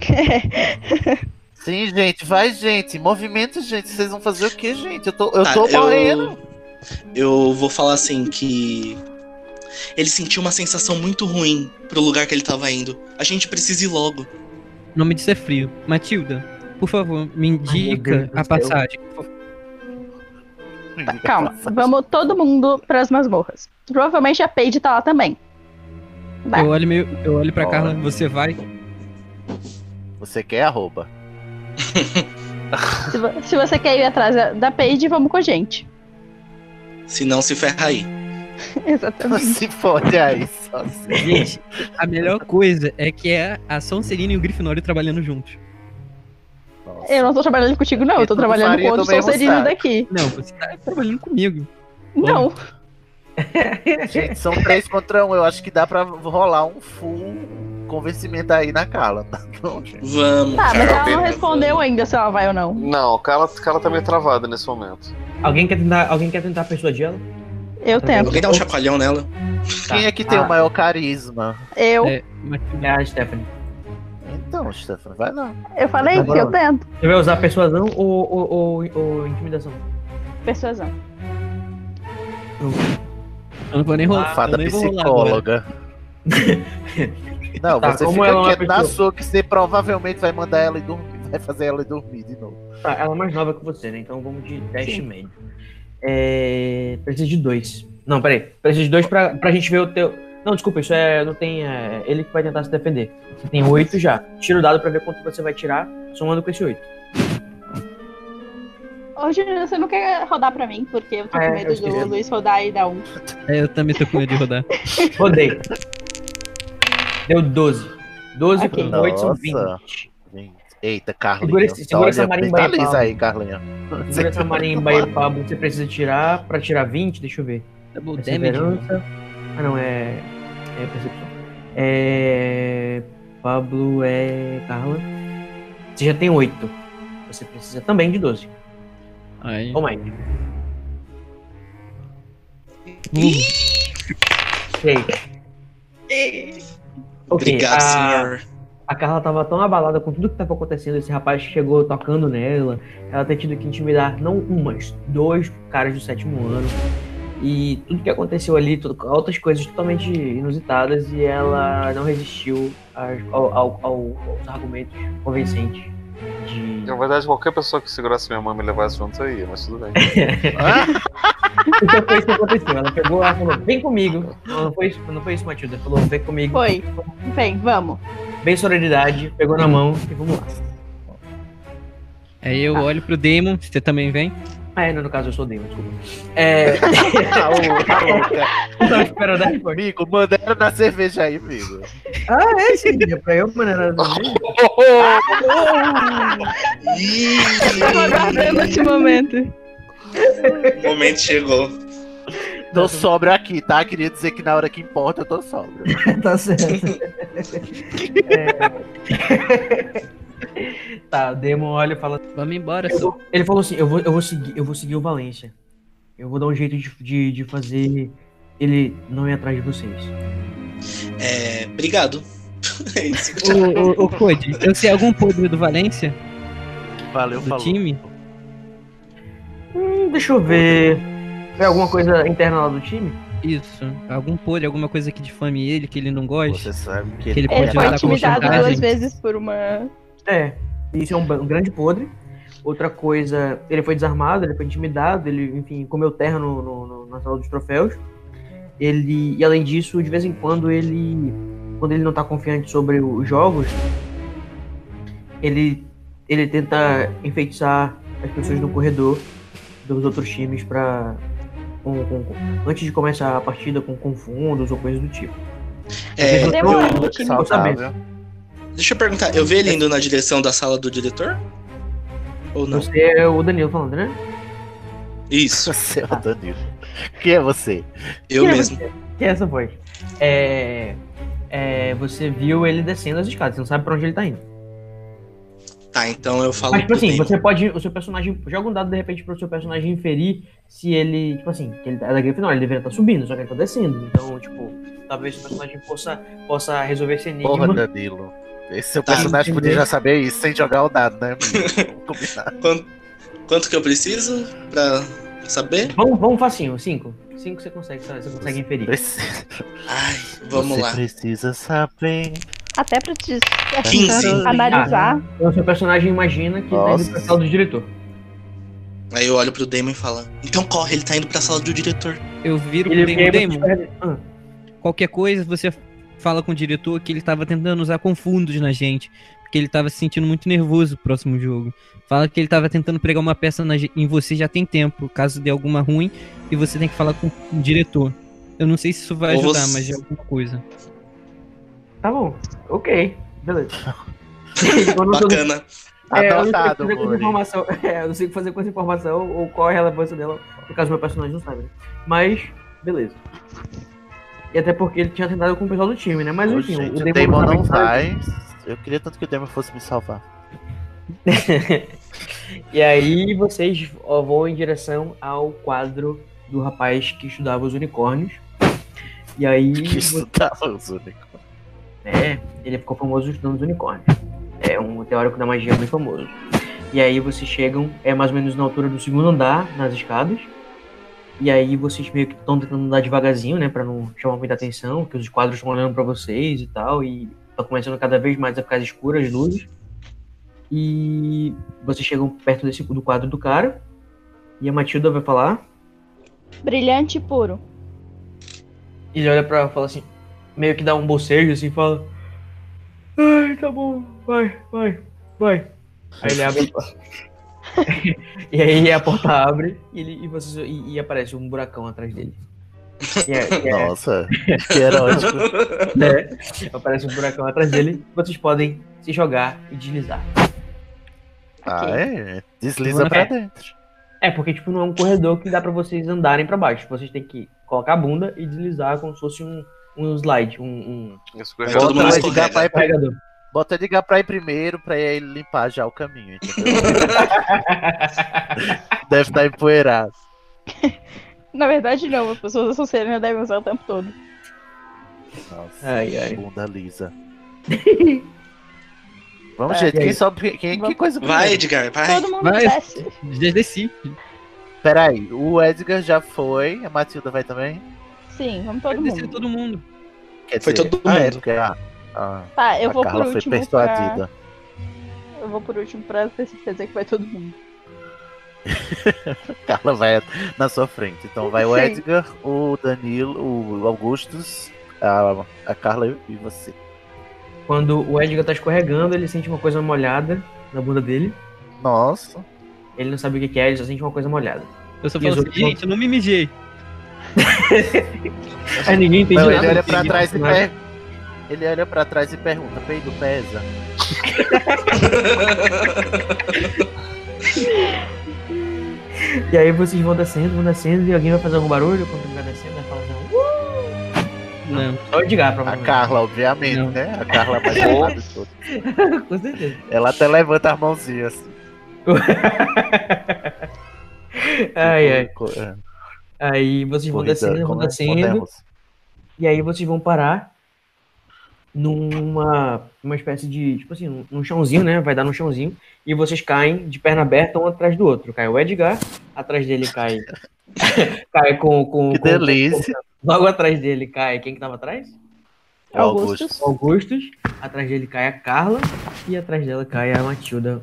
Sim, gente, vai, gente. Movimento, gente. Vocês vão fazer o quê, gente? Eu tô, eu Tá, tô morrendo. Eu vou falar assim que. Ele sentiu uma sensação muito ruim pro lugar que ele tava indo. A gente precisa ir logo. O nome disso é frio. Matilda, por favor, me indica do a passagem. Tá, calma, vamos todo mundo pras masmorras. Provavelmente a Paige tá lá também. Vai. Eu olho, meio, eu olho pra Olha. Carla, você vai? Você quer arroba? Se, vo- se você quer ir atrás da- da Paige, vamos com a gente. Se não, se ferra aí. Exatamente. Se fode aí, só assim. Gente, a melhor coisa é que é a Sonserina e o Grifinório trabalhando juntos. Nossa. Eu não tô trabalhando contigo, não. Eu tô trabalhando faria com outro mesmo Sonserino daqui. Não, você tá trabalhando comigo. Não. Gente, são três contra um. Eu acho que dá pra rolar um full convencimento aí na Carla. Tá bom, gente? Vamos. Tá, mas ela não respondeu ainda se ela vai ou não. Não, Carla, Carla tá meio travada nesse momento. Alguém quer tentar, alguém quer tentar persuadir ela? Eu tento. Alguém dá um chacoalhão nela. Quem é que tem Ah. o maior carisma? Eu. É, É a Stephanie. Então, Stefano, vai lá. Eu falei Tá que eu tento. Você vai usar persuasão ou, ou, ou, ou intimidação? Persuasão. eu não vou nem rolar. Fada eu nem psicóloga. Não, Tá, você como fica ela é uma quieto na pessoa- sua que você provavelmente vai mandar ela ir dormir. Vai fazer ela ir dormir de novo. Tá, ela é mais nova que você, né? Então vamos de teste Sim. médio. É... Precisa de dois. Não, peraí. Precisa de dois pra, pra gente ver o teu. Não, desculpa, isso é. Não tem. É, ele que vai tentar se defender. Você tem oito já. Tira o dado pra ver quanto você vai tirar, somando com esse oito. Ô, Juliana, você não quer rodar pra mim? Porque eu tô é, com medo do Luiz rodar e dar um. É, eu também tô com medo de rodar. Rodei. Deu 12. 12 Ok. com 8 são Nossa. 20. Eita, Carlinha. Segura esse- segura essa marimba aí, aí, Carlinha. Segura essa marimba aí, Pablo. Você precisa tirar. Pra tirar 20, deixa eu ver. Double damage. Perseverança. Ah, não, é. É percepção. É. Pablo é. Carla. Você já tem 8. Você precisa também de 12. Aí. Ou mais. Uh, Ok. Ok, Obrigado, a, senhor. A Carla tava tão abalada com tudo que tava acontecendo. Esse rapaz chegou tocando nela. Ela ter tido que intimidar não um, mas dois caras do sétimo ano. E tudo que aconteceu ali, tudo, outras coisas totalmente inusitadas. E ela não resistiu ao- ao- ao- aos argumentos convincentes de. Na verdade, qualquer pessoa que segurasse minha mão e me levasse junto aí, mas tudo bem. Então foi isso que aconteceu. Ela pegou ela falou, vem comigo. Não, não foi isso, não foi isso, Matilda. Ela falou, vem comigo. Foi. Vem, vamos. Bem sororidade, pegou na mão e vamos lá. Aí eu olho pro Damon, você também vem? Ah, é, não, no caso eu sou o Demon, desculpa. É. Tá ô, tá louca. Não tava esperando a resposta. Amigo, mandaram na cerveja aí, amigo. Ah, é sim, é pra eu, mano. Era... Eu tô aguardando esse momento. O momento chegou. Tô sóbrio aqui, tá? Queria dizer que na hora que importa eu tô sóbrio. tá certo. É. Tá, o Demon olha e fala. Vamos embora, vou- Ele falou assim: eu vou, eu vou seguir, eu vou seguir o Valência. Eu vou dar um jeito de, de, de fazer ele não ir atrás de vocês. É. Obrigado. É isso. Ô, ô, ô, Code, eu sei algum podre do Valência? Valeu, Do falou. time? Hum, deixa eu ver. É alguma coisa interna lá do time? Isso. Algum podre, alguma coisa que difame ele, que ele não gosta? Você sabe que Que ele ele, pode Ele foi intimidado duas vezes por uma. É. Isso é um, um grande podre. Outra coisa, ele foi desarmado, ele foi intimidado, ele, enfim, comeu terra no, no- no- na sala dos troféus. ele. E além disso, de vez em quando ele. Quando ele não tá confiante sobre os jogos, ele. ele tenta enfeitiçar as pessoas no corredor dos outros times pra. Com- com- com- antes de começar a partida com, com fundos ou coisas do tipo. É, não- saber. Saudável. deixa eu perguntar, eu vi ele indo na direção da sala do diretor? Ou não? Você é o Danilo falando, né? Isso, Você é o Danilo. Quem é você? eu Quem é mesmo. você? Quem é essa voz? É, é, você viu ele descendo as escadas, você não sabe pra onde ele tá indo. Tá, então eu falo Mas, tipo assim, você pode. O seu personagem. Joga um dado de repente pro seu personagem inferir se ele. Tipo assim, que ele é da Grifinória, ele deveria estar subindo, só que ele tá descendo. Então, tipo, talvez o seu personagem possa, possa resolver esse enigma. Porra, Danilo. Esse seu Tá, personagem entendi. podia já saber isso sem jogar o dado, né? Quanto, quanto que eu preciso pra saber? Vamos, vamos facinho, 5. 5 você consegue, sabe? Você consegue inferir. Precisa- Ai, vamos você lá. precisa saber. Até pra te 15. analisar. Então, o seu personagem imagina que tá Nossa. indo pra sala do diretor. Aí eu olho pro Damon e falo, então corre, ele tá indo pra sala do diretor. Eu viro Ele pro Damon, Damon, Ah, qualquer coisa você fala com o diretor que ele tava tentando usar confundos na gente, porque ele tava se sentindo muito nervoso pro próximo jogo. Fala que ele tava tentando pregar uma peça na em você já tem tempo, caso dê alguma ruim, e você tem que falar com o diretor. Eu não sei se isso vai Ou ajudar, você- mas é alguma coisa. Tá bom. Ok. Beleza. Bacana. É, eu não sei o que Anotado, fazer com essa Mori. informação. É, eu não sei o que fazer com essa informação ou qual é a relevância dela, no caso meu personagem não sabe. né? Mas, beleza. E até porque ele tinha tentado com o pessoal do time, né? Mas enfim, gente, o o Damon Damon não vai. Eu queria tanto que o Damon fosse me salvar. E aí vocês vão em direção ao quadro do rapaz que estudava os unicórnios. E aí, Que isso tava os únicos. É, ele ficou famoso estudando os unicórnios. É um teórico da magia bem famoso. E aí vocês chegam, é mais ou menos na altura do segundo andar, nas escadas. E aí vocês meio que estão tentando andar devagarzinho, né, Pra não chamar muita atenção, que os quadros estão olhando pra vocês e tal, e tá começando cada vez mais a ficar escuras as luzes. E vocês chegam perto desse do quadro do cara. E a Matilda vai falar. Brilhante e puro. E ele olha pra fala assim, meio que dá um bocejo assim, fala. Ai, tá bom, vai, vai, vai. Aí ele abre a porta. e aí a porta abre e, ele, e, vocês, e, e aparece um buracão atrás dele. E é- e é- Nossa, que erótico. né? Aparece um buracão atrás dele. Vocês podem se jogar e deslizar. Ah, é? Desliza pra dentro. É, porque tipo, não é um corredor que dá pra vocês andarem pra baixo. Vocês têm que colocar a bunda e deslizar como se fosse um, um slide, um, um Vai todo mundo Bota escorrega. Edgar pra ir pri- carregador. Bota Edgar pra ir primeiro pra ele limpar já o caminho, entendeu? Deve estar empoeirado. Na verdade, não. As pessoas da Sonserina devem usar o tempo todo. Nossa, Ai, ai. bunda lisa. Vamos, É, gente, aí? quem sobe. Quem, que coisa Vai, primeiro? Edgar, vai. Todo mundo Vai. desce. Desci. Peraí, o Edgar já foi, a Matilda vai também? Sim, vamos todo descer mundo. todo mundo. Quer Foi dizer, todo ah, é, mundo. porque a, a, Tá, eu a vou Carla por foi último. Pra... persuadida. Eu vou por último pra ter certeza que vai todo mundo. Carla vai na sua frente. Então vai o Sim. Edgar, o Danilo, o Augustus, a, a Carla e você. Quando o Edgar tá escorregando, ele sente uma coisa molhada na bunda dele. Nossa. Ele não sabe o que é, ele só sente uma coisa molhada. Eu só falo assim, gente, eu não me mijei. Aí ninguém entende Não, nada. ele olha pra trás e tá per... Ele olha pra trás e pergunta, peido pesa? E aí vocês vão descendo, vão descendo, e alguém vai fazer algum barulho quando ele vai descendo, vai falar assim, uh! Não. Só o Edgar, A. Carla, obviamente, Não. né? A Carla mais. Com certeza. Ela até levanta as mãozinhas ai, ai. É, Aí vocês vão descendo, vão como descendo, e aí vocês vão parar numa uma espécie de, tipo assim, num chãozinho, né? Vai dar num chãozinho, e vocês caem de perna aberta um atrás do outro. Cai o Edgar, atrás dele cai. cai com. com Que com- delícia. logo atrás dele cai. Quem que tava atrás? É Augustus. Augustus. Atrás dele cai a Carla, e atrás dela cai a Matilda.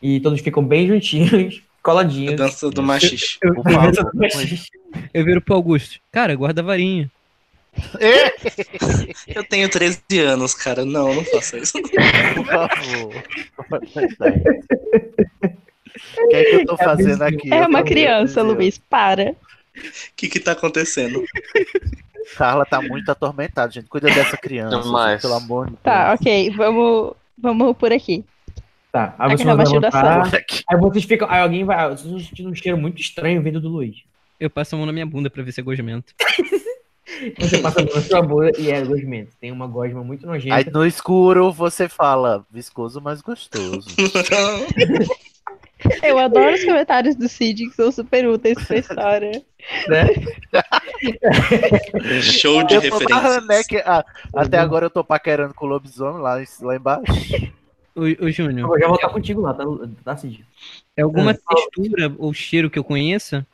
E todos ficam bem juntinhos, A coladinhos. dança do machixe. Eu, viro pro Augusto. Cara, guarda a varinha. Eu tenho 13 anos, cara. Não, não faça isso. Por favor. O que é que eu tô fazendo aqui? É uma criança. Luiz, para. O que que tá acontecendo? Carla tá muito atormentada, gente. Cuida dessa criança. Demais. Pelo amor de Deus. Tá, ok, vamos, vamos por aqui. Tá, aí Aqui você na vai Matilda levantar. Aí vocês ficam. Aí alguém vai. Vocês estão sentindo um cheiro muito estranho vindo do Luiz. Eu passo a mão na minha bunda pra ver se é gosmento. Você passa a mão na sua bunda e é gosmento. Tem uma gosma muito nojenta. Aí no escuro você fala viscoso, mas gostoso. Eu adoro os comentários do Cid, que são super úteis pra história. né? Show de narrando, né, ah, até agora eu tô paquerando com o lobisomem lá, lá embaixo. Ô, ô Eu Júnior, vou já voltar contigo lá, tá, tá Cid? é alguma Ah. textura ou cheiro que eu conheça?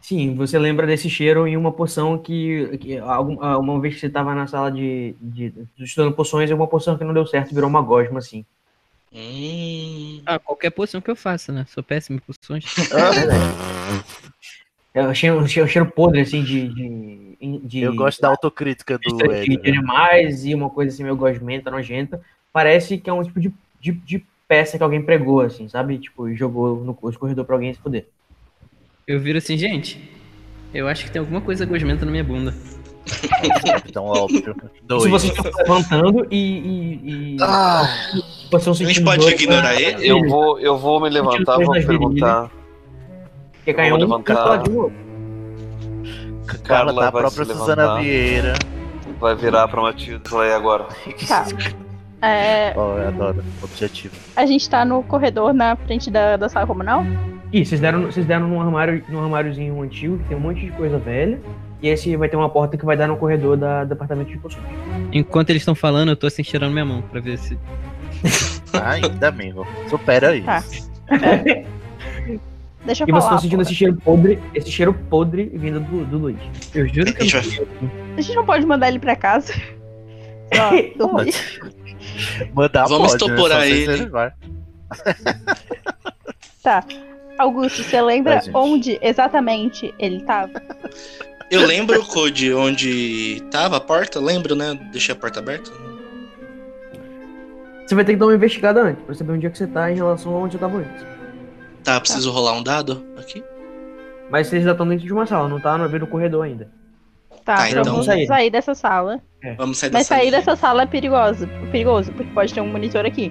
Sim, você lembra desse cheiro em uma poção que, que ah, uma vez que você tava na sala de, de, estudando poções, é uma poção que não deu certo, virou uma gosma, assim. Hum, Ah, qualquer poção que eu faça, né? Sou péssimo em poções. Eu achei um cheiro, um cheiro podre, assim, de... de, de Eu gosto da autocrítica do de, de, animais e uma coisa assim meio gosmenta, nojenta. Parece que é um tipo de, de, de peça que alguém pregou, assim, sabe? Tipo, e jogou no escorredor pra alguém se poder. Eu viro assim, gente, eu acho que tem alguma coisa gosmenta na minha bunda. Então, óbvio. Dois. Se vocês estão levantando e. e, e Ah, vocês estão a gente pode ignorar ele? eu vou, eu vou me levantar, vou perguntar. Quer cair Vou um levantar. Carla tá a vai própria Suzana levantar. Vieira. Vai virar pra Matilda e falar, e agora? Tá. É, Oh, eu adoro. Objetivo. a gente tá no corredor na frente da, da sala comunal? Ih, vocês deram, vocês deram num armário, num armáriozinho antigo que tem um monte de coisa velha. E esse vai ter uma porta que vai dar no corredor da, do departamento de poções. Enquanto eles estão falando, eu tô assim cheirando minha mão pra ver se. Ainda, amigo. Supera isso. Tá. Deixa eu E vocês falar. estão sentindo esse cheiro podre, esse cheiro podre vindo do, do Luiz. Eu juro que A gente eu vai- A gente não pode mandar ele pra casa. Ó, dormir. Mandar Vamos pode, né? estoporar se ele. Tá. Augusto, você lembra Vai, onde exatamente ele tava? Eu lembro o code onde tava a porta, lembro, né? Deixei a porta aberta. Você vai ter que dar uma investigada antes, pra saber onde é que você tá em relação a onde você tava antes. Tá, preciso rolar um dado aqui? Mas vocês já estão dentro de uma sala, não tá no no corredor ainda. Tá, Tá, então- vamos Sair. sair dessa sala. Vamos sair Mas dessa sair dessa sala é perigoso, perigoso, porque pode ter um monitor aqui.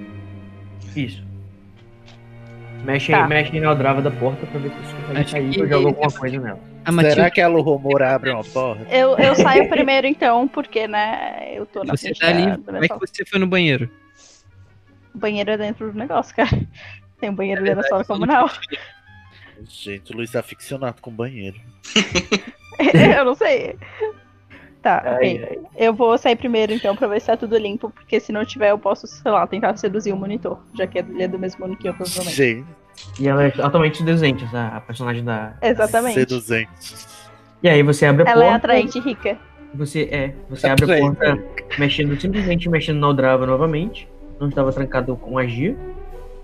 Isso. Mexe, Tá. mexe na aldrava da porta pra ver se consegue sair ou joga alguma coisa nela. Será que a Rumor abre uma porta? Eu, eu saio primeiro então, porque, né, eu tô na você tá ali. Como é que você foi no banheiro? O banheiro é dentro do negócio, cara. Tem um banheiro dentro da sala comunal. Gente, o Luiz tá ficcionado com banheiro. eu não sei. Tá, Ai, ok. ai. Eu vou sair primeiro então pra ver se tá tudo limpo, porque se não tiver eu posso, sei lá, tentar seduzir o monitor, já que ele é do mesmo ano que eu, provavelmente. Gente, E ela é altamente seduzente, essa, a personagem da. Exatamente. seduzente. E aí você abre a Ela é porta. atraente e rica. Você é. Você abre a Atraente. porta mexendo, simplesmente mexendo na aldrava novamente. Não estava trancado com magia.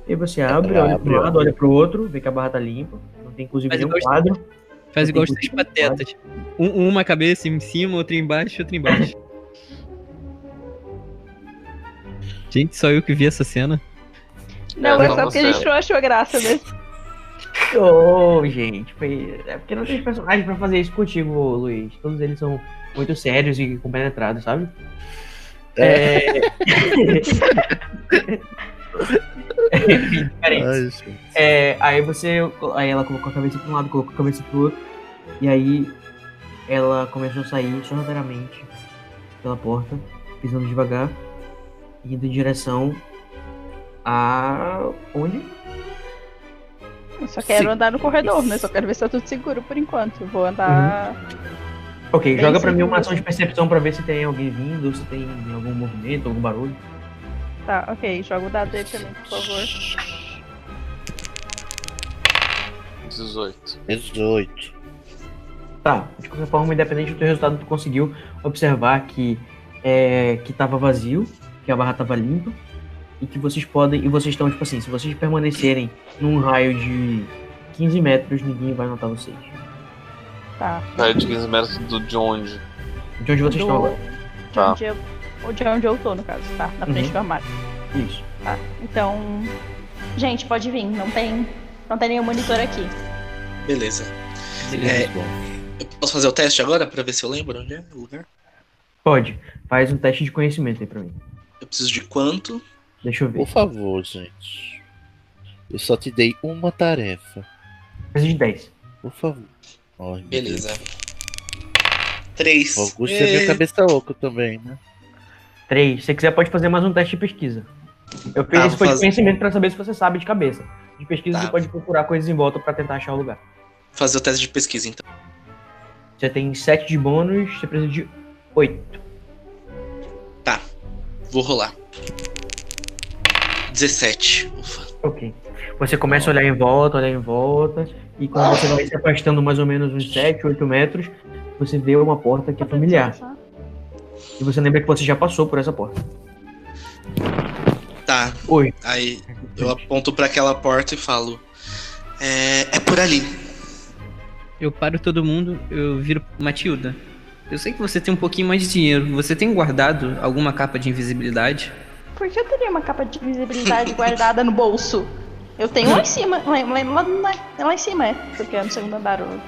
E você abre, Ela olha pro lado, olha pro outro, vê que a barra tá limpa. Não tem inclusive Mas nenhum quadro. Faz igual os três patetas. Um- uma cabeça em cima, outra embaixo, outra embaixo. Gente, só eu que vi essa cena. Não, É, é, não, só porque a gente não achou graça mesmo. Ô, gente, foi... é porque não tem personagem pra fazer isso contigo, Luiz. Todos eles são muito sérios e compenetrados, sabe? É. Diferentes. Ai. É, aí você. Aí ela colocou a cabeça pra um lado, colocou a cabeça pro outro. E aí ela começou a sair sorrateiramente pela porta, pisando devagar, indo em direção a. onde? Eu só quero Sim. andar no corredor, né? Só quero ver se tá tudo seguro por enquanto. Eu vou andar. Ok, Bem joga pra mim uma ação de percepção pra ver se tem alguém vindo, se tem algum movimento, algum barulho. Tá, ok. Joga o dado aí pra mim, por favor. 18. 18. Tá, de qualquer forma, independente do teu resultado, tu conseguiu observar que é, que tava vazio, que a barra tava limpa, e que vocês podem, e vocês estão, tipo assim, se vocês permanecerem num raio de 15 metros, ninguém vai notar vocês. Tá. Raio de 15 metros do, de onde? De onde vocês Do- estão agora. De Tá. onde eu, ou de onde eu tô, no caso, tá? Na frente Uhum. do armário. Isso. Tá. Então. Gente, pode vir. Não tem. Não tem nenhum monitor aqui. Beleza. Beleza. É, Bom, eu posso fazer o teste agora pra ver se eu lembro onde é o lugar? Pode. Faz um teste de conhecimento aí pra mim. Eu preciso de quanto? Deixa eu ver. por favor, gente. Eu só te dei uma tarefa. Preciso de 10. Por favor. Beleza. Três. O Augusto é Ê, cabeça oca também, né? 3. Se você quiser, pode fazer mais um teste de pesquisa. Eu fiz Tá, esse fazer. conhecimento pra saber se você sabe de cabeça. De pesquisa, Tá. você pode procurar coisas em volta pra tentar achar o lugar. Fazer o teste de pesquisa, então. Você tem 7 de bônus, você precisa de 8. Vou rolar. 17. Ufa. Ok. Você começa a olhar em volta, olhar em volta, e quando você vai se afastando mais ou menos uns 7, 8 metros, você vê uma porta que é familiar. E você lembra que você já passou por essa porta. Tá. Oi. Aí eu aponto pra aquela porta e falo. É, é por ali. Eu paro todo mundo, eu viro Matilda. Eu sei que você tem um pouquinho mais de dinheiro. Você tem guardado alguma capa de invisibilidade? Por que eu teria uma capa de visibilidade guardada no bolso? Eu tenho lá em cima. Lá, lá, lá, lá, em cima, é. Porque é no segundo andar. o-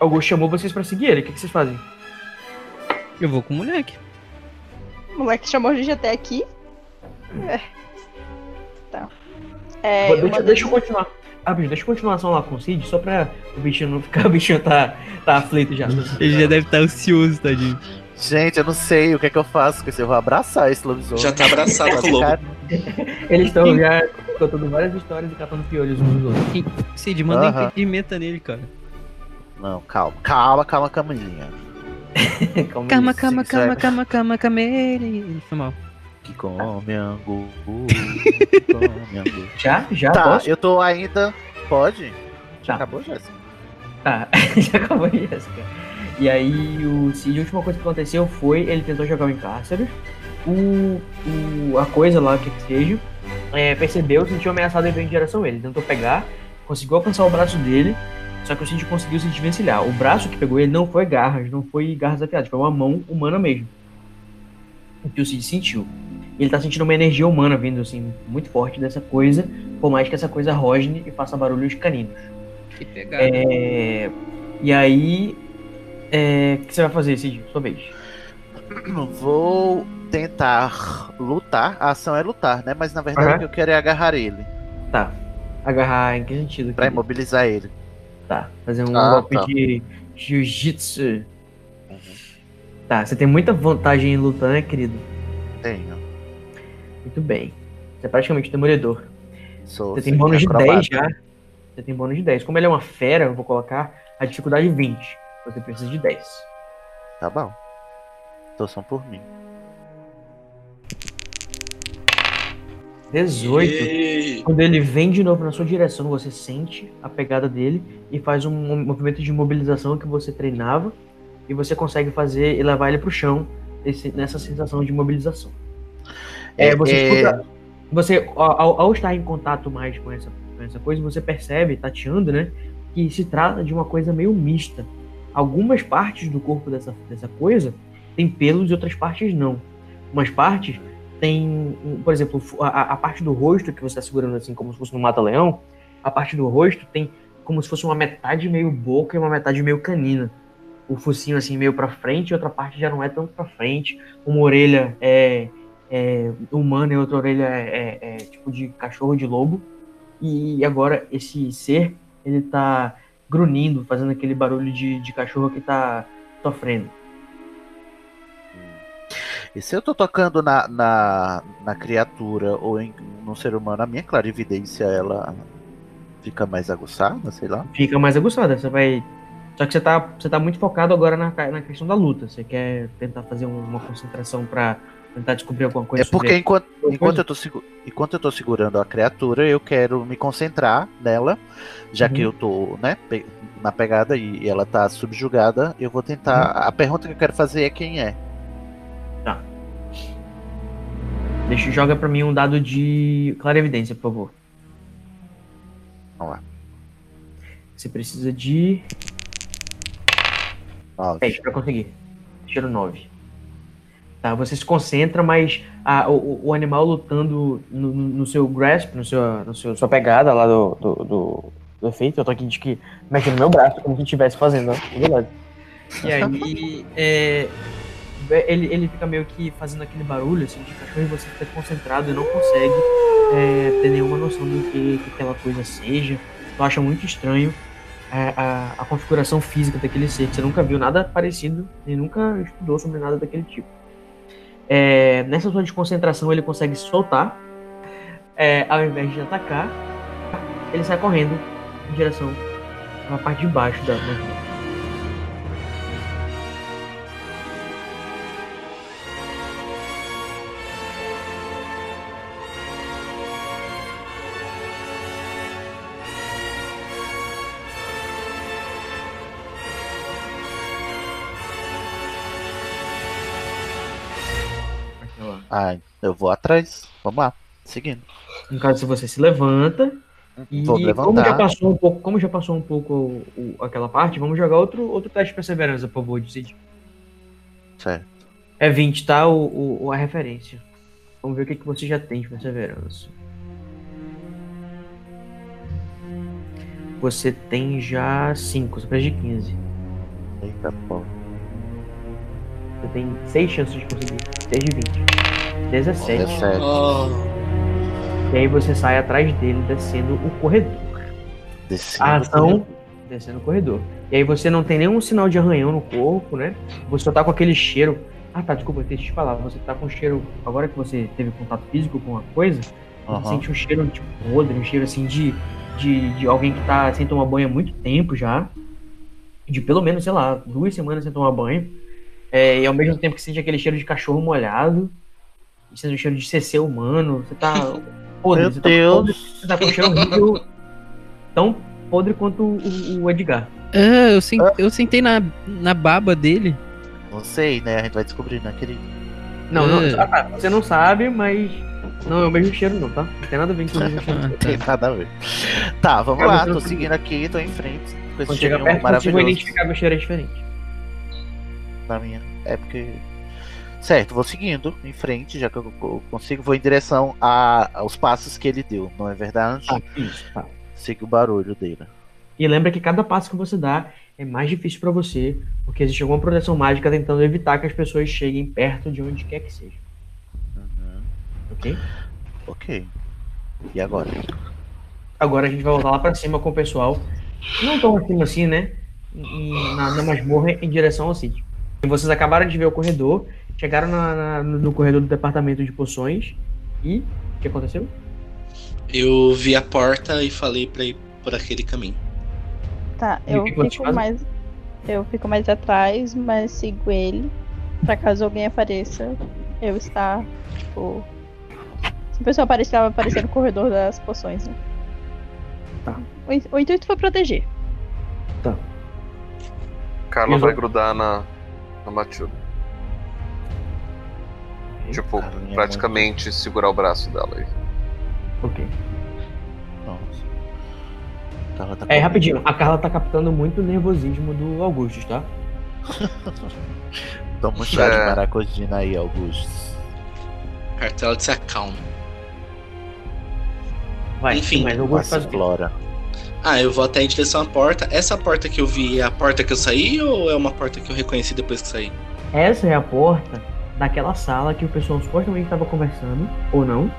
Augusto chamou vocês pra seguir ele. O que, que vocês fazem? Eu vou com o moleque. O moleque chamou a gente até aqui. É. Tá. É, deixa, deixa eu continuar. Ah, bicho, deixa eu continuação lá com o Cid, só pra o bichinho não ficar. O bichinho tá, tá aflito já. Ele já deve estar ansioso, tadinho. Gente, eu não sei o que é que eu faço, porque eu vou abraçar esse lobisomem. Já tá abraçado com o lobo. Eles estão já contando várias histórias e catando piolhos uns dos outros. Cid, manda Aham. impedimenta nele, cara. Não, calma, calma, calma, Camilinha. Calma, Calma, calma, calma, segue. calma, calma, calma. Ele foi mal. Que come angu, come angu. Já? Já? Tá, Posso? eu tô ainda. Pode? Já Tá. acabou, Jéssica? Tá, já acabou Jéssica. E aí, o Cid, a última coisa que aconteceu foi ele tentou jogar o encárcero. O, o, a coisa lá, o que que seja, é, percebeu, sentiu ameaçado e veio em direção a ele. Tentou pegar, conseguiu alcançar o braço dele, só que o Cid conseguiu se desvencilhar. O braço que pegou ele não foi garras, não foi garras afiadas, foi uma mão humana mesmo. O que o Cid sentiu. Ele tá sentindo uma energia humana vindo, assim, muito forte dessa coisa, por mais que essa coisa rosne e faça barulhos caninos. Que pegada. É, e aí, é, o que você vai fazer, Cid? Sua vez. Vou tentar lutar. A ação é lutar, né? Mas na verdade Aham. o que eu quero é agarrar ele. Tá. Agarrar em que sentido? Pra querido? imobilizar ele. Tá. Fazer um Ah, golpe tá. de jiu-jitsu. Tá, você tem muita vantagem em lutar, né, querido? Tenho. Muito bem. Você é praticamente um demolidor. Sou Você tem bônus de acrobata. 10 já. Você tem bônus de 10. Como ele é uma fera, eu vou colocar a dificuldade 20. Você precisa de 10. Tá bom. Torçam por mim. 18. E... Quando ele vem de novo na sua direção, você sente a pegada dele e faz um mo- movimento de mobilização que você treinava e você consegue fazer e levar ele pro chão esse- nessa sensação de mobilização. É, você É, escuta, você ao, ao estar em contato mais com essa, com essa coisa, você percebe, tateando, né, que se trata de uma coisa meio mista. Algumas partes do corpo dessa, dessa coisa tem pelos e outras partes não. Umas partes tem, um, por exemplo, a, a parte do rosto que você está segurando assim como se fosse no mata-leão, a parte do rosto tem como se fosse uma metade meio boca e uma metade meio canina. O focinho assim meio para frente e outra parte já não é tanto para frente. Uma orelha é, é humana e outra orelha é, é- é tipo de cachorro de lobo. E agora esse ser ele tá grunhindo, fazendo aquele barulho de, de cachorro que tá sofrendo. E se eu tô tocando na, na, na criatura ou em no ser humano, a minha clarividência ela fica mais aguçada, sei lá. fica mais aguçada. Você vai. Só que você tá, você tá muito focado agora na, na questão da luta. Você quer tentar fazer um- uma concentração pra tentar descobrir alguma coisa É porque enquanto, enquanto, eu tô, enquanto eu tô segurando a criatura, eu quero me concentrar nela, já que Uhum. eu tô, né, na pegada e ela tá subjugada, eu vou tentar. Uhum. A pergunta que eu quero fazer é quem é. Deixa, joga pra mim um dado de clarevidência, por favor. Vamos lá. Você precisa de Nove. 10 pra conseguir. Tiro 9. Tá, você se concentra, mas a- o, o animal lutando no, no- no seu grasp, no seu, no seu, sua pegada lá do, do, do, do efeito. Eu tô aqui de que mexendo no meu braço, como se estivesse fazendo, ó. Beleza. E aí, é, ele, ele fica meio que fazendo aquele barulho assim, de cachorro e você fica concentrado e não consegue é, ter nenhuma noção do que, que aquela coisa seja. Tu acha muito estranho é, a, a configuração física daquele ser, você nunca viu nada parecido e nunca estudou sobre nada daquele tipo. É, nessa zona de concentração ele consegue se soltar, é, ao invés de atacar, ele sai correndo em direção à parte de baixo da. da- Ah, eu vou atrás. Vamos lá. Seguindo. No caso, se você se levanta e Vou como levantar. já passou um pouco, como já passou um pouco o- o- aquela parte, vamos jogar outro, outro teste de perseverança, por favor, Cid. Certo. É 20, tá? O, o- a referência. Vamos ver o que, que você já tem de perseverança. Você tem já 5, você precisa de 15. Eita porra. Você tem 6 chances de conseguir. 6 de 20. 17. 17. Oh, E aí você sai atrás dele descendo o corredor. Descendo. A ação descendo o corredor. E aí você não tem nenhum sinal de arranhão no corpo, né? Você só tá com aquele cheiro. Ah tá, desculpa, eu tenho que te falar. Você tá com cheiro. Agora que você teve contato físico com a coisa, você Aham. sente um cheiro tipo podre, um cheiro assim de, de, de alguém que tá sem tomar banho há muito tempo já. De pelo menos, sei lá, duas semanas sem tomar banho. É, e ao mesmo tempo que sente aquele cheiro de cachorro molhado. E sente um cheiro de CC humano. Você tá podre, Meu você tá podre. Deus. Você tá com um cheiro horrível. Tão podre quanto o, o Edgar. Ah, eu, sen- eu sentei na, na baba dele. Não sei, né? A gente vai descobrir, né, querido? Não, não, É. ah, tá, você não sabe, mas. Não é o mesmo cheiro, não, tá? Não tem nada a ver com o mesmo cheiro. Ah, Tem tá. nada a ver. Tá, vamos É, lá. você não Tô tem- seguindo aqui, tô em frente. Com esse Quando chegar perto, você vai maravilhoso identificar que o cheiro é diferente. Na minha. É porque. Certo, vou seguindo em frente, já que eu consigo, vou em direção a, aos passos que ele deu, não é verdade? Ah, isso, tá. Siga o barulho dele. E lembra que cada passo que você dá é mais difícil pra você, porque existe alguma proteção mágica tentando evitar que as pessoas cheguem perto de onde quer que seja. Uhum. Ok? Ok. E agora? Agora a gente vai voltar lá pra cima com o pessoal. Não tão acima assim, né? Na, na masmorra em direção ao sítio. Vocês acabaram de ver o corredor, chegaram na- na- no corredor do departamento de poções e. O que aconteceu? eu vi a porta e falei pra ir por aquele caminho. Tá, o eu fico mais. Eu fico mais atrás, mas sigo ele. Pra caso alguém apareça, eu estar, tipo. Se a pessoa aparecer, ela vai aparecer no corredor das poções, né? Tá. O, in- o intuito foi proteger. Carla E os vai grudar na, na Matilda. Tipo, Carlinha é praticamente segurar o braço dela aí. Ok. Nossa. Carla tá É, com rapidinho, a Carla tá captando muito o nervosismo do Augustus, tá? Toma um chá de É. maracujina aí, Augusto. Cartela de se acalma. Vai, Enfim, mas o Augusto faz? Flora. Ah, eu vou até em direção à porta. Essa porta que eu vi é a porta que eu saí ou é uma porta que eu reconheci depois que saí? Essa é a porta daquela sala que o pessoal supostamente estava conversando, ou não.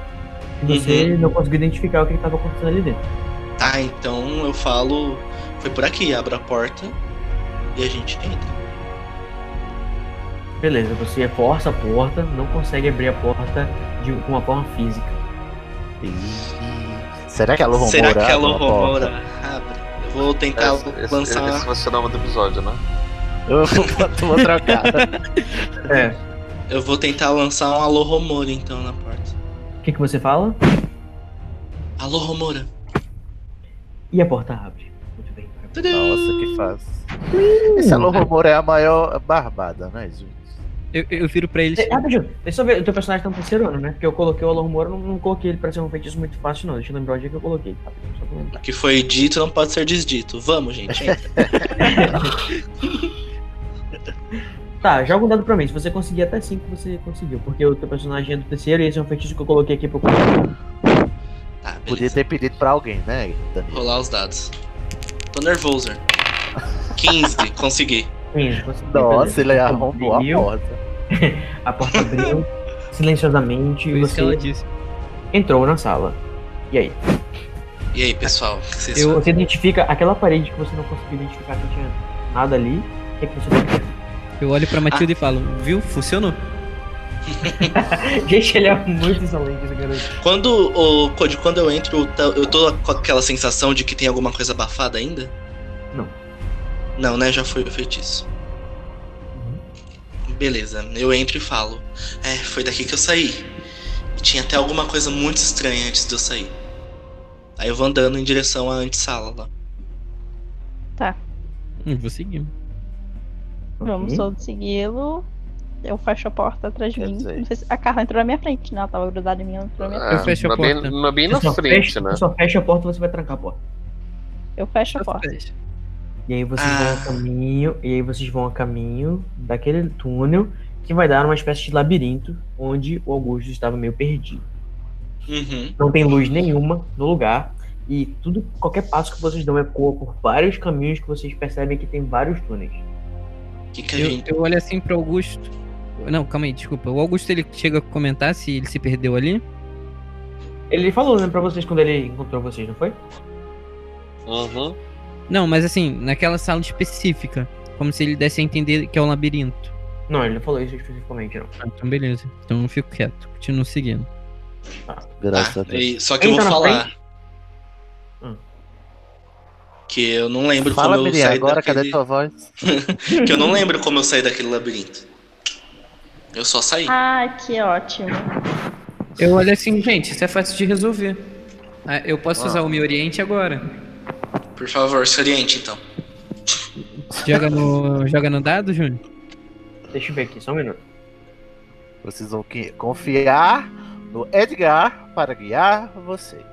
E você Uhum. não conseguiu identificar o que estava acontecendo ali dentro. Tá, então eu falo. Foi por aqui, abro a porta e a gente entra. Beleza, você força a porta, não consegue abrir a porta de com uma forma física. Ih, Será que a Lohomora Será que a Lohomora abre? Eu vou tentar Esse, esse, lançar. esse vai ser o nome do episódio, né? Eu vou, vou trocar. É. Eu vou tentar lançar um Alô Romora então na porta. O que, que você fala? Alô Romora. E a porta abre. Muito bem. Nossa, que fácil. Esse Alohomora é a maior barbada, né, gente? Eu, eu viro pra ele. É, Rapidinho, deixa eu ver, o teu personagem tá no terceiro ano, né? Porque eu coloquei o Alon Moro, não, não coloquei ele pra ser um feitiço muito fácil, não. Deixa eu lembrar o dia que eu coloquei. Lembrar. O que foi dito não pode ser desdito. Vamos, gente. Tá, joga um dado pra mim. Se você conseguir até 5, você conseguiu. Porque o teu personagem é do terceiro e esse é um feitiço que eu coloquei aqui pro Tá, Podia beleza. ter pedido pra alguém, né, Danilo? Rolar os dados. Tô nervoso. 15, consegui. Sim, conseguiu Nossa, ele arrombou a Abriu, porta. A porta abriu silenciosamente e você disse. entrou na sala. E aí? E aí, pessoal? vocês Eu, você identifica aquela parede que você não conseguiu identificar que tinha nada ali. O que, é que você? Eu olho pra Matilda e falo, viu? Funcionou. Gente, ele é muito excelente, esse garoto. Quando, o quando eu entro, eu tô com aquela sensação de que tem alguma coisa abafada ainda? Não. Não, né? Já foi o feitiço. Beleza, eu entro e falo. É, foi daqui que eu saí. E tinha até alguma coisa muito estranha antes de eu sair. Aí eu vou andando em direção à antessala lá. Tá, Hum, vou seguir. vamos todos segui-lo. Eu fecho a porta atrás de Quer mim. dizer- Não sei se a Carla entrou na minha frente, né? Ela tava grudada em mim, ela entrou na minha É, Eu fecho a mas bem, porta. mas bem na só frente, fecha, né? você só fecha a porta e você vai trancar a porta. Eu fecho a porta. E aí vocês Ah. vão a caminho, e aí vocês vão a caminho daquele túnel que vai dar uma espécie de labirinto onde o Augusto estava meio perdido. Uhum. Não tem luz nenhuma no lugar e tudo, qualquer passo que vocês dão ecoa por vários caminhos que vocês percebem que tem vários túneis. Que, que a Eu, gente. eu olho assim pro Augusto. Não, calma aí, desculpa. O Augusto ele chega a comentar se ele se perdeu ali. Ele falou, né, pra vocês quando ele encontrou vocês, não foi? Uhum. Não, mas assim, naquela sala específica. Como se ele desse a entender que é um labirinto. Não, ele não falou isso especificamente, não. Ah, então beleza. Então eu fico quieto. Continuo seguindo. Graças Ah, a Deus. e- só que eu vou tá falar. frente? Hum. Que eu não lembro Fala, como eu Miriam, saí agora daquele... cadê tua voz? Que eu não lembro como eu saí daquele labirinto. Eu só saí. Ah, que ótimo. Eu olho assim, gente, isso é fácil de resolver. Ah, eu posso Ah. usar o meu Oriente agora. Por favor, se oriente então. Joga no, joga no dado, Júnior? Deixa eu ver aqui, só um minuto. Precisam que- confiar no Edgar para guiar vocês.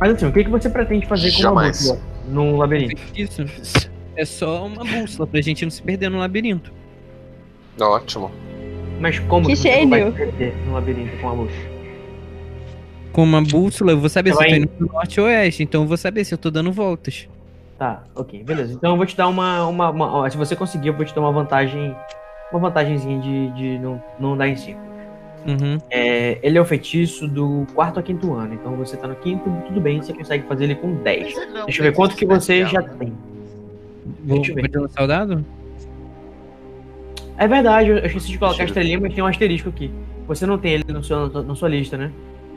Mas assim, o que, que você pretende fazer com uma Jamais. bússola num labirinto? Isso. É só uma bússola pra gente não se perder no labirinto. Ótimo. Mas como Que que você não vai se perder no labirinto com a luz? Com uma bússola, eu vou saber Você se eu tô indo pro norte ou oeste. Então eu vou saber se eu tô dando voltas. Tá, ok, beleza. Então eu vou te dar uma. uma, uma- ó, se você conseguir, eu vou te dar uma vantagem. Uma vantagenzinha de, de não, não andar em círculos. Uhum. É, ele é o feitiço do quarto a quinto ano. Então você tá no quinto, tudo bem, você consegue fazer ele com 10. Deixa eu ver quanto que você já tem. Vou, Deixa eu ver. pode lançar o dado? É verdade, eu esqueci de colocar a estrelinha, mas tem um asterisco aqui. Você não tem ele no seu, na sua lista, né?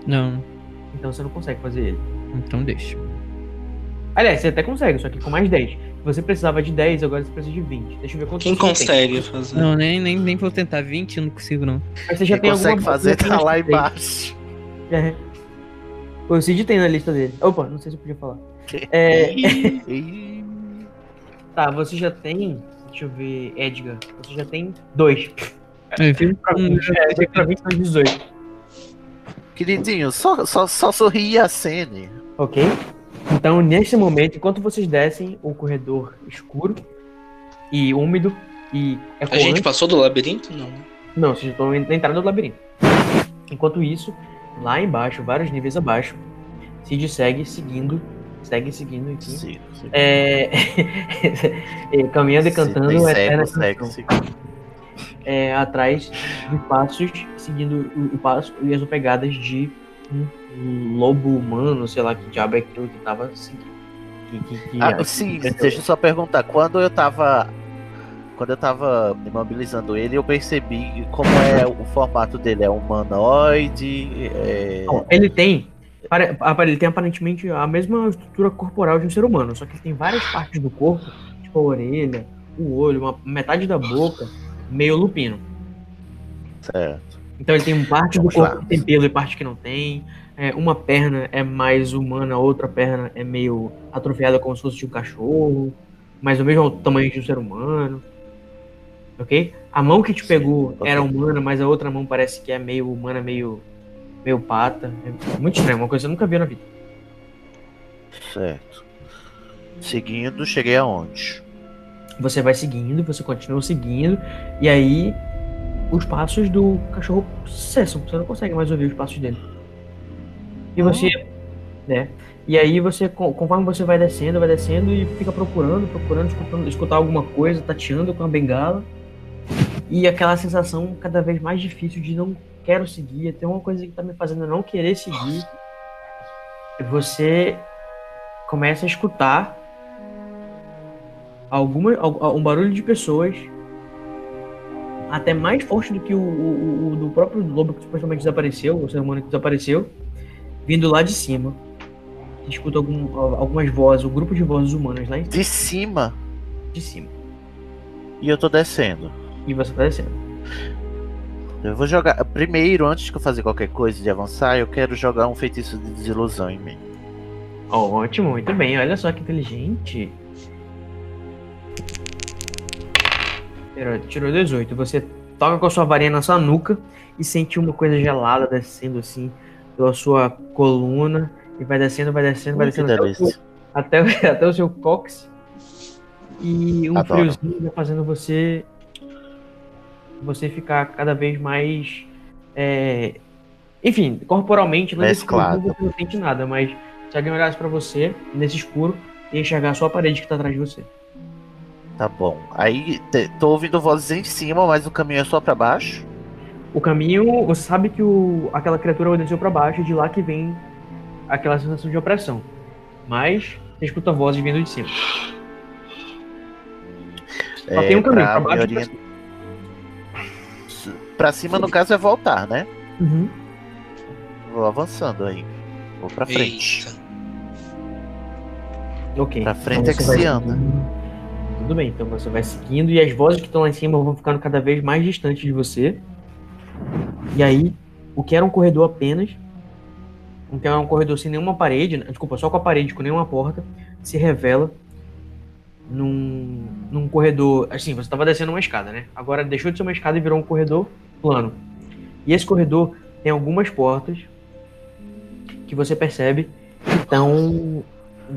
Não. Então você não consegue fazer ele. Então deixa. Aliás, você até consegue, só que com mais 10. Você precisava de 10, agora você precisa de 20. Deixa eu ver quanto Quem você tem. consegue fazer? Não, nem, nem, nem vou tentar 20, eu não consigo não. Mas você já Quem tem consegue alguma fazer você tá tem lá embaixo. É. O Cid tem na lista dele. Opa, não sei se eu podia falar. É, tá, você já tem. Deixa eu ver, Edgar. Você já tem dois. É? Pra 20, é, pra 20 são 18. Queridinho, só, só, só sorri e acene. Ok? Então, nesse momento, enquanto vocês descem o corredor escuro e úmido e A ecoante... gente passou do labirinto? Não. né? Não, vocês estão na entrada do labirinto. Enquanto isso, lá embaixo, vários níveis abaixo, Cid segue seguindo, segue seguindo aqui. Sim, sim. É... é, caminhando e cantando a eterna segue, canção. segue. É, atrás de passos, seguindo o, o passo e as pegadas de um lobo humano, sei lá que diabo é aquilo que tava seguindo. Que, que, que- Ah, sim, deixa eu só perguntar. Quando eu tava. Quando eu tava imobilizando ele, eu percebi como é o formato dele. É humanoide. É... Ele tem. Ele tem aparentemente a mesma estrutura corporal de um ser humano, só que ele tem várias partes do corpo, tipo a orelha, o olho, uma metade da boca, meio lupino. Certo. Então ele tem parte do Vamos corpo lá. que tem pelo e parte que não tem. É, uma perna é mais humana, a outra perna é meio atrofiada como se fosse de um cachorro, mas o mesmo tamanho de um ser humano. Ok? A mão que te pegou era humana, mas a outra mão parece que é meio humana, meio, meio pata. É muito estranho, uma coisa que eu nunca vi na vida. Certo. Seguindo, cheguei aonde? Você vai seguindo, você continua seguindo, e aí os passos do cachorro cessam. Você não consegue mais ouvir os passos dele. E você, né? E aí você, con- conforme você vai descendo, vai descendo e fica procurando, procurando, escutando, escutar alguma coisa, tateando com a bengala. E aquela sensação cada vez mais difícil de não quero seguir, tem uma coisa que tá me fazendo não querer seguir. Você começa a escutar alguma, al- um barulho de pessoas até mais forte do que o, o- o do próprio lobo que supostamente desapareceu, o ser humano que desapareceu, vindo lá de cima. Você escuta algum- algumas vozes, um grupo de vozes humanas lá em De cima. de cima. E eu tô descendo. E você tá descendo. Eu vou jogar. Primeiro, antes de eu fazer qualquer coisa de avançar, eu quero jogar um feitiço de desilusão em mim. Ótimo, muito bem. Olha só que inteligente. Tirou, tirou 18. Você toca com a sua varinha na sua nuca e sente uma coisa gelada descendo assim pela sua coluna. E vai descendo, vai descendo, vai descendo até o, seu, até, o- até o seu cox. E um Adoro. friozinho vai fazendo você. Você ficar cada vez mais. é, enfim, corporalmente, não Mesclado. você não sente nada, mas se alguém olhasse pra você, nesse escuro, ia enxergar só a parede que tá atrás de você. Tá bom. Aí tô ouvindo vozes em cima, mas o caminho é só pra baixo. O caminho, você sabe que o, aquela criatura desceu pra baixo e de lá que vem aquela sensação de opressão. Mas você escuta vozes vindo de cima. Só tem um caminho, pra me baixo pra Pra cima, no caso, é voltar, né? Uhum. Vou avançando aí. Vou pra frente. Eita. Ok. Pra frente Então é que você vai se anda. Tudo bem, então você vai seguindo e as vozes que estão lá em cima vão ficando cada vez mais distantes de você. E aí, o que era um corredor apenas, o que era um corredor sem nenhuma parede, né, desculpa, só com a parede, com nenhuma porta, se revela num, num corredor. Assim, você estava descendo uma escada, né? Agora deixou de ser uma escada e virou um corredor plano. E esse corredor tem algumas portas que você percebe que estão.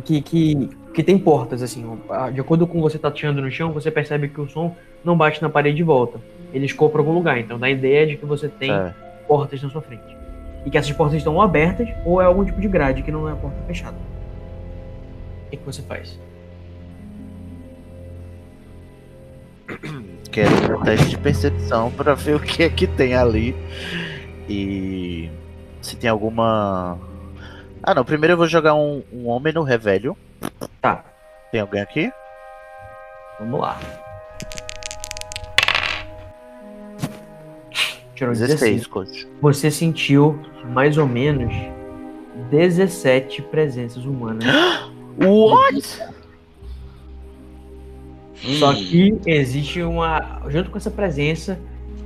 Que, que, que tem portas, assim. De acordo com você tateando no chão, você percebe que o som não bate na parede de volta. Ele escoa para algum lugar. Então dá a ideia de que você tem É. portas na sua frente. E que essas portas estão abertas ou é algum tipo de grade que não é a porta fechada. O que, que você faz? Quero um teste de percepção pra ver o que é que tem ali. E se tem alguma. Ah não, primeiro eu vou jogar um, um homem no revelio. Tá, Tem alguém aqui? vamos lá. Tirou 16, 16. coach. Você sentiu mais ou menos 17 presenças humanas. What? Só que existe uma. Junto com essa presença,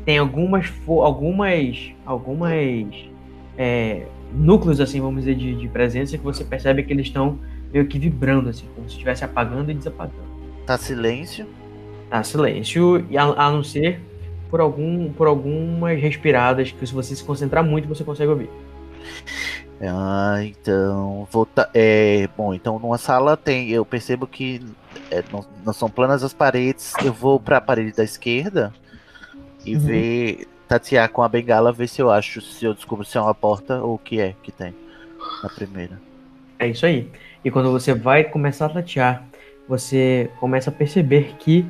tem algumas. algumas. algumas. é, núcleos, assim, vamos dizer, de, de presença que você percebe que eles estão meio que vibrando, assim, como se estivesse apagando e desapagando. Tá silêncio. Tá, silêncio, e a, a não ser por, algum, por algumas respiradas que se você se concentrar muito, você consegue ouvir. Ah, então. Vou ta- é, bom, então numa sala tem. Eu percebo que é, não, não são planas as paredes. Eu vou pra parede da esquerda e Uhum. ver. Tatear com a bengala, ver se eu acho, se eu descubro se é uma porta ou o que é que tem na primeira. É isso aí. E quando você vai começar a tatear, você começa a perceber que